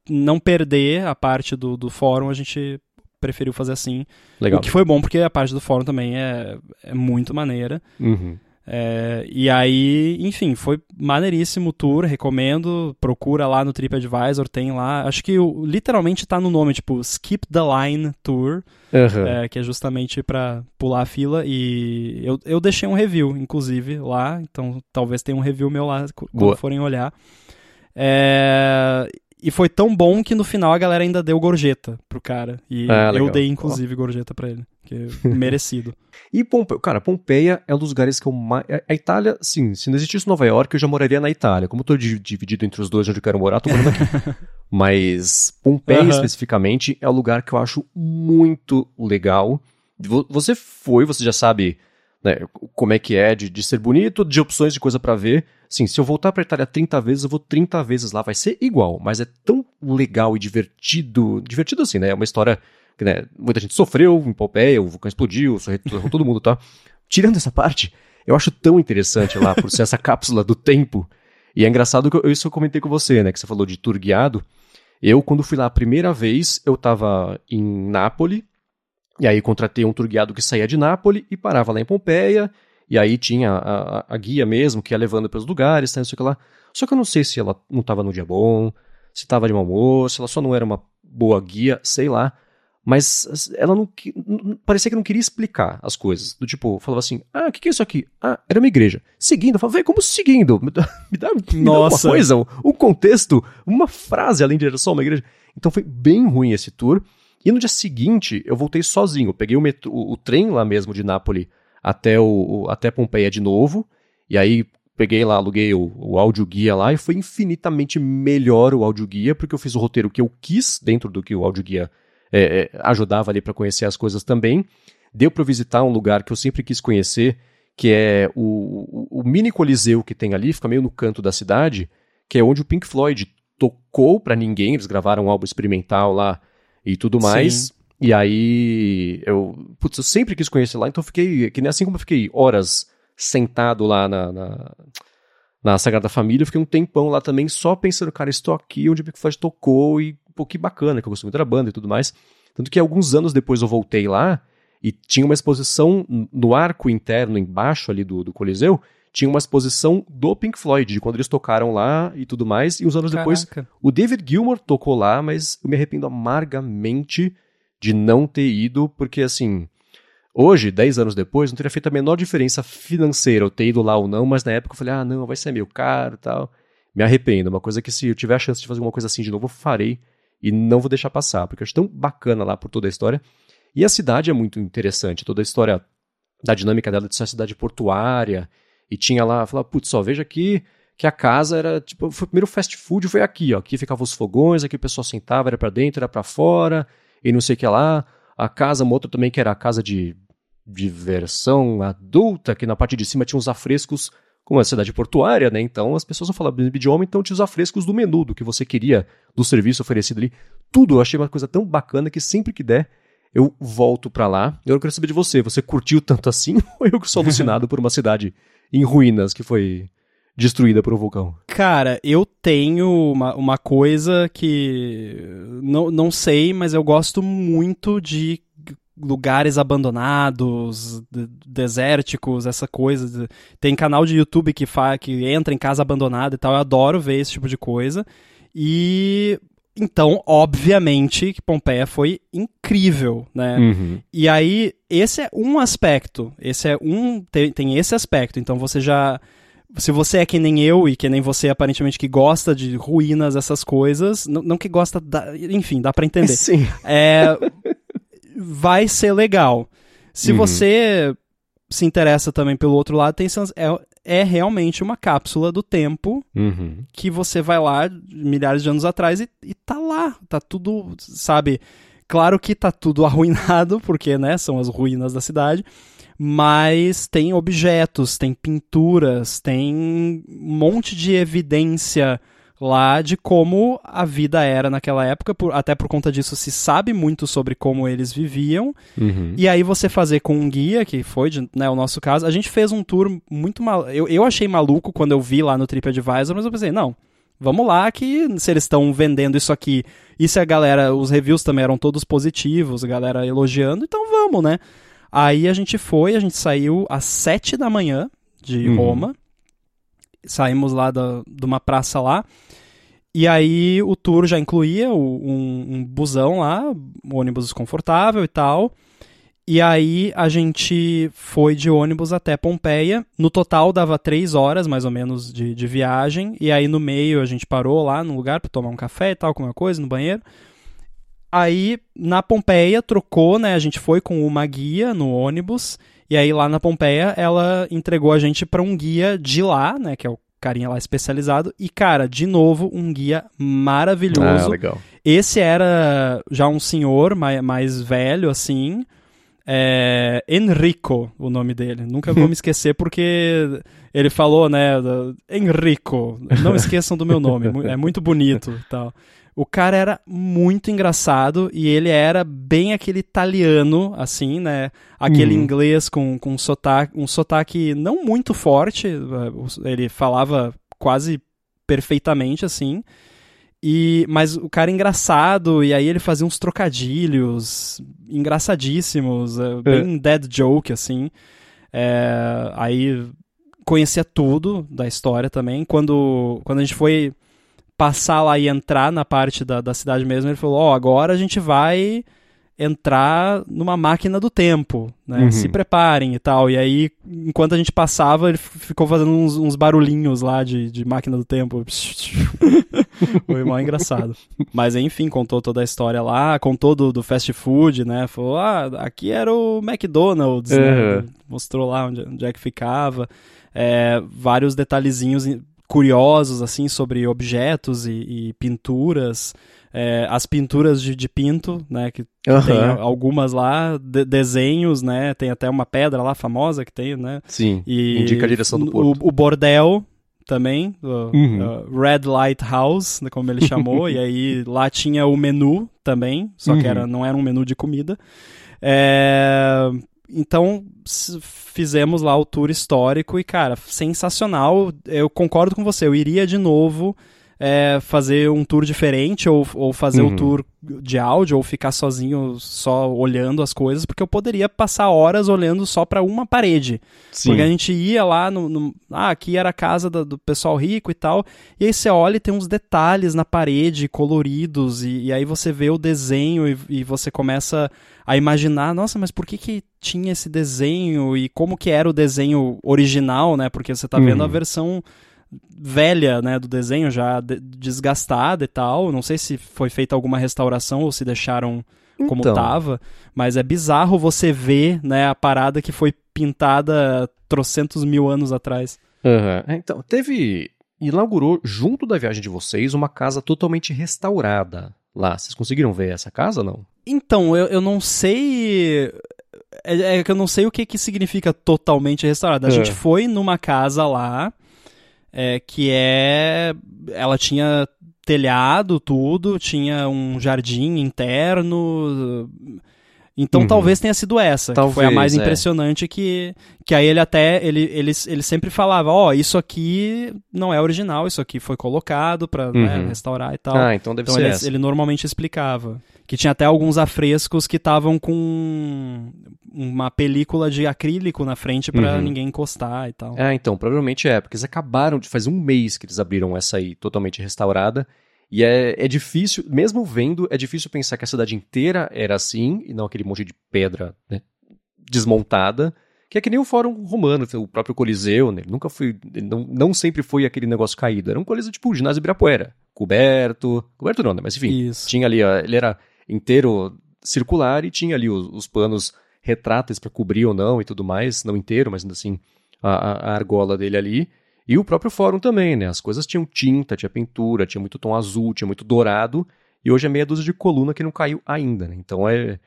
não perder a parte do, do fórum, a gente preferiu fazer assim. Legal. O que foi bom, porque a parte do fórum também é, é muito maneira. Uhum. É, e aí, enfim, foi maneiríssimo o tour, recomendo. Procura lá no TripAdvisor, tem lá. Acho que o- literalmente tá no nome, tipo, Skip the Line Tour, Uhum. é, que é justamente pra pular a fila. E eu, eu deixei um review, inclusive, lá, então talvez tenha um review meu lá quando Boa. forem olhar. É, e foi tão bom que no final a galera ainda deu gorjeta pro cara. E ah, eu dei, inclusive, gorjeta para ele. Que é merecido. e Pompeia, cara, Pompeia é um dos lugares que eu mais. A Itália, sim, se não existisse Nova York, eu já moraria na Itália. Como eu tô dividido entre os dois onde eu quero morar, tô morando aqui. Mas Pompeia, especificamente, é um lugar que eu acho muito legal. Você foi, você já sabe né, como é que é de, de ser bonito, de opções de coisa para ver. Sim, se eu voltar pra Itália 30 vezes, eu vou 30 vezes lá, vai ser igual, mas é tão legal e divertido. Divertido assim, né? É uma história que né, muita gente sofreu em Pompeia, o vulcão explodiu, sorriu todo mundo, tá? Tirando essa parte, eu acho tão interessante lá, por ser essa cápsula do tempo. E é engraçado que eu, isso eu comentei com você, né? Que você falou de tour guiado. Eu, quando fui lá a primeira vez, eu tava em Nápoles, e aí contratei um tour guiado que saía de Nápoles e parava lá em Pompeia, e aí tinha a, a, a guia mesmo que ia levando pelos lugares, tá, não sei o que lá. Só que eu não sei se ela não estava no dia bom, se estava de mau humor, se ela só não era uma boa guia, sei lá. Mas ela não. Parecia que não queria explicar as coisas. Do tipo, falava assim: ah, o que, que, é isso aqui? Ah, era uma igreja. Seguindo. Eu falava, velho, como seguindo? Me dá, me dá, me dá uma coisa, um contexto, uma frase além de era só uma igreja. Então foi bem ruim esse tour. E no dia seguinte, eu voltei sozinho. Eu peguei o, metro, o, o trem lá mesmo de Nápoles até, o, até Pompeia de novo. E aí peguei lá, aluguei o, o audioguia lá e foi infinitamente melhor o audioguia, porque eu fiz o roteiro que eu quis, dentro do que o audioguia é, é, ajudava ali para conhecer as coisas também. Deu para visitar um lugar que eu sempre quis conhecer, que é o, o, o mini coliseu que tem ali, fica meio no canto da cidade, que é onde o Pink Floyd tocou para ninguém, eles gravaram um álbum experimental lá e tudo mais. Sim. E aí, eu, putz, eu sempre quis conhecer lá, então eu fiquei, que nem assim como eu fiquei horas sentado lá na, na, na Sagrada Família, eu fiquei um tempão lá também só pensando, cara, estou aqui onde o Pink Floyd tocou e, pô, que bacana, que eu gostei muito da banda e tudo mais. Tanto que alguns anos depois eu voltei lá e tinha uma exposição no arco interno, embaixo ali do, do Coliseu, tinha uma exposição do Pink Floyd, de quando eles tocaram lá e tudo mais. E uns anos Caraca. depois, o David Gilmour tocou lá, mas eu me arrependo amargamente de não ter ido, porque assim. Hoje, 10 anos depois, não teria feito a menor diferença financeira eu ter ido lá ou não, mas na época eu falei, ah, não, vai ser meio caro tal. Me arrependo. Uma coisa que se eu tiver a chance de fazer alguma coisa assim de novo, eu farei e não vou deixar passar, porque eu acho tão bacana lá por toda a história. E a cidade é muito interessante, toda a história da dinâmica dela de ser uma cidade portuária e tinha lá, falava, putz, só veja aqui que a casa era, tipo, o primeiro fast food foi aqui, ó. Aqui ficavam os fogões, aqui o pessoal sentava, era para dentro, era para fora, e não sei o que lá. A casa, uma outra também que era a casa de diversão adulta, que na parte de cima tinha uns afrescos, como é a cidade portuária, né? Então as pessoas não falavam idioma, então tinha os afrescos do menu, do que você queria, do serviço oferecido ali. Tudo eu achei uma coisa tão bacana que sempre que der, eu volto para lá. Eu quero saber de você, você curtiu tanto assim ou eu que sou alucinado por uma cidade em ruínas que foi destruída por um vulcão? Cara, eu tenho uma, uma coisa que não, não sei, mas eu gosto muito de lugares abandonados, desérticos, essa coisa. Tem canal de YouTube que, fa que entra em casa abandonada e tal. Eu adoro ver esse tipo de coisa. E então, obviamente, que Pompeia foi incrível, né? Uhum. E aí, esse é um aspecto. Esse é um. Tem, tem esse aspecto. Então você já. Se você é que nem eu e que nem você, aparentemente, que gosta de ruínas, essas coisas, não, não que gosta. Da, enfim, dá pra entender. Sim. É, vai ser legal. Se uhum. você se interessa também pelo outro lado, tem é, é realmente uma cápsula do tempo uhum. que você vai lá milhares de anos atrás e, e tá lá, tá tudo, sabe? Claro que tá tudo arruinado, porque, né, são as ruínas da cidade, mas tem objetos, tem pinturas, tem um monte de evidência lá de como a vida era naquela época, por, até por conta disso se sabe muito sobre como eles viviam. Uhum. E aí você fazer com um guia, que foi né, o nosso caso, a gente fez um tour muito mal. Eu, eu achei maluco quando eu vi lá no TripAdvisor, mas eu pensei, não, vamos lá que se eles estão vendendo isso aqui, e se a galera, os reviews também eram todos positivos, a galera elogiando, então vamos, né? Aí a gente foi, a gente saiu às sete da manhã de uhum. Roma, saímos lá da, de uma praça lá, e aí o tour já incluía um, um busão lá, um ônibus confortável e tal. E aí a gente foi de ônibus até Pompeia. No total dava três horas, mais ou menos, de, de viagem. E aí no meio a gente parou lá no lugar para tomar um café e tal, alguma coisa, no banheiro. Aí na Pompeia trocou, né? A gente foi com uma guia no ônibus. E aí lá na Pompeia ela entregou a gente para um guia de lá, né? Que é o carinha lá especializado. E, cara, de novo, um guia maravilhoso. Ah, legal. Esse era já um senhor mais, mais velho, assim. É Enrico, o nome dele. Nunca vou me esquecer porque ele falou, né? Enrico, não esqueçam do meu nome, é muito bonito tal. O cara era muito engraçado e ele era bem aquele italiano, assim, né? Aquele Uhum. inglês com, com sotaque, um sotaque não muito forte. eh, Ele falava quase perfeitamente, assim. E, mas o cara é engraçado, e aí ele fazia uns trocadilhos engraçadíssimos, eh, bem dead joke, assim. É, aí conhecia tudo da história também. Quando, quando a gente foi passar lá e entrar na parte da, da cidade mesmo, ele falou: Ó, agora a gente vai entrar numa máquina do tempo, né? Uhum. Se preparem e tal. E aí, enquanto a gente passava, ele ficou fazendo uns, uns barulhinhos lá de, de máquina do tempo. Foi mal engraçado. Mas enfim, contou toda a história lá, contou do, do fast food, né? Falou, ah, aqui era o McDonald's, né? Uhum. Mostrou lá onde, onde é que ficava. É, vários detalhezinhos in- curiosos, assim, sobre objetos e, e pinturas. É, as pinturas de, de pinto, né? Que tem algumas lá, de- desenhos, né? Tem até uma pedra lá famosa que tem, né? Sim. E Indica a direção do o, porto. o bordel também, o, Uhum. uh, Red Light House, né, como ele chamou, e aí lá tinha o menu também, só que Uhum. era, não era um menu de comida. É, então fizemos lá o tour histórico e, cara, sensacional. Eu concordo com você, eu iria de novo é, fazer um tour diferente ou, ou fazer o Uhum. tour de áudio ou ficar sozinho só olhando as coisas, porque eu poderia passar horas olhando só para uma parede. Sim. Porque a gente ia lá no. no- ah, aqui era a casa do, do pessoal rico e tal. E aí você olha e tem uns detalhes na parede coloridos. E, e aí você vê o desenho e, e você começa a imaginar, nossa, mas por que, que tinha esse desenho? E como que era o desenho original, né? Porque você tá vendo Uhum. a versão velha, né, do desenho já de- desgastada e tal. Não sei se foi feita alguma restauração ou se deixaram como Então, tava, mas é bizarro você ver, né, a parada que foi pintada trocentos mil anos atrás. É, Então, teve. Inaugurou, junto da viagem de vocês, uma casa totalmente restaurada lá. Vocês conseguiram ver essa casa não? Então, eu, eu não sei. É, é que eu não sei o que, que significa totalmente restaurada. A É. gente foi numa casa lá é, que é. Ela tinha telhado, tudo, tinha um jardim interno. Então Uhum. talvez tenha sido essa, que foi a Talvez, mais é. impressionante que, que aí ele até, ele, ele, ele sempre falava, ó, isso aqui não é original, isso aqui foi colocado pra né, Uhum. restaurar e tal. Ah, então deve Então ser ele, essa. ele normalmente explicava. Que tinha até alguns afrescos que estavam com uma película de acrílico na frente pra Uhum. ninguém encostar e tal. Ah, então, provavelmente é, porque eles acabaram de faz um mês que eles abriram essa aí totalmente restaurada. E é, é difícil, mesmo vendo, é difícil pensar que a cidade inteira era assim, e não aquele monte de pedra né, desmontada, que é que nem o Fórum Romano, o próprio Coliseu, né? Ele nunca foi, não, não sempre foi aquele negócio caído, era um coliseu tipo o ginásio Ibirapuera, coberto, coberto não, né? Mas enfim, Isso. tinha ali, ó, ele era inteiro circular e tinha ali os, os panos retráteis para cobrir ou não e tudo mais, não inteiro, mas ainda assim a, a- argola dele ali. E o próprio fórum também, né? As coisas tinham tinta, tinha pintura, tinha muito tom azul, tinha muito dourado, e hoje é meia dúzia de coluna que não caiu ainda, né? Então é,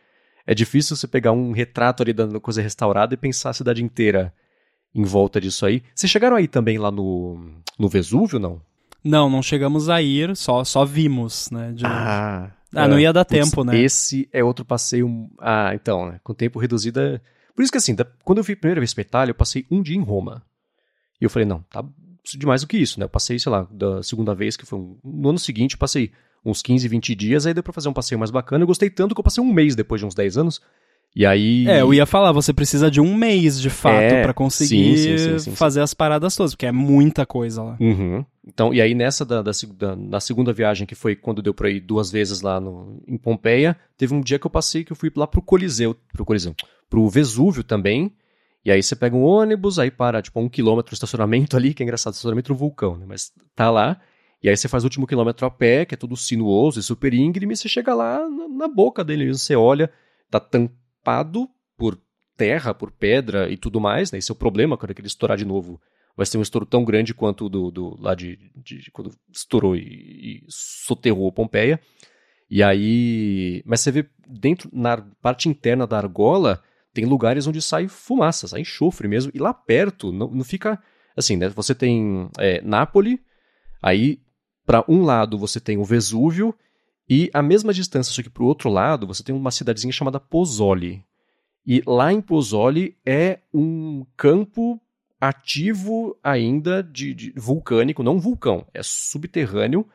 é difícil você pegar um retrato ali da coisa restaurada e pensar a cidade inteira em volta disso aí. Vocês chegaram aí também lá no, no Vesúvio, não? Não, não chegamos a ir, só, só vimos, né? de- Ah, Ah, não ia dar Putz, tempo, né? Esse é outro passeio. Ah, então, né? Com tempo reduzido. é- Por isso que assim, da- quando eu fui a primeira vez pra Itália, eu passei um dia em Roma. E eu falei, não, tá demais do que isso, né? Eu passei, sei lá, da segunda vez, que foi um... no ano seguinte, eu passei uns 15, 20 dias, aí deu pra fazer um passeio mais bacana. Eu gostei tanto que eu passei um mês depois de uns 10 anos. E aí. É, eu ia falar, você precisa de um mês de fato É, pra conseguir sim, sim, sim, fazer as paradas todas, porque é muita coisa lá. Uhum. Então, e aí nessa da, da, da- na segunda viagem, que foi quando deu pra ir duas vezes lá no, em Pompeia, teve um dia que eu passei que eu fui lá pro Coliseu, pro Coliseu, pro Vesúvio também. E aí você pega um ônibus, aí para, tipo, um quilômetro de estacionamento ali, que é engraçado, estacionamento do vulcão, né? Mas tá lá. E aí você faz o último quilômetro a pé, que é tudo sinuoso e super íngreme, e você chega lá na, na boca dele. Você olha, tá tampado por terra, por pedra e tudo mais, né? Esse é o problema quando ele estourar de novo. Vai ser um estouro tão grande quanto o do, do lá de, de, de quando estourou e, e soterrou Pompeia. E aí. Mas você vê dentro, na parte interna da argola, tem lugares onde sai fumaça, sai enxofre mesmo. E lá perto, não, não fica. Assim, né? Você tem é, Nápoles, aí para um lado você tem o Vesúvio, e a mesma distância, só que para o outro lado, você tem uma cidadezinha chamada Pozzoli. E lá em Pozzoli é um campo ativo ainda de, de vulcânico, não um vulcão, é subterrâneo,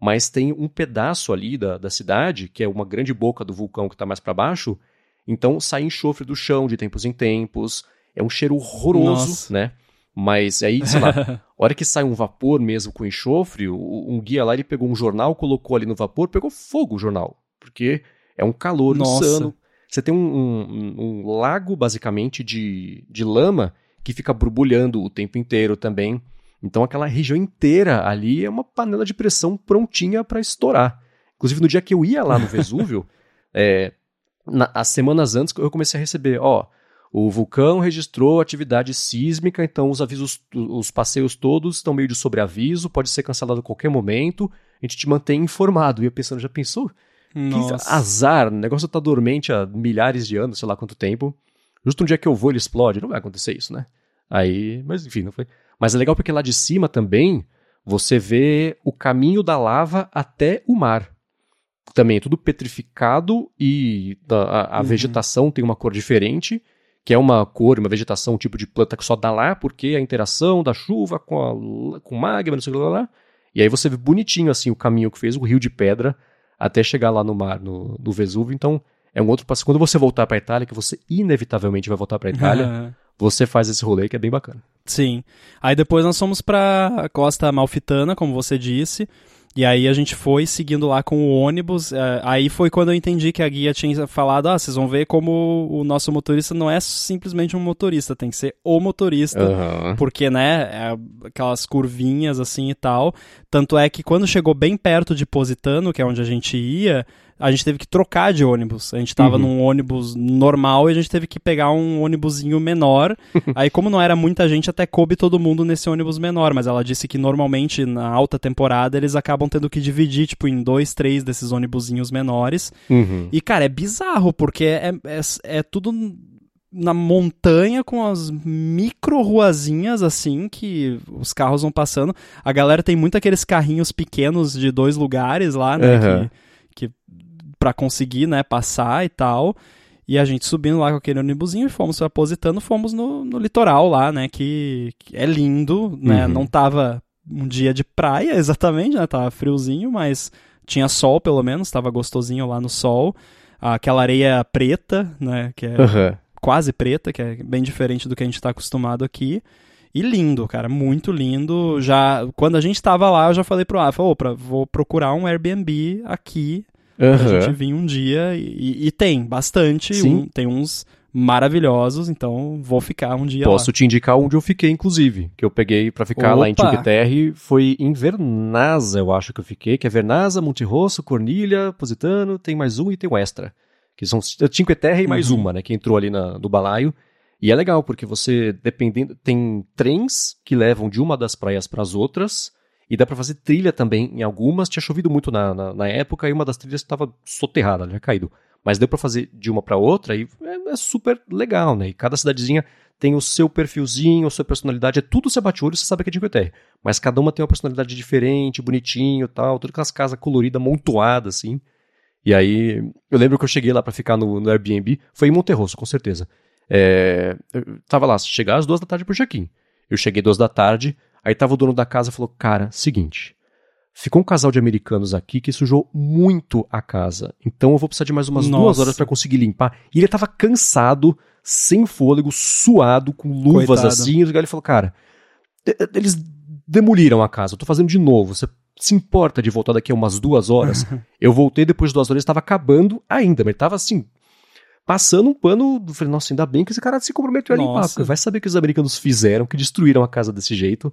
mas tem um pedaço ali da, da cidade, que é uma grande boca do vulcão que está mais para baixo, então sai enxofre do chão de tempos em tempos, é um cheiro horroroso, Nossa. né? Mas aí, sei lá, a hora que sai um vapor mesmo com enxofre, um guia lá ele pegou um jornal, colocou ali no vapor, pegou fogo o jornal, porque é um calor Nossa. insano. Você tem um, um, um, lago, basicamente, de, de lama que fica borbulhando o tempo inteiro também. Então aquela região inteira ali é uma panela de pressão prontinha para estourar. Inclusive, no dia que eu ia lá no Vesúvio, é, na, as semanas antes eu comecei a receber, ó, o vulcão registrou atividade sísmica, então os avisos, os passeios todos estão meio de sobreaviso, pode ser cancelado a qualquer momento. A gente te mantém informado. E eu pensando, já pensou? Nossa. Que azar, o negócio tá dormente há milhares de anos, sei lá quanto tempo. Justo um dia que eu vou, ele explode. Não vai acontecer isso, né? Aí, mas enfim, não foi. Mas é legal porque lá de cima também você vê o caminho da lava até o mar. Também é tudo petrificado e a, a uhum. vegetação tem uma cor diferente que é uma cor, uma vegetação, um tipo de planta que só dá lá porque a interação da chuva com, a, com magma, não sei o que lá, lá. E aí você vê bonitinho assim o caminho que fez, o rio de pedra, até chegar lá no mar, no, no Vesúvio. Então é um outro passo. Quando você voltar para Itália, que você inevitavelmente vai voltar para Itália, você faz esse rolê que é bem bacana. Sim. Aí depois nós fomos para Costa Malfitana, como você disse. E aí a gente foi seguindo lá com o ônibus. É, aí foi quando eu entendi que a guia tinha falado: ah, vocês vão ver como o nosso motorista não é simplesmente um motorista, tem que ser o motorista. Uhum. Porque, né, é aquelas curvinhas assim e tal. Tanto é que quando chegou bem perto de Positano, que é onde a gente ia, a gente teve que trocar de ônibus. A gente tava uhum. num ônibus normal e a gente teve que pegar um ônibusinho menor. Aí, como não era muita gente, até coube todo mundo nesse ônibus menor. Mas ela disse que normalmente na alta temporada eles acabam tendo que dividir, tipo, em dois, três desses ônibusinhos menores. Uhum. E, cara, é bizarro, porque é, é, é tudo na montanha com as micro ruazinhas assim que os carros vão passando. A galera tem muito aqueles carrinhos pequenos de dois lugares lá, né? Uhum. Que, para conseguir, né, passar e tal. E a gente subindo lá com aquele ônibusinho e fomos apositando, fomos no, no litoral lá, né, que, que é lindo, né, uhum. não tava um dia de praia exatamente, né, tava friozinho, mas tinha sol pelo menos, tava gostosinho lá no sol. Aquela areia preta, né, que é uhum. quase preta, que é bem diferente do que a gente tá acostumado aqui. E lindo, cara, muito lindo. Já quando a gente tava lá, eu já falei pro Rafa, opa, vou procurar um Airbnb aqui Uhum. Pra gente vir um dia e, e tem bastante, um, tem uns maravilhosos, então vou ficar um dia Posso lá. te indicar onde eu fiquei, inclusive, que eu peguei para ficar Opa. lá em Cinque Terre, foi em Vernazza, eu acho que eu fiquei, que é Vernazza, Monterosso, Corniglia, Positano, tem mais um e tem o Extra, que são Cinque Terre e mais uhum. uma, né, que entrou ali na, no balaio, e é legal, porque você, dependendo, tem trens que levam de uma das praias para as outras, e dá para fazer trilha também em algumas. Tinha chovido muito na, na, na época e uma das trilhas estava soterrada, já caído. Mas deu para fazer de uma para outra e é, é, super legal, né? E cada cidadezinha tem o seu perfilzinho, a sua personalidade. É tudo você bate o olho, você sabe que é de Inglaterra. Mas cada uma tem uma personalidade diferente, bonitinho tal. Todas aquelas casas coloridas, montoadas, assim. E aí, eu lembro que eu cheguei lá para ficar no, no, Airbnb. Foi em Monterrosso, com certeza. É, eu tava lá, chegar às duas da tarde pro check-in. Eu cheguei duas da tarde, Aí tava o dono da casa e falou: Cara, seguinte. Ficou um casal de americanos aqui que sujou muito a casa. Então eu vou precisar de mais umas Nossa. duas horas para conseguir limpar. E ele tava cansado, sem fôlego, suado, com luvas Coitado. assim. E ele falou: Cara, eles demoliram a casa. Eu tô fazendo de novo. Você se importa de voltar daqui a umas duas horas? eu voltei depois de duas horas, estava acabando ainda, mas ele tava assim, passando um pano, falei, nossa, ainda bem que esse cara se comprometeu a limpar, Nossa. porque vai saber que os americanos fizeram, que destruíram a casa desse jeito.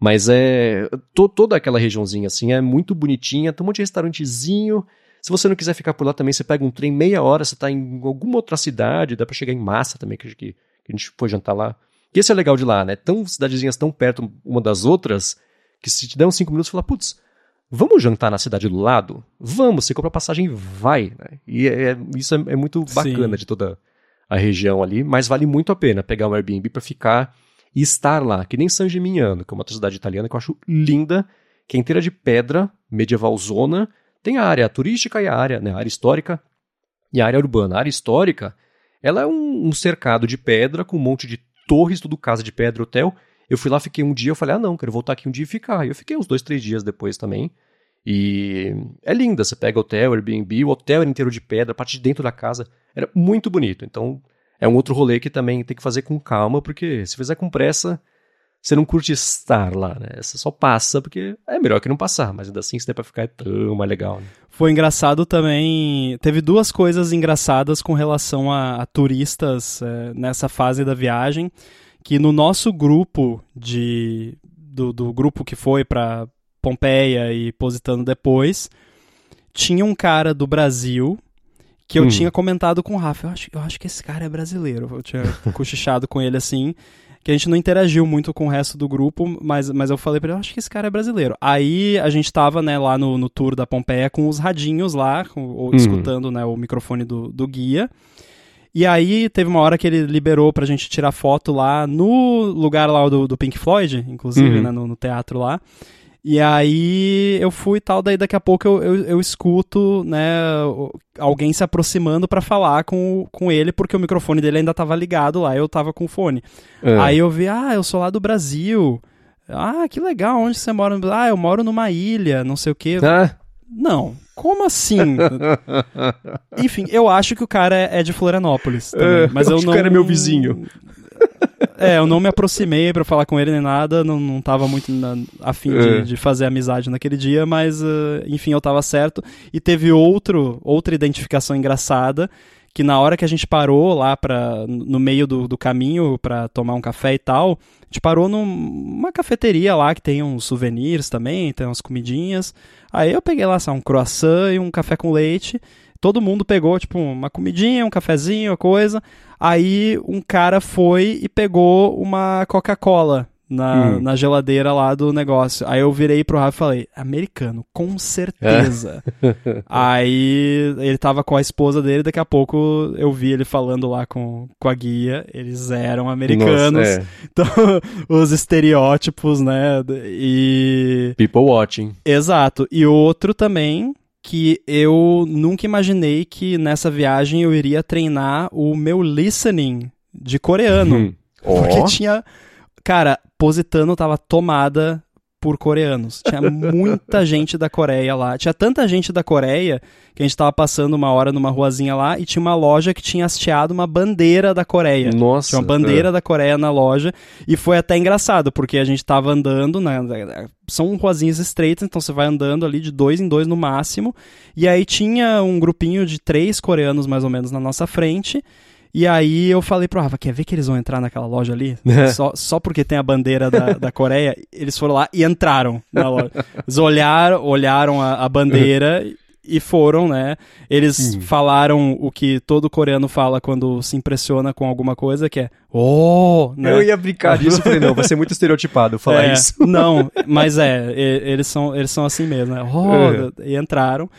Mas é. to- toda aquela regiãozinha assim é muito bonitinha, tem um monte de restaurantezinho. Se você não quiser ficar por lá também, você pega um trem meia hora, você tá em alguma outra cidade, dá pra chegar em massa também, que, que, que a gente foi jantar lá. E esse é legal de lá, né? Tão cidadezinhas tão perto uma das outras, que se te der uns cinco minutos, você fala, putz, vamos jantar na cidade do lado? Vamos, você compra passagem e vai, né? E é- é- isso é, é muito bacana Sim. de toda a região ali, mas vale muito a pena pegar um Airbnb pra ficar e estar lá, que nem San Gimignano, que é uma outra cidade italiana que eu acho linda, que é inteira de pedra, medieval zona, tem a área turística e a área, né, a área histórica e a área urbana. A área histórica, ela é um, um cercado de pedra com um monte de torres, tudo casa de pedra, hotel. Eu fui lá, fiquei um dia, eu falei, ah não, quero voltar aqui um dia e ficar. E eu fiquei uns dois, três dias depois também. E é linda, você pega hotel, Airbnb, o hotel era inteiro de pedra, a parte de dentro da casa era muito bonito. Então é um outro rolê que também tem que fazer com calma, porque se fizer com pressa, você não curte estar lá, né? Você só passa, porque é melhor que não passar, mas ainda assim, se der pra ficar, é tão mais legal, né? Foi engraçado também. Teve duas coisas engraçadas com relação a, a turistas é, nessa fase da viagem. Que no nosso grupo de. Do, do grupo que foi pra Pompeia e Positano depois, tinha um cara do Brasil que eu Hum. tinha comentado com o Rafa. Eu acho, eu acho que esse cara é brasileiro. Eu tinha cochichado com ele assim. Que a gente não interagiu muito com o resto do grupo, mas, mas eu falei pra ele, eu acho que esse cara é brasileiro. Aí a gente tava, né, lá no, no tour da Pompeia com os radinhos lá, com- ou- Uhum. escutando, né, o microfone do, do guia. E aí teve uma hora que ele liberou pra gente tirar foto lá no lugar lá do, do Pink Floyd, inclusive, Uhum. né, no, no teatro lá. E aí eu fui e tal, daí daqui a pouco eu, eu, eu escuto, né, alguém se aproximando pra falar com, com ele, porque o microfone dele ainda tava ligado lá, eu tava com o fone. Ah, Aí eu vi, ah, eu sou lá do Brasil. Ah, que legal, onde você mora? Ah, eu moro numa ilha, não sei o quê. Ah, Não, como assim? Enfim, eu acho que o cara é é de Florianópolis também, É, mas eu eu acho que não... o cara é meu vizinho. É, eu não me aproximei pra falar com ele nem nada, não, não tava muito na, afim É. de, de fazer amizade naquele dia, mas eh, enfim, eu tava certo. E teve outro, outra identificação engraçada, que na hora que a gente parou lá pra, no meio do, do caminho pra tomar um café e tal, a gente parou numa cafeteria lá que tem uns souvenirs também, tem umas comidinhas. Aí eu peguei lá, sabe, um croissant e um café com leite. Todo mundo pegou, tipo, uma comidinha, um cafezinho, uma coisa. Aí um cara foi e pegou uma Coca-Cola na, Hum. na geladeira lá do negócio. Aí eu virei pro Rafa e falei, americano, com certeza. Aí ele tava com a esposa dele, daqui a pouco eu vi ele falando lá com, com a guia. Eles eram americanos. Nossa, é. Então, os estereótipos, né? E. People watching. Exato. E outro também que eu nunca imaginei que nessa viagem eu iria treinar o meu listening de coreano. Hum. Porque tinha. Cara, Positano tava tomada por coreanos. Tinha muita gente da Coreia lá. Tinha tanta gente da Coreia que a gente tava passando uma hora numa ruazinha lá e tinha uma loja que tinha hasteado uma bandeira da Coreia. Nossa. Tinha uma bandeira da Coreia na loja e foi até engraçado, porque a gente tava andando, né? São ruazinhas estreitas, então você vai andando ali de dois em dois no máximo. E aí tinha um grupinho de três coreanos mais ou menos na nossa frente. E aí eu falei pro Rafa, quer ver que eles vão entrar naquela loja ali? só, só porque tem a bandeira da, da Coreia, eles foram lá e entraram na loja. Eles olharam, olharam a, a bandeira e foram, né? Eles Hum. falaram o que todo coreano fala quando se impressiona com alguma coisa, que é oh, né? Eu ia brincar disso, falei, não, vai ser muito estereotipado falar É, isso. Não, mas é, eles são, eles são assim mesmo, né? Oh, E entraram.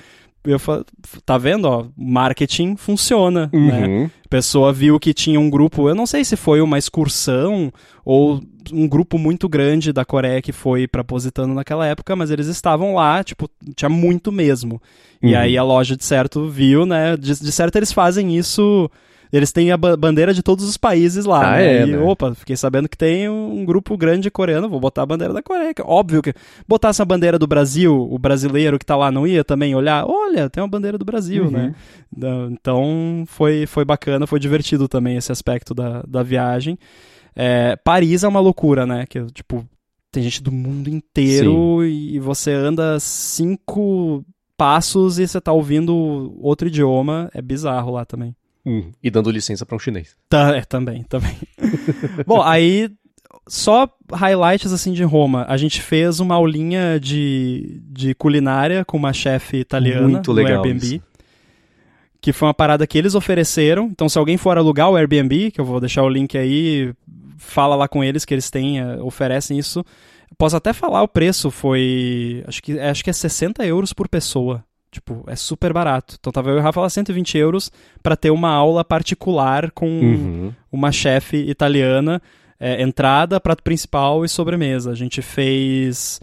Eu falei, tá vendo, ó, marketing funciona, né? Uhum. A pessoa viu que tinha um grupo, eu não sei se foi uma excursão ou um grupo muito grande da Coreia que foi pra Positano naquela época, mas eles estavam lá, tipo, tinha muito mesmo. E Uhum. aí a loja, de certo, viu, né? De, de certo, eles fazem isso. Eles têm a ba- bandeira de todos os países lá, Ah, né? é, e, né? opa, fiquei sabendo que tem um grupo grande de coreano, vou botar a bandeira da Coreia. é Óbvio que botasse a bandeira do Brasil, o brasileiro que tá lá não ia também olhar, olha, tem uma bandeira do Brasil, Uhum. né? Então foi, foi bacana, foi divertido também esse aspecto da, da viagem. É, Paris é uma loucura, né? Que, tipo, tem gente do mundo inteiro e você anda cinco passos e você tá ouvindo outro idioma. É bizarro lá também. Hum, e dando licença para um chinês. Tá, é, também, também. Bom, aí só highlights assim de Roma. A gente fez uma aulinha de, de culinária com uma chefe italiana Muito legal no Airbnb. isso. Que foi uma parada que eles ofereceram. Então, se alguém for alugar o Airbnb, que eu vou deixar o link aí, fala lá com eles que eles têm, eh, oferecem isso. Posso até falar o preço, foi. Acho que, acho que é 60 euros por pessoa. Tipo, é super barato. Então tava eu e o Rafa lá 120 euros pra ter uma aula particular com Uhum. uma chefe italiana. É, entrada, prato principal e sobremesa. A gente fez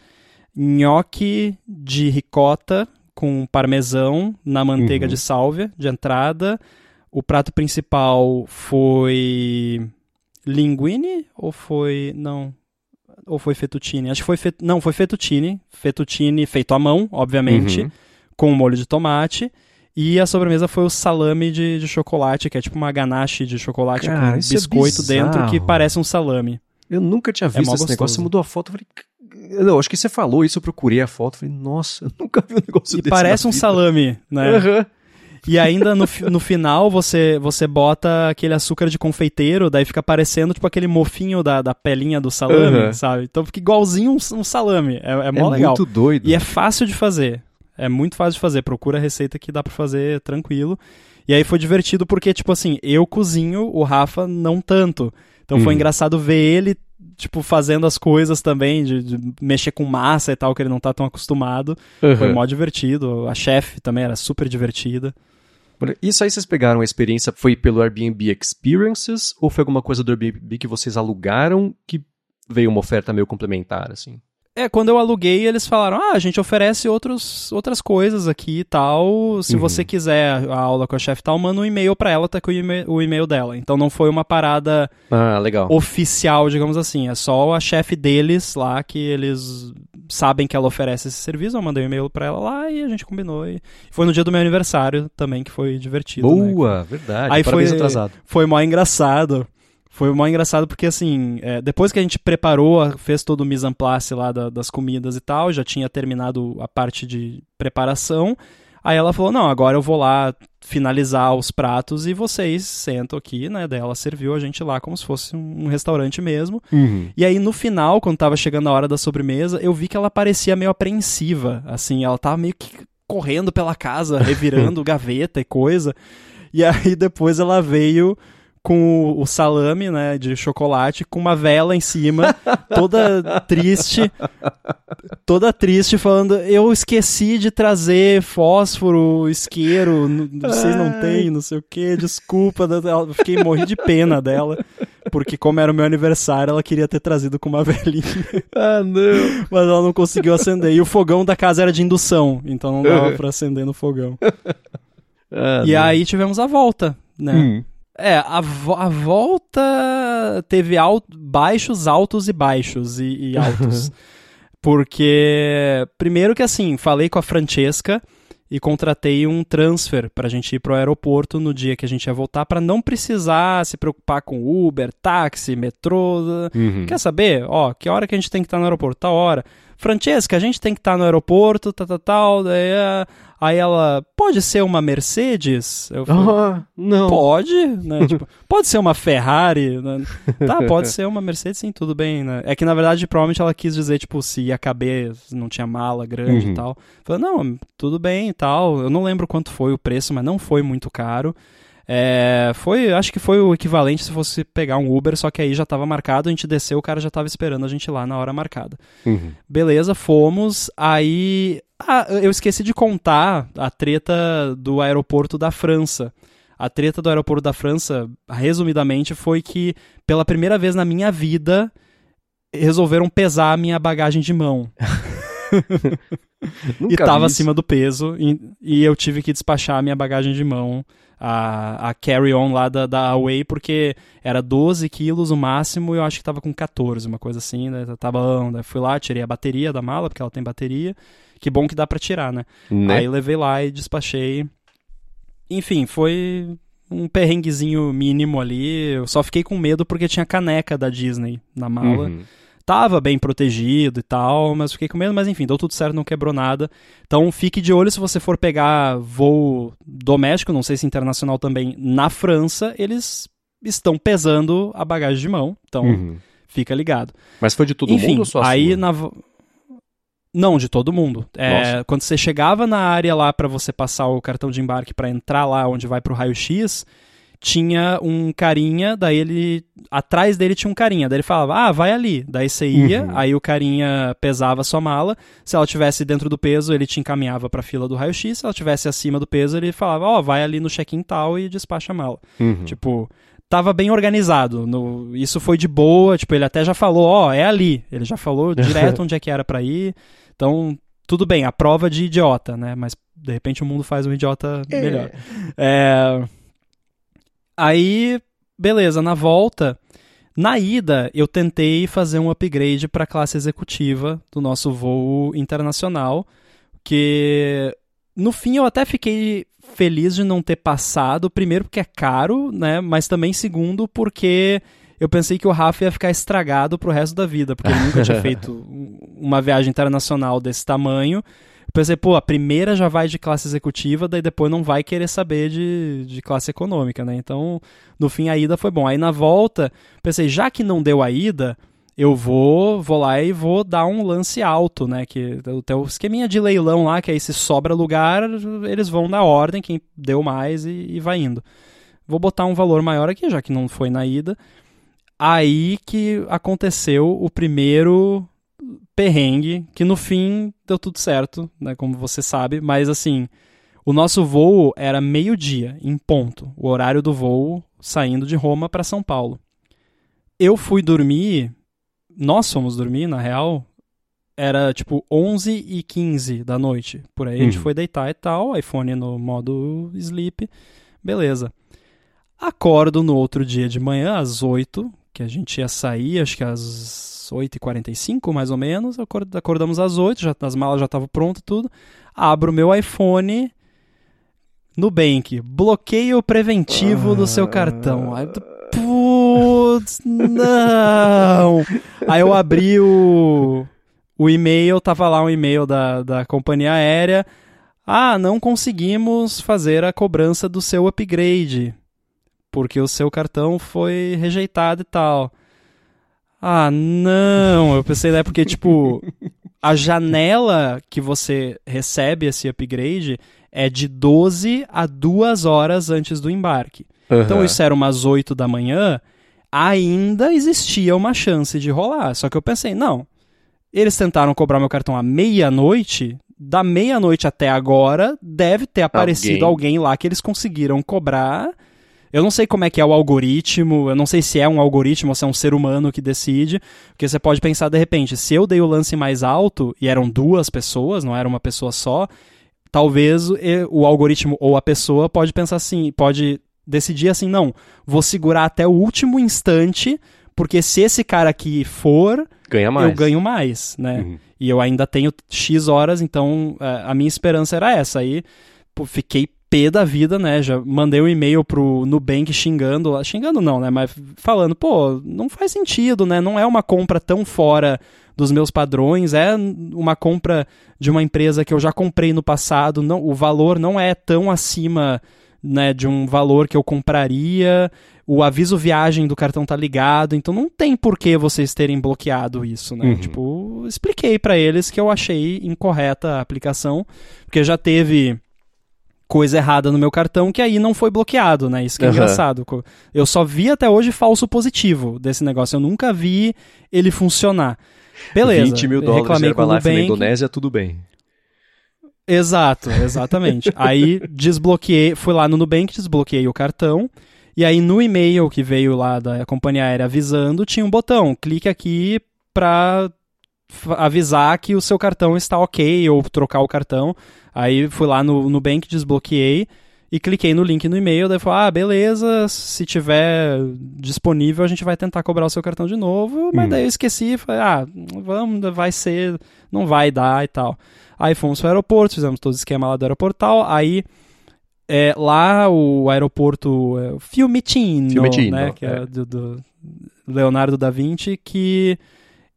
nhoque de ricota com parmesão na manteiga Uhum. de sálvia de entrada. O prato principal foi linguine ou foi não ou foi fettuccine? Acho que foi fet... não, foi fettuccine, fettuccine feito à mão, obviamente, Uhum. Com molho de tomate. E a sobremesa foi o salame de, de chocolate, que é tipo uma ganache de chocolate Cara, com é biscoito dentro que parece um salame. Eu nunca tinha É visto mó esse negócio. gostoso. Você mudou a foto. Eu falei. "C- Não, acho que você falou isso. Eu procurei a foto. Falei, nossa, eu nunca vi um negócio E desse. parece na um vida." salame, né? Aham. E ainda no, no final você, você bota aquele açúcar de confeiteiro, daí fica parecendo tipo aquele mofinho da, da pelinha do salame, Aham. sabe? Então fica igualzinho um, um salame. É, é É mó legal. muito doido. E é fácil de fazer. É muito fácil de fazer. Procura a receita que dá pra fazer tranquilo. E aí foi divertido porque, tipo assim, eu cozinho, o Rafa não tanto. Então foi Uhum. engraçado ver ele, tipo, fazendo as coisas também, de, de mexer com massa e tal, que ele não tá tão acostumado. Foi Aham. mó divertido. A chefe também era super divertida. Isso aí vocês pegaram a experiência, foi pelo Airbnb Experiences ou foi alguma coisa do Airbnb que vocês alugaram que veio uma oferta meio complementar, assim? É, quando eu aluguei, eles falaram: ah, a gente oferece outros, outras coisas aqui e tal. Se Uhum. você quiser a aula com a chefe e tal, manda um e-mail pra ela, tá com o e-mail, dela. Então não foi uma parada Ah, legal. oficial, digamos assim. É só a chefe deles lá que eles sabem que ela oferece esse serviço. Eu mandei um e-mail pra ela lá e a gente combinou. E foi no dia do meu aniversário também que foi divertido. né? Boa, verdade. Aí Parabéns foi- atrasado. Foi mó engraçado. Foi mó engraçado porque, assim, é, depois que a gente preparou, fez todo o mise en place lá da- das comidas e tal, já tinha terminado a parte de preparação. Aí ela falou: Não, agora eu vou lá finalizar os pratos e vocês sentam aqui, né? Daí ela serviu a gente lá como se fosse um um restaurante mesmo. Uhum. E aí no final, quando tava chegando a hora da sobremesa, eu vi que ela parecia meio apreensiva, assim, ela tava meio que correndo pela casa, revirando gaveta e coisa. E aí depois ela veio com o- o salame, né, de chocolate, com uma vela em cima, toda triste, toda triste, falando: Eu esqueci de trazer fósforo, isqueiro, vocês não têm, não sei o que, desculpa. Eu fiquei morri de pena dela, porque como era o meu aniversário, ela queria ter trazido com uma velhinha, Ah, não. mas ela não conseguiu acender. E o fogão da casa era de indução, então não dava Uhum. pra acender no fogão. Ah, E não. aí tivemos a volta, né? Hum. É, a, a volta teve al- baixos, altos e baixos e, e altos. Porque, primeiro que assim, falei com a Francesca e contratei um transfer pra gente ir pro aeroporto no dia que a gente ia voltar pra não precisar se preocupar com Uber, táxi, metrô. Uhum. Quer saber? Ó, que hora que a gente tem que estar no aeroporto? Tal hora. Francesca, a gente tem que estar no aeroporto, tal, tal, tal. Daí, ah, aí ela, pode ser uma Mercedes? Eu falei, Ah, não. Pode, né? Tipo, pode ser uma Ferrari, né? Tá, pode ser uma Mercedes, sim, tudo bem, né? É que na verdade, provavelmente ela quis dizer, tipo, se ia caber, se não tinha mala grande Uhum. e tal. Falei, não, tudo bem e tal. Eu não lembro quanto foi o preço, mas não foi muito caro. É, foi, acho que foi o equivalente se fosse pegar um Uber, só que aí já tava marcado, a gente desceu, o cara já tava esperando a gente lá na hora marcada. Uhum. Beleza, fomos. Aí. Ah, eu esqueci de contar a treta do aeroporto da França. A treta do aeroporto da França, resumidamente, foi que pela primeira vez na minha vida resolveram pesar a minha bagagem de mão. E tava vi isso. acima do peso. E, e eu tive que despachar a minha bagagem de mão, a, a carry-on lá da, da Away, porque era 12 quilos o máximo e eu acho que tava com 14, uma coisa assim, né? Tava bom. Daí fui lá, tirei a bateria da mala, porque ela tem bateria. Que bom que dá pra tirar, né? Né? Aí levei lá e despachei. Enfim, foi um perrenguezinho mínimo ali. Eu só fiquei com medo porque tinha caneca da Disney na mala. Uhum. Tava bem protegido e tal, mas fiquei com medo, mas enfim, deu tudo certo, não quebrou nada. Então fique de olho se você for pegar voo doméstico, não sei se internacional também, na França, eles estão pesando a bagagem de mão, então Uhum. fica ligado. Mas foi de todo Enfim, mundo ou só aí sua? na não, de todo mundo. É, quando você chegava na área lá pra você passar o cartão de embarque pra entrar lá onde vai pro raio-x, tinha um carinha, daí ele atrás dele tinha um carinha, daí ele falava: "Ah, vai ali". Daí você ia, Uhum. aí o carinha pesava a sua mala. Se ela tivesse dentro do peso, ele te encaminhava pra fila do raio-x. Se ela tivesse acima do peso, ele falava: "Ó, vai ali no check-in tal e despacha a mala". Uhum. Tipo, tava bem organizado. No, isso foi de boa. Tipo, ele até já falou, ó, é ali. Ele já falou direto onde é que era pra ir. Então, tudo bem, a prova de idiota, né? Mas de repente o mundo faz um idiota melhor. É... Aí, beleza, na volta. Na ida, eu tentei fazer um upgrade para classe executiva do nosso voo internacional, que no fim eu até fiquei feliz de não ter passado, primeiro porque é caro, né, mas também segundo porque eu pensei que o Rafa ia ficar estragado pro resto da vida, porque ele nunca tinha feito um- uma viagem internacional desse tamanho. Pensei, pô, a primeira já vai de classe executiva, daí depois não vai querer saber de, de classe econômica, né? Então, no fim, a ida foi bom. Aí na volta, pensei, já que não deu a ida, eu vou, vou lá e vou dar um lance alto, né? Que tem o esqueminha de leilão lá, que aí se sobra lugar, eles vão na ordem, quem deu mais e, e vai indo. Vou botar um valor maior aqui, já que não foi na ida. Aí que aconteceu o primeiro perrengue, que no fim deu tudo certo, né, como você sabe, mas assim, o nosso voo era meio-dia, em ponto, o horário do voo saindo de Roma para São Paulo. Eu fui dormir, nós fomos dormir, na real, era tipo 11 e 15 da noite, por aí a gente Uhum. foi deitar e tal, iPhone no modo sleep, beleza. Acordo no outro dia de manhã, às 8, que a gente ia sair, acho que às 8h45, mais ou menos. Acord- Acordamos às 8, já, as malas já estavam prontas tudo. Abro meu iPhone. Nubank, bloqueio preventivo do seu cartão. Aí, putz, não! Aí eu abri o, o e-mail, tava lá um e-mail da, da companhia aérea. Ah, não conseguimos fazer a cobrança do seu upgrade porque o seu cartão foi rejeitado e tal. Ah, não. Eu pensei, né? Porque, tipo, a janela que você recebe esse upgrade é de 12 a 2 horas antes do embarque. Então, Aham. isso era umas 8 da manhã, ainda existia uma chance de rolar. Só que eu pensei, não. Eles tentaram cobrar meu cartão à meia-noite. Da meia-noite até agora, deve ter aparecido Alguém. alguém lá que eles conseguiram cobrar. Eu não sei como é que é o algoritmo, eu não sei se é um algoritmo ou se é um ser humano que decide, porque você pode pensar de repente, se eu dei o lance mais alto e eram duas pessoas, não era uma pessoa só, talvez o algoritmo ou a pessoa pode pensar assim, pode decidir assim, não, vou segurar até o último instante, porque se esse cara aqui for, Ganha mais. eu ganho mais, né? Uhum. E eu ainda tenho X horas, então é, a minha esperança era essa. Aí fiquei pé da vida, né? Já mandei um e-mail pro Nubank xingando, lá- xingando não, né? Mas falando, pô, não faz sentido, né? Não é uma compra tão fora dos meus padrões, é uma compra de uma empresa que eu já comprei no passado, não, o valor não é tão acima né, de um valor que eu compraria, o aviso viagem do cartão tá ligado, então não tem por que vocês terem bloqueado isso, né? Uhum. Tipo, expliquei pra eles que eu achei incorreta a aplicação, porque já teve coisa errada no meu cartão que aí não foi bloqueado, né? Isso que é Aham. engraçado. Eu só vi até hoje falso positivo desse negócio, eu nunca vi ele funcionar. Beleza. 20 mil dólares reclamei com o Herbalife na Nubank. Indonésia, tudo bem. Exato, exatamente. aí desbloqueei, fui lá no Nubank, desbloqueei o cartão. E aí no e-mail que veio lá da companhia aérea avisando, tinha um botão, clique aqui pra f- avisar que o seu cartão está ok ou trocar o cartão. Aí fui lá no Nubank, desbloqueei e cliquei no link no e-mail, daí falou: "Ah, beleza, se tiver disponível a gente vai tentar cobrar o seu cartão de novo". Mas Hum. daí eu esqueci, falei: "Ah, vamos, vai ser, não vai dar e tal". Aí fomos pro aeroporto, fizemos todo o esquema lá do aeroportal. Aí é, lá o aeroporto é, o Fiumicino, Fiumicino, né, que é, é. do, do Leonardo da Vinci, que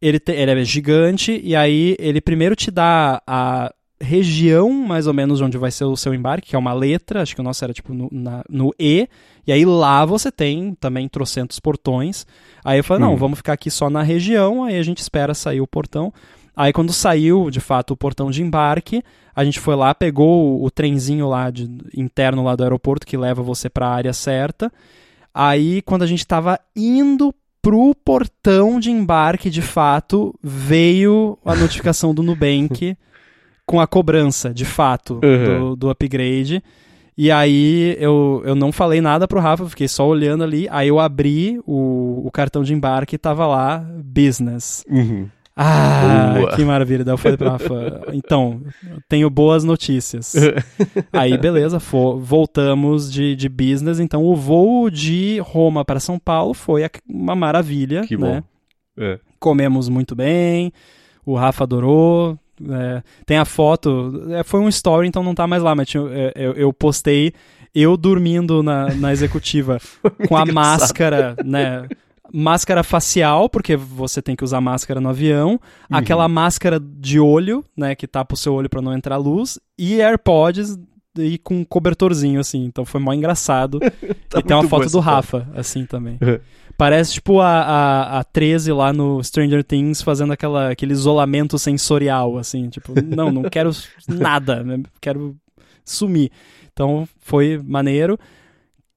ele, te, ele é gigante, e aí ele primeiro te dá a região, mais ou menos, onde vai ser o seu embarque, que é uma letra, acho que o nosso era tipo no, na, no E, e aí lá você tem também trocentos portões. Aí eu falei, não, hum. vamos ficar aqui só na região, aí a gente espera sair o portão. Aí quando saiu, de fato, o portão de embarque, a gente foi lá, pegou o, o trenzinho lá de, interno lá do aeroporto que leva você para a área certa. Aí quando a gente estava indo pro portão de embarque, de fato, veio a notificação do Nubank com a cobrança, de fato, uhum. do, do upgrade. E aí eu, eu não falei nada pro Rafa, fiquei só olhando ali. Aí eu abri o, o cartão de embarque e tava lá, business. Uhum. Ah, Boa. que maravilha. Daí eu falei pra Rafa, então, tenho boas notícias. Aí, beleza, voltamos de, de business. Então, o voo de Roma para São Paulo foi uma maravilha. Que né? bom. É. Comemos muito bem, o Rafa adorou. É, tem a foto, é, foi um story, então não tá mais lá, mas tinha, é, eu, eu postei eu dormindo na, na executiva com a máscara, né? máscara facial, porque você tem que usar máscara no avião, uhum. aquela máscara de olho, né, que tapa o seu olho para não entrar luz, e AirPods e com um cobertorzinho, assim. Então foi mó engraçado. tá e tem uma foto do Rafa, assim, também. Uhum. Parece, tipo, a, a, a 13 lá no Stranger Things fazendo aquela, aquele isolamento sensorial, assim. Tipo, não, não quero nada, né, quero sumir. Então foi maneiro.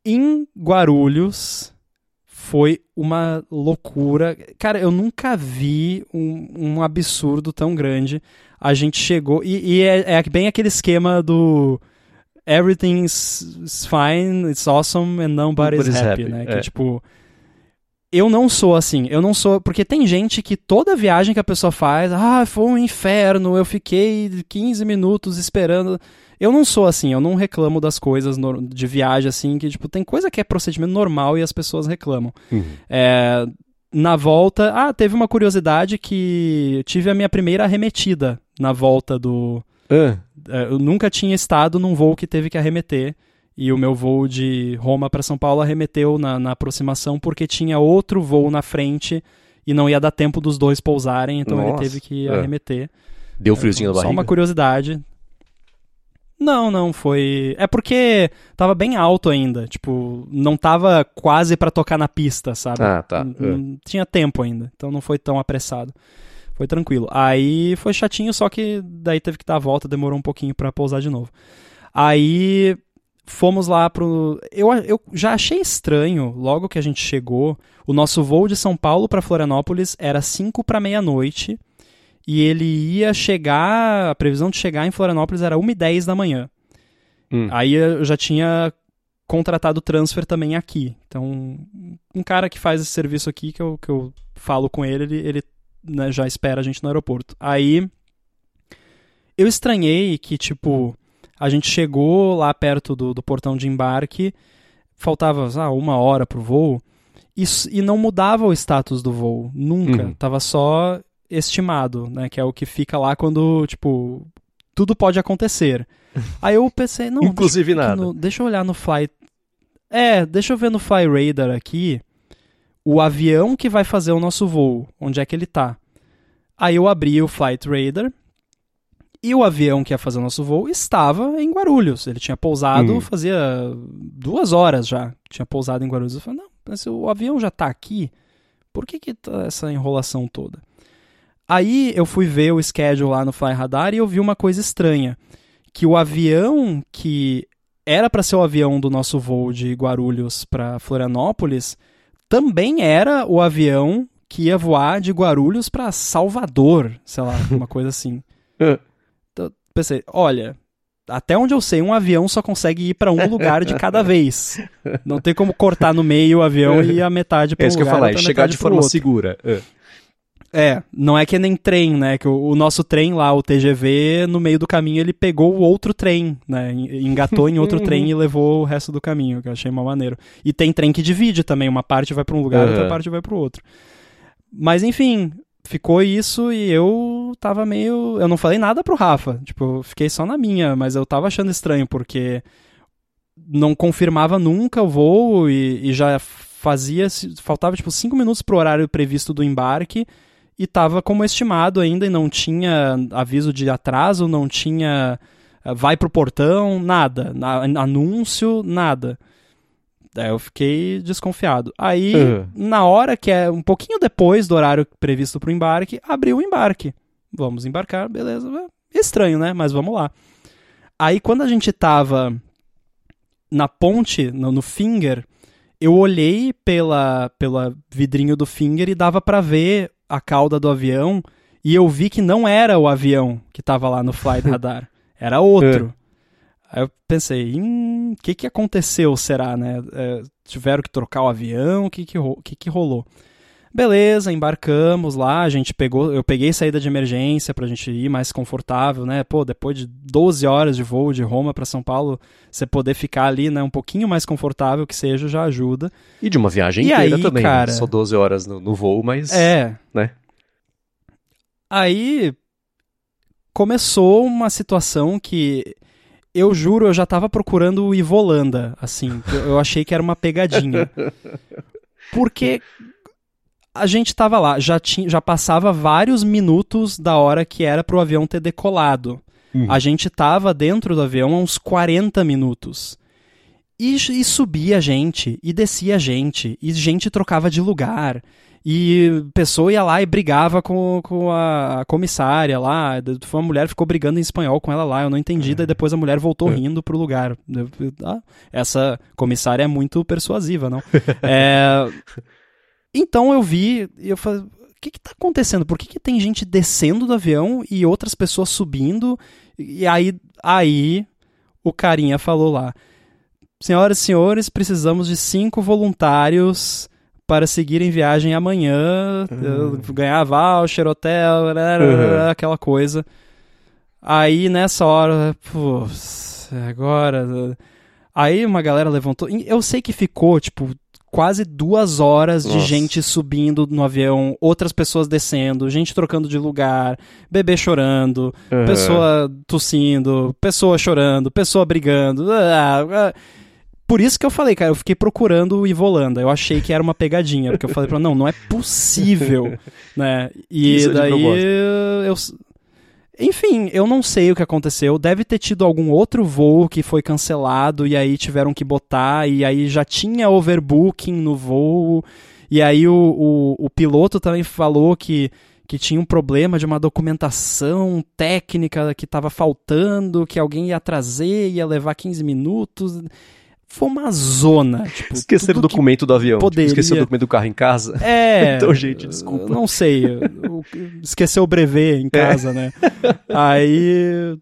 Em Guarulhos, foi uma loucura. Cara, eu nunca vi um, um absurdo tão grande. A gente chegou. E, e é, é, bem aquele esquema do. Everything's fine, it's awesome and nobody's, nobody's happy, happy, né? É. Que tipo. Eu não sou assim, eu não sou. Porque tem gente que toda viagem que a pessoa faz, ah, foi um inferno, eu fiquei 15 minutos esperando. Eu não sou assim, eu não reclamo das coisas de viagem, assim, que, tipo, tem coisa que é procedimento normal e as pessoas reclamam. Uhum. É, na volta, ah, teve uma curiosidade que tive a minha primeira arremetida na volta do. Eu nunca tinha estado num voo que teve que arremeter. E o meu voo de Roma para São Paulo arremeteu na, na aproximação porque tinha outro voo na frente e não ia dar tempo dos dois pousarem, então Nossa. ele teve que é. arremeter. Deu friozinho é, na barriga? Só uma curiosidade. Não, não, foi. É porque tava bem alto ainda. Tipo, não tava quase para tocar na pista, sabe? Ah, tá. N é. Tinha tempo ainda, então não foi tão apressado. Foi tranquilo. Aí foi chatinho, só que daí teve que dar a volta, demorou um pouquinho para pousar de novo. Aí fomos lá pro. Eu, eu já achei estranho, logo que a gente chegou, o nosso voo de São Paulo para Florianópolis era 5 para meia-noite e ele ia chegar, a previsão de chegar em Florianópolis era 1h10 da manhã. Hum. Aí eu já tinha contratado o transfer também aqui. Então, um cara que faz esse serviço aqui, que eu, que eu falo com ele, ele, ele né, já espera a gente no aeroporto. Aí, eu estranhei que, tipo, a gente chegou lá perto do, do portão de embarque, faltava ah, uma hora pro voo, e, e não mudava o status do voo, nunca. Uhum. Tava só estimado, né? Que é o que fica lá quando, tipo, tudo pode acontecer. Aí eu pensei, não, inclusive deixa, nada. No, deixa eu olhar no Fly. É, deixa eu ver no Fly Radar aqui o avião que vai fazer o nosso voo, onde é que ele tá. Aí eu abri o Flight Radar e o avião que ia fazer o nosso voo estava em Guarulhos. Ele tinha pousado hum. fazia duas horas já. Tinha pousado em Guarulhos. Eu falei, não, mas o avião já tá aqui. Por que, que tá essa enrolação toda? Aí eu fui ver o schedule lá no Fly Radar e eu vi uma coisa estranha. Que o avião que era para ser o avião do nosso voo de Guarulhos para Florianópolis também era o avião que ia voar de Guarulhos para Salvador, sei lá, uma coisa assim. então, pensei, olha, até onde eu sei, um avião só consegue ir para um lugar de cada vez. Não tem como cortar no meio o avião e a metade para um é isso lugar. que eu falar, chegar de forma segura. É. É, não é que nem trem, né? Que o, o, nosso trem lá, o TGV, no meio do caminho ele pegou o outro trem, né? Engatou em outro trem e levou o resto do caminho, que eu achei uma maneiro. E tem trem que divide também, uma parte vai para um lugar, uhum. outra parte vai para o outro. Mas enfim, ficou isso e eu tava meio, eu não falei nada pro Rafa, tipo, fiquei só na minha, mas eu tava achando estranho porque não confirmava nunca o voo e, e já fazia, faltava tipo cinco minutos pro horário previsto do embarque e estava como estimado ainda e não tinha aviso de atraso, não tinha uh, vai pro portão, nada, na, anúncio, nada. Daí eu fiquei desconfiado. Aí, uhum. na hora que é um pouquinho depois do horário previsto para o embarque, abriu o embarque. Vamos embarcar, beleza. Estranho, né? Mas vamos lá. Aí, quando a gente tava na ponte, no, no Finger, eu olhei pela, pela vidrinho do Finger e dava para ver a cauda do avião e eu vi que não era o avião que tava lá no flight radar. Era outro. Aí eu pensei, o que que aconteceu, será, né? É, tiveram que trocar o avião, o que que, que que rolou? Beleza, embarcamos lá, a gente pegou, eu peguei saída de emergência pra gente ir mais confortável, né? Pô, depois de 12 horas de voo de Roma para São Paulo, você poder ficar ali, né, um pouquinho mais confortável que seja, já ajuda. E de uma viagem e inteira aí, também, né? cara, só 12 horas no, no voo, mas É. Né? Aí começou uma situação que eu juro, eu já tava procurando o Ivolanda, assim. Eu achei que era uma pegadinha. Porque a gente tava lá, já, tinha, já passava vários minutos da hora que era pro avião ter decolado. Uhum. A gente tava dentro do avião há uns 40 minutos. E, e subia gente, e descia gente, e gente trocava de lugar. E pessoa ia lá e brigava com, com a comissária lá. Foi uma mulher que ficou brigando em espanhol com ela lá. Eu não entendi. É. Daí depois a mulher voltou é. rindo pro lugar. Ah, essa comissária é muito persuasiva, não? é, então eu vi e eu falei. O que está acontecendo? Por que, que tem gente descendo do avião e outras pessoas subindo? E aí, aí o carinha falou lá: Senhoras e senhores, precisamos de cinco voluntários para seguir em viagem amanhã, uhum. ganhar voucher, hotel, uhum. aquela coisa. Aí nessa hora, pô, agora. Aí uma galera levantou. Eu sei que ficou, tipo, quase duas horas de Nossa. gente subindo no avião, outras pessoas descendo, gente trocando de lugar, bebê chorando, uhum. pessoa tossindo, pessoa chorando, pessoa brigando. Ah, ah. Por isso que eu falei, cara, eu fiquei procurando o Ivolanda. Eu achei que era uma pegadinha, porque eu falei pra não, não é possível, né? E isso daí eu enfim, eu não sei o que aconteceu. Deve ter tido algum outro voo que foi cancelado e aí tiveram que botar, e aí já tinha overbooking no voo. E aí o, o, o piloto também falou que, que tinha um problema de uma documentação técnica que estava faltando, que alguém ia trazer, ia levar 15 minutos foi uma zona. Tipo, Esqueceram o documento do avião. Tipo, poderia... Tipo, esqueceu o documento do carro em casa. É. então, gente, desculpa. Não sei. Esqueceu o brevet em casa, é. né? Aí.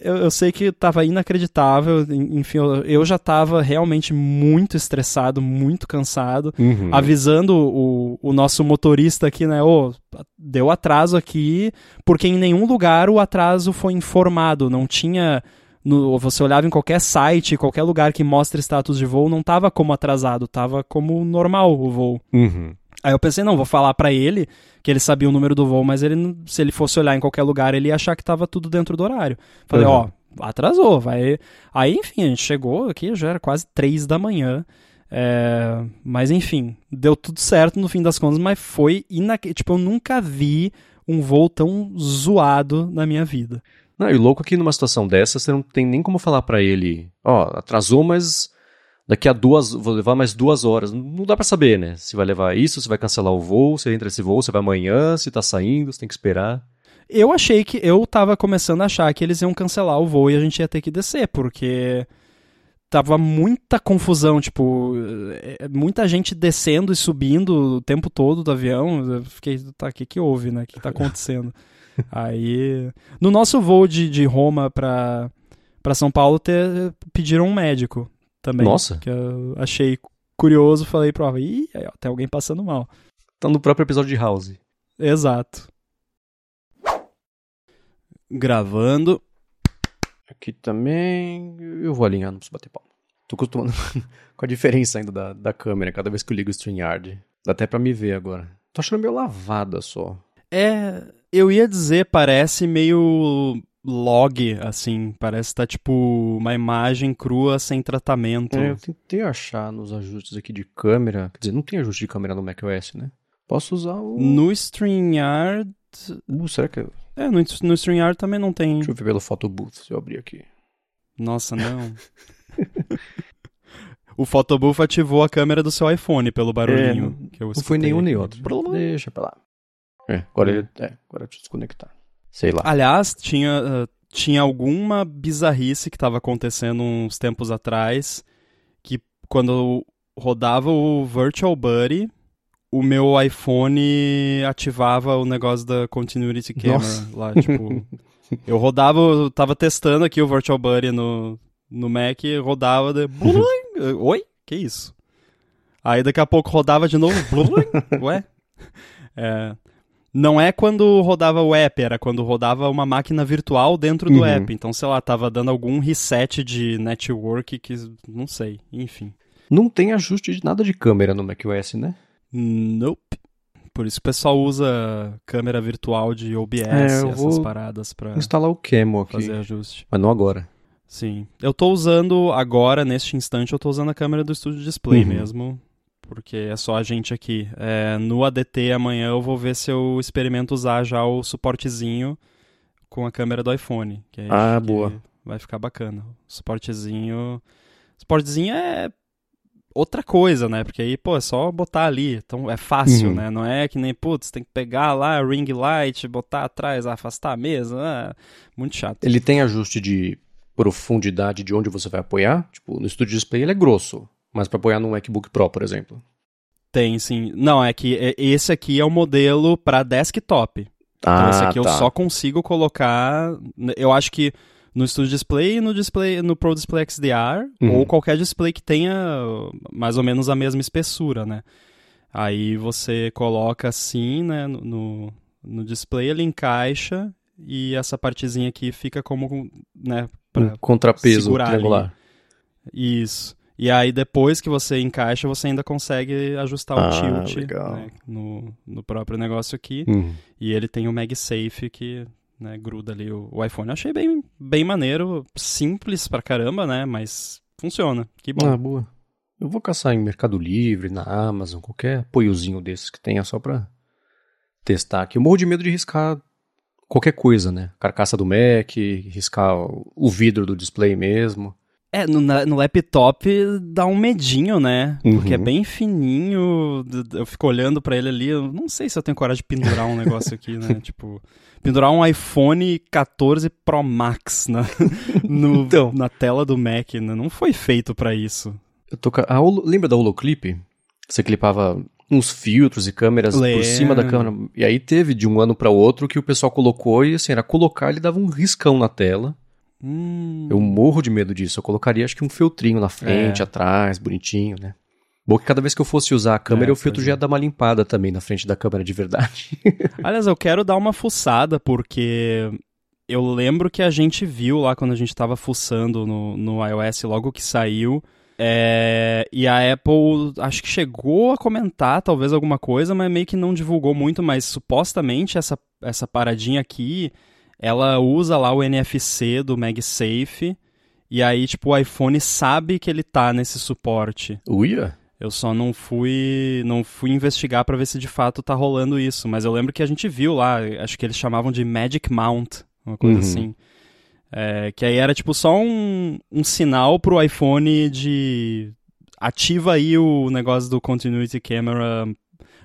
Eu, eu, sei que tava inacreditável. Enfim, eu, eu já tava realmente muito estressado, muito cansado. Uhum. Avisando o, o nosso motorista aqui, né? Ô, oh, deu atraso aqui, porque em nenhum lugar o atraso foi informado. Não tinha no, você olhava em qualquer site, qualquer lugar que mostra status de voo, não tava como atrasado, tava como normal o voo. Uhum. Aí eu pensei, não, vou falar para ele que ele sabia o número do voo, mas ele, se ele fosse olhar em qualquer lugar, ele ia achar que tava tudo dentro do horário. Falei, uhum. ó, atrasou, vai. Aí, enfim, a gente chegou aqui, já era quase três da manhã. É... Mas enfim, deu tudo certo no fim das contas, mas foi inac... Tipo, eu nunca vi um voo tão zoado na minha vida. Não, e louco que numa situação dessa você não tem nem como falar para ele, ó, oh, atrasou, mas daqui a duas, vou levar mais duas horas. Não dá para saber, né? Se vai levar isso, se vai cancelar o voo, se entra esse voo, se vai amanhã, se tá saindo, se tem que esperar. Eu achei que, eu tava começando a achar que eles iam cancelar o voo e a gente ia ter que descer, porque tava muita confusão, tipo, é, muita gente descendo e subindo o tempo todo do avião. Eu fiquei, tá, o que que houve, né? O que tá acontecendo? Aí, no nosso voo de, de Roma para para São Paulo, ter, pediram um médico também. Nossa. Que eu achei curioso, falei pro ih, aí, ó, tem alguém passando mal. Tá no próprio episódio de House. Exato. Gravando. Aqui também. Eu vou alinhar, não preciso bater palma. Tô acostumando com a diferença ainda da, da câmera cada vez que eu ligo o StreamYard. Dá até pra me ver agora. Tô achando meio lavada só. É. Eu ia dizer, parece meio log, assim. Parece estar tá, tipo uma imagem crua sem tratamento. É, eu tentei achar nos ajustes aqui de câmera. Quer dizer, não tem ajuste de câmera no macOS, né? Posso usar o. No StreamYard. Uh, será que. É, no, no StreamYard também não tem. Deixa eu ver pelo Photobooth, se eu abrir aqui. Nossa, não. o Photobooth ativou a câmera do seu iPhone pelo barulhinho. É, Não foi nenhum nem outro. Deixa pra lá. É, agora ele. É, agora deixa eu desconectar. Sei lá. Aliás, tinha, ah, tinha alguma bizarrice que estava acontecendo uns tempos atrás, que quando eu rodava o Virtual Buddy, o meu iPhone ativava o negócio da Continuity Camera Nossa. lá, tipo... eu rodava, eu tava testando aqui o Virtual Buddy no, no Mac, rodava, de... Oi? Que isso? Aí daqui a pouco rodava de novo, ué? É, não é quando rodava o app, era quando rodava uma máquina virtual dentro do Uhum. app. Então, sei lá, tava dando algum reset de network que não sei, enfim. Não tem ajuste de nada de câmera no macOS, né? Nope. Por isso que o pessoal usa câmera virtual de OBS, É, essas paradas pra Vou instalar o Camo aqui. fazer ajuste. Mas não agora. Sim. Eu tô usando agora, neste instante, eu tô usando a câmera do Studio Display Uhum. mesmo. Porque é só a gente aqui. É, no ADT amanhã eu vou ver se eu experimento usar já o suportezinho com a câmera do iPhone. Que Ah, boa. Vai ficar bacana. O suportezinho. Suportezinho é outra coisa, né? Porque aí, pô, é só botar ali. Então é fácil, Uhum. né? Não é que nem, putz, tem que pegar lá a ring light, botar atrás, afastar a mesa. ah, muito chato. Ele tem ajuste de profundidade de onde você vai apoiar. Tipo, no Studio Display ele é grosso. Mas pra apoiar num MacBook Pro, por exemplo. Tem, sim. Não, é que é- esse aqui é o modelo para desktop. Então Ah, esse aqui eu tá. só consigo colocar. Eu acho que no Studio Display e no display, no Pro Display XDR, Uhum. ou qualquer display que tenha mais ou menos a mesma espessura, né? Aí você coloca assim, né, no, no, display, ele encaixa e essa partezinha aqui fica como, né, pra, Um contrapeso segurar ali. triangular. isso. E aí depois que você encaixa, você ainda consegue ajustar o Ah, tilt legal. né, no, no próprio negócio aqui. Uhum. E ele tem o MagSafe que né, gruda ali o, o iPhone. Eu achei bem, bem maneiro, simples pra caramba, né? Mas funciona. Que bom. Ah, boa. Eu vou caçar em Mercado Livre, na Amazon, qualquer apoiozinho desses que tenha só pra testar aqui. Eu morro de medo de riscar qualquer coisa, né? Carcaça do Mac, riscar o vidro do display mesmo. É, no, no laptop dá um medinho, né? Porque é Uhum. bem fininho. Eu fico olhando pra ele ali. Eu não sei se eu tenho coragem de pendurar um negócio aqui, né? Tipo, pendurar um iPhone 14 Pro Max na, no- Então. na tela do Mac, né? Não foi feito pra isso. Tô a Lembra da Holoclip? Você clipava uns filtros e câmeras por cima da câmera. E aí teve de um ano pra outro que o pessoal colocou e assim, era colocar, ele dava um riscão na tela. Hum, Eu morro de medo disso. Eu colocaria acho que um filtrinho na frente, É. atrás, bonitinho, né? Bom que cada vez que eu fosse usar a câmera, É, o filtro já é. ia dar uma limpada também na frente da câmera de verdade. Aliás, eu quero dar uma fuçada, porque eu lembro que a gente viu lá quando a gente tava fuçando no, no iOS logo que saiu. é, e a Apple acho que chegou a comentar talvez alguma coisa, mas meio que não divulgou muito. Mas supostamente essa, essa paradinha aqui ela usa lá o NFC do MagSafe. E aí, tipo, o iPhone sabe que ele tá nesse suporte. Uia? Eu só não fui não fui investigar pra ver se de fato tá rolando isso, mas eu lembro que a gente viu lá, acho que eles chamavam de Magic Mount, uma coisa Uhum. assim. É, que aí era tipo só um, um sinal pro iPhone de ativa aí o negócio do Continuity Camera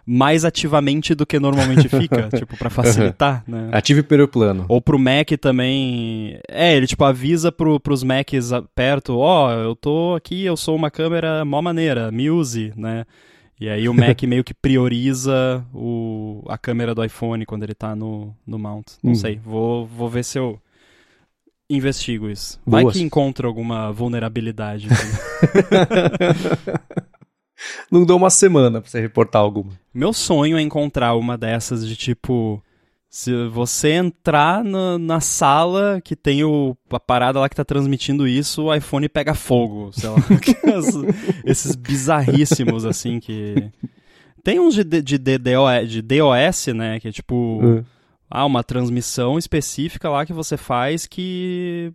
mais ativamente do que normalmente fica, tipo pra facilitar, né? Ative plano. Ou pro Mac também. É, ele tipo avisa pro, pros Macs perto, ó, eu tô aqui, eu sou uma câmera mó maneira, me use, né? E aí o Mac meio que prioriza o, a câmera do iPhone quando ele tá no, no mount. Não Hum. sei, vou, vou ver se eu investigo isso. Vai Boas. que encontro alguma vulnerabilidade. Não deu uma semana pra você reportar alguma. Meu sonho é encontrar uma dessas de tipo. Se você entrar na, na sala que tem o, a parada lá que tá transmitindo isso, o iPhone pega fogo, sei lá. Esses bizarríssimos, assim, que. Tem uns de, de, de, de DOS, né? Que é tipo. Hum. Ah, uma transmissão específica lá que você faz que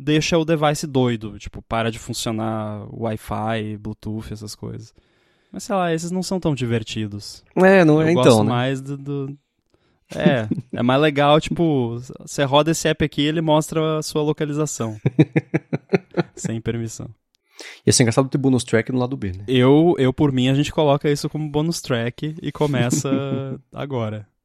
deixa o device doido. Tipo, para de funcionar Wi-Fi, Bluetooth, essas coisas. Mas sei lá, esses não são tão divertidos. É, não é Eu então, gosto né? mais do, do- É, é mais legal, tipo, você roda esse app aqui ele mostra a sua localização. sem permissão. Ia ser engraçado ter bonus track no lado B, né? Eu, eu, por mim, a gente coloca isso como bônus track e começa agora.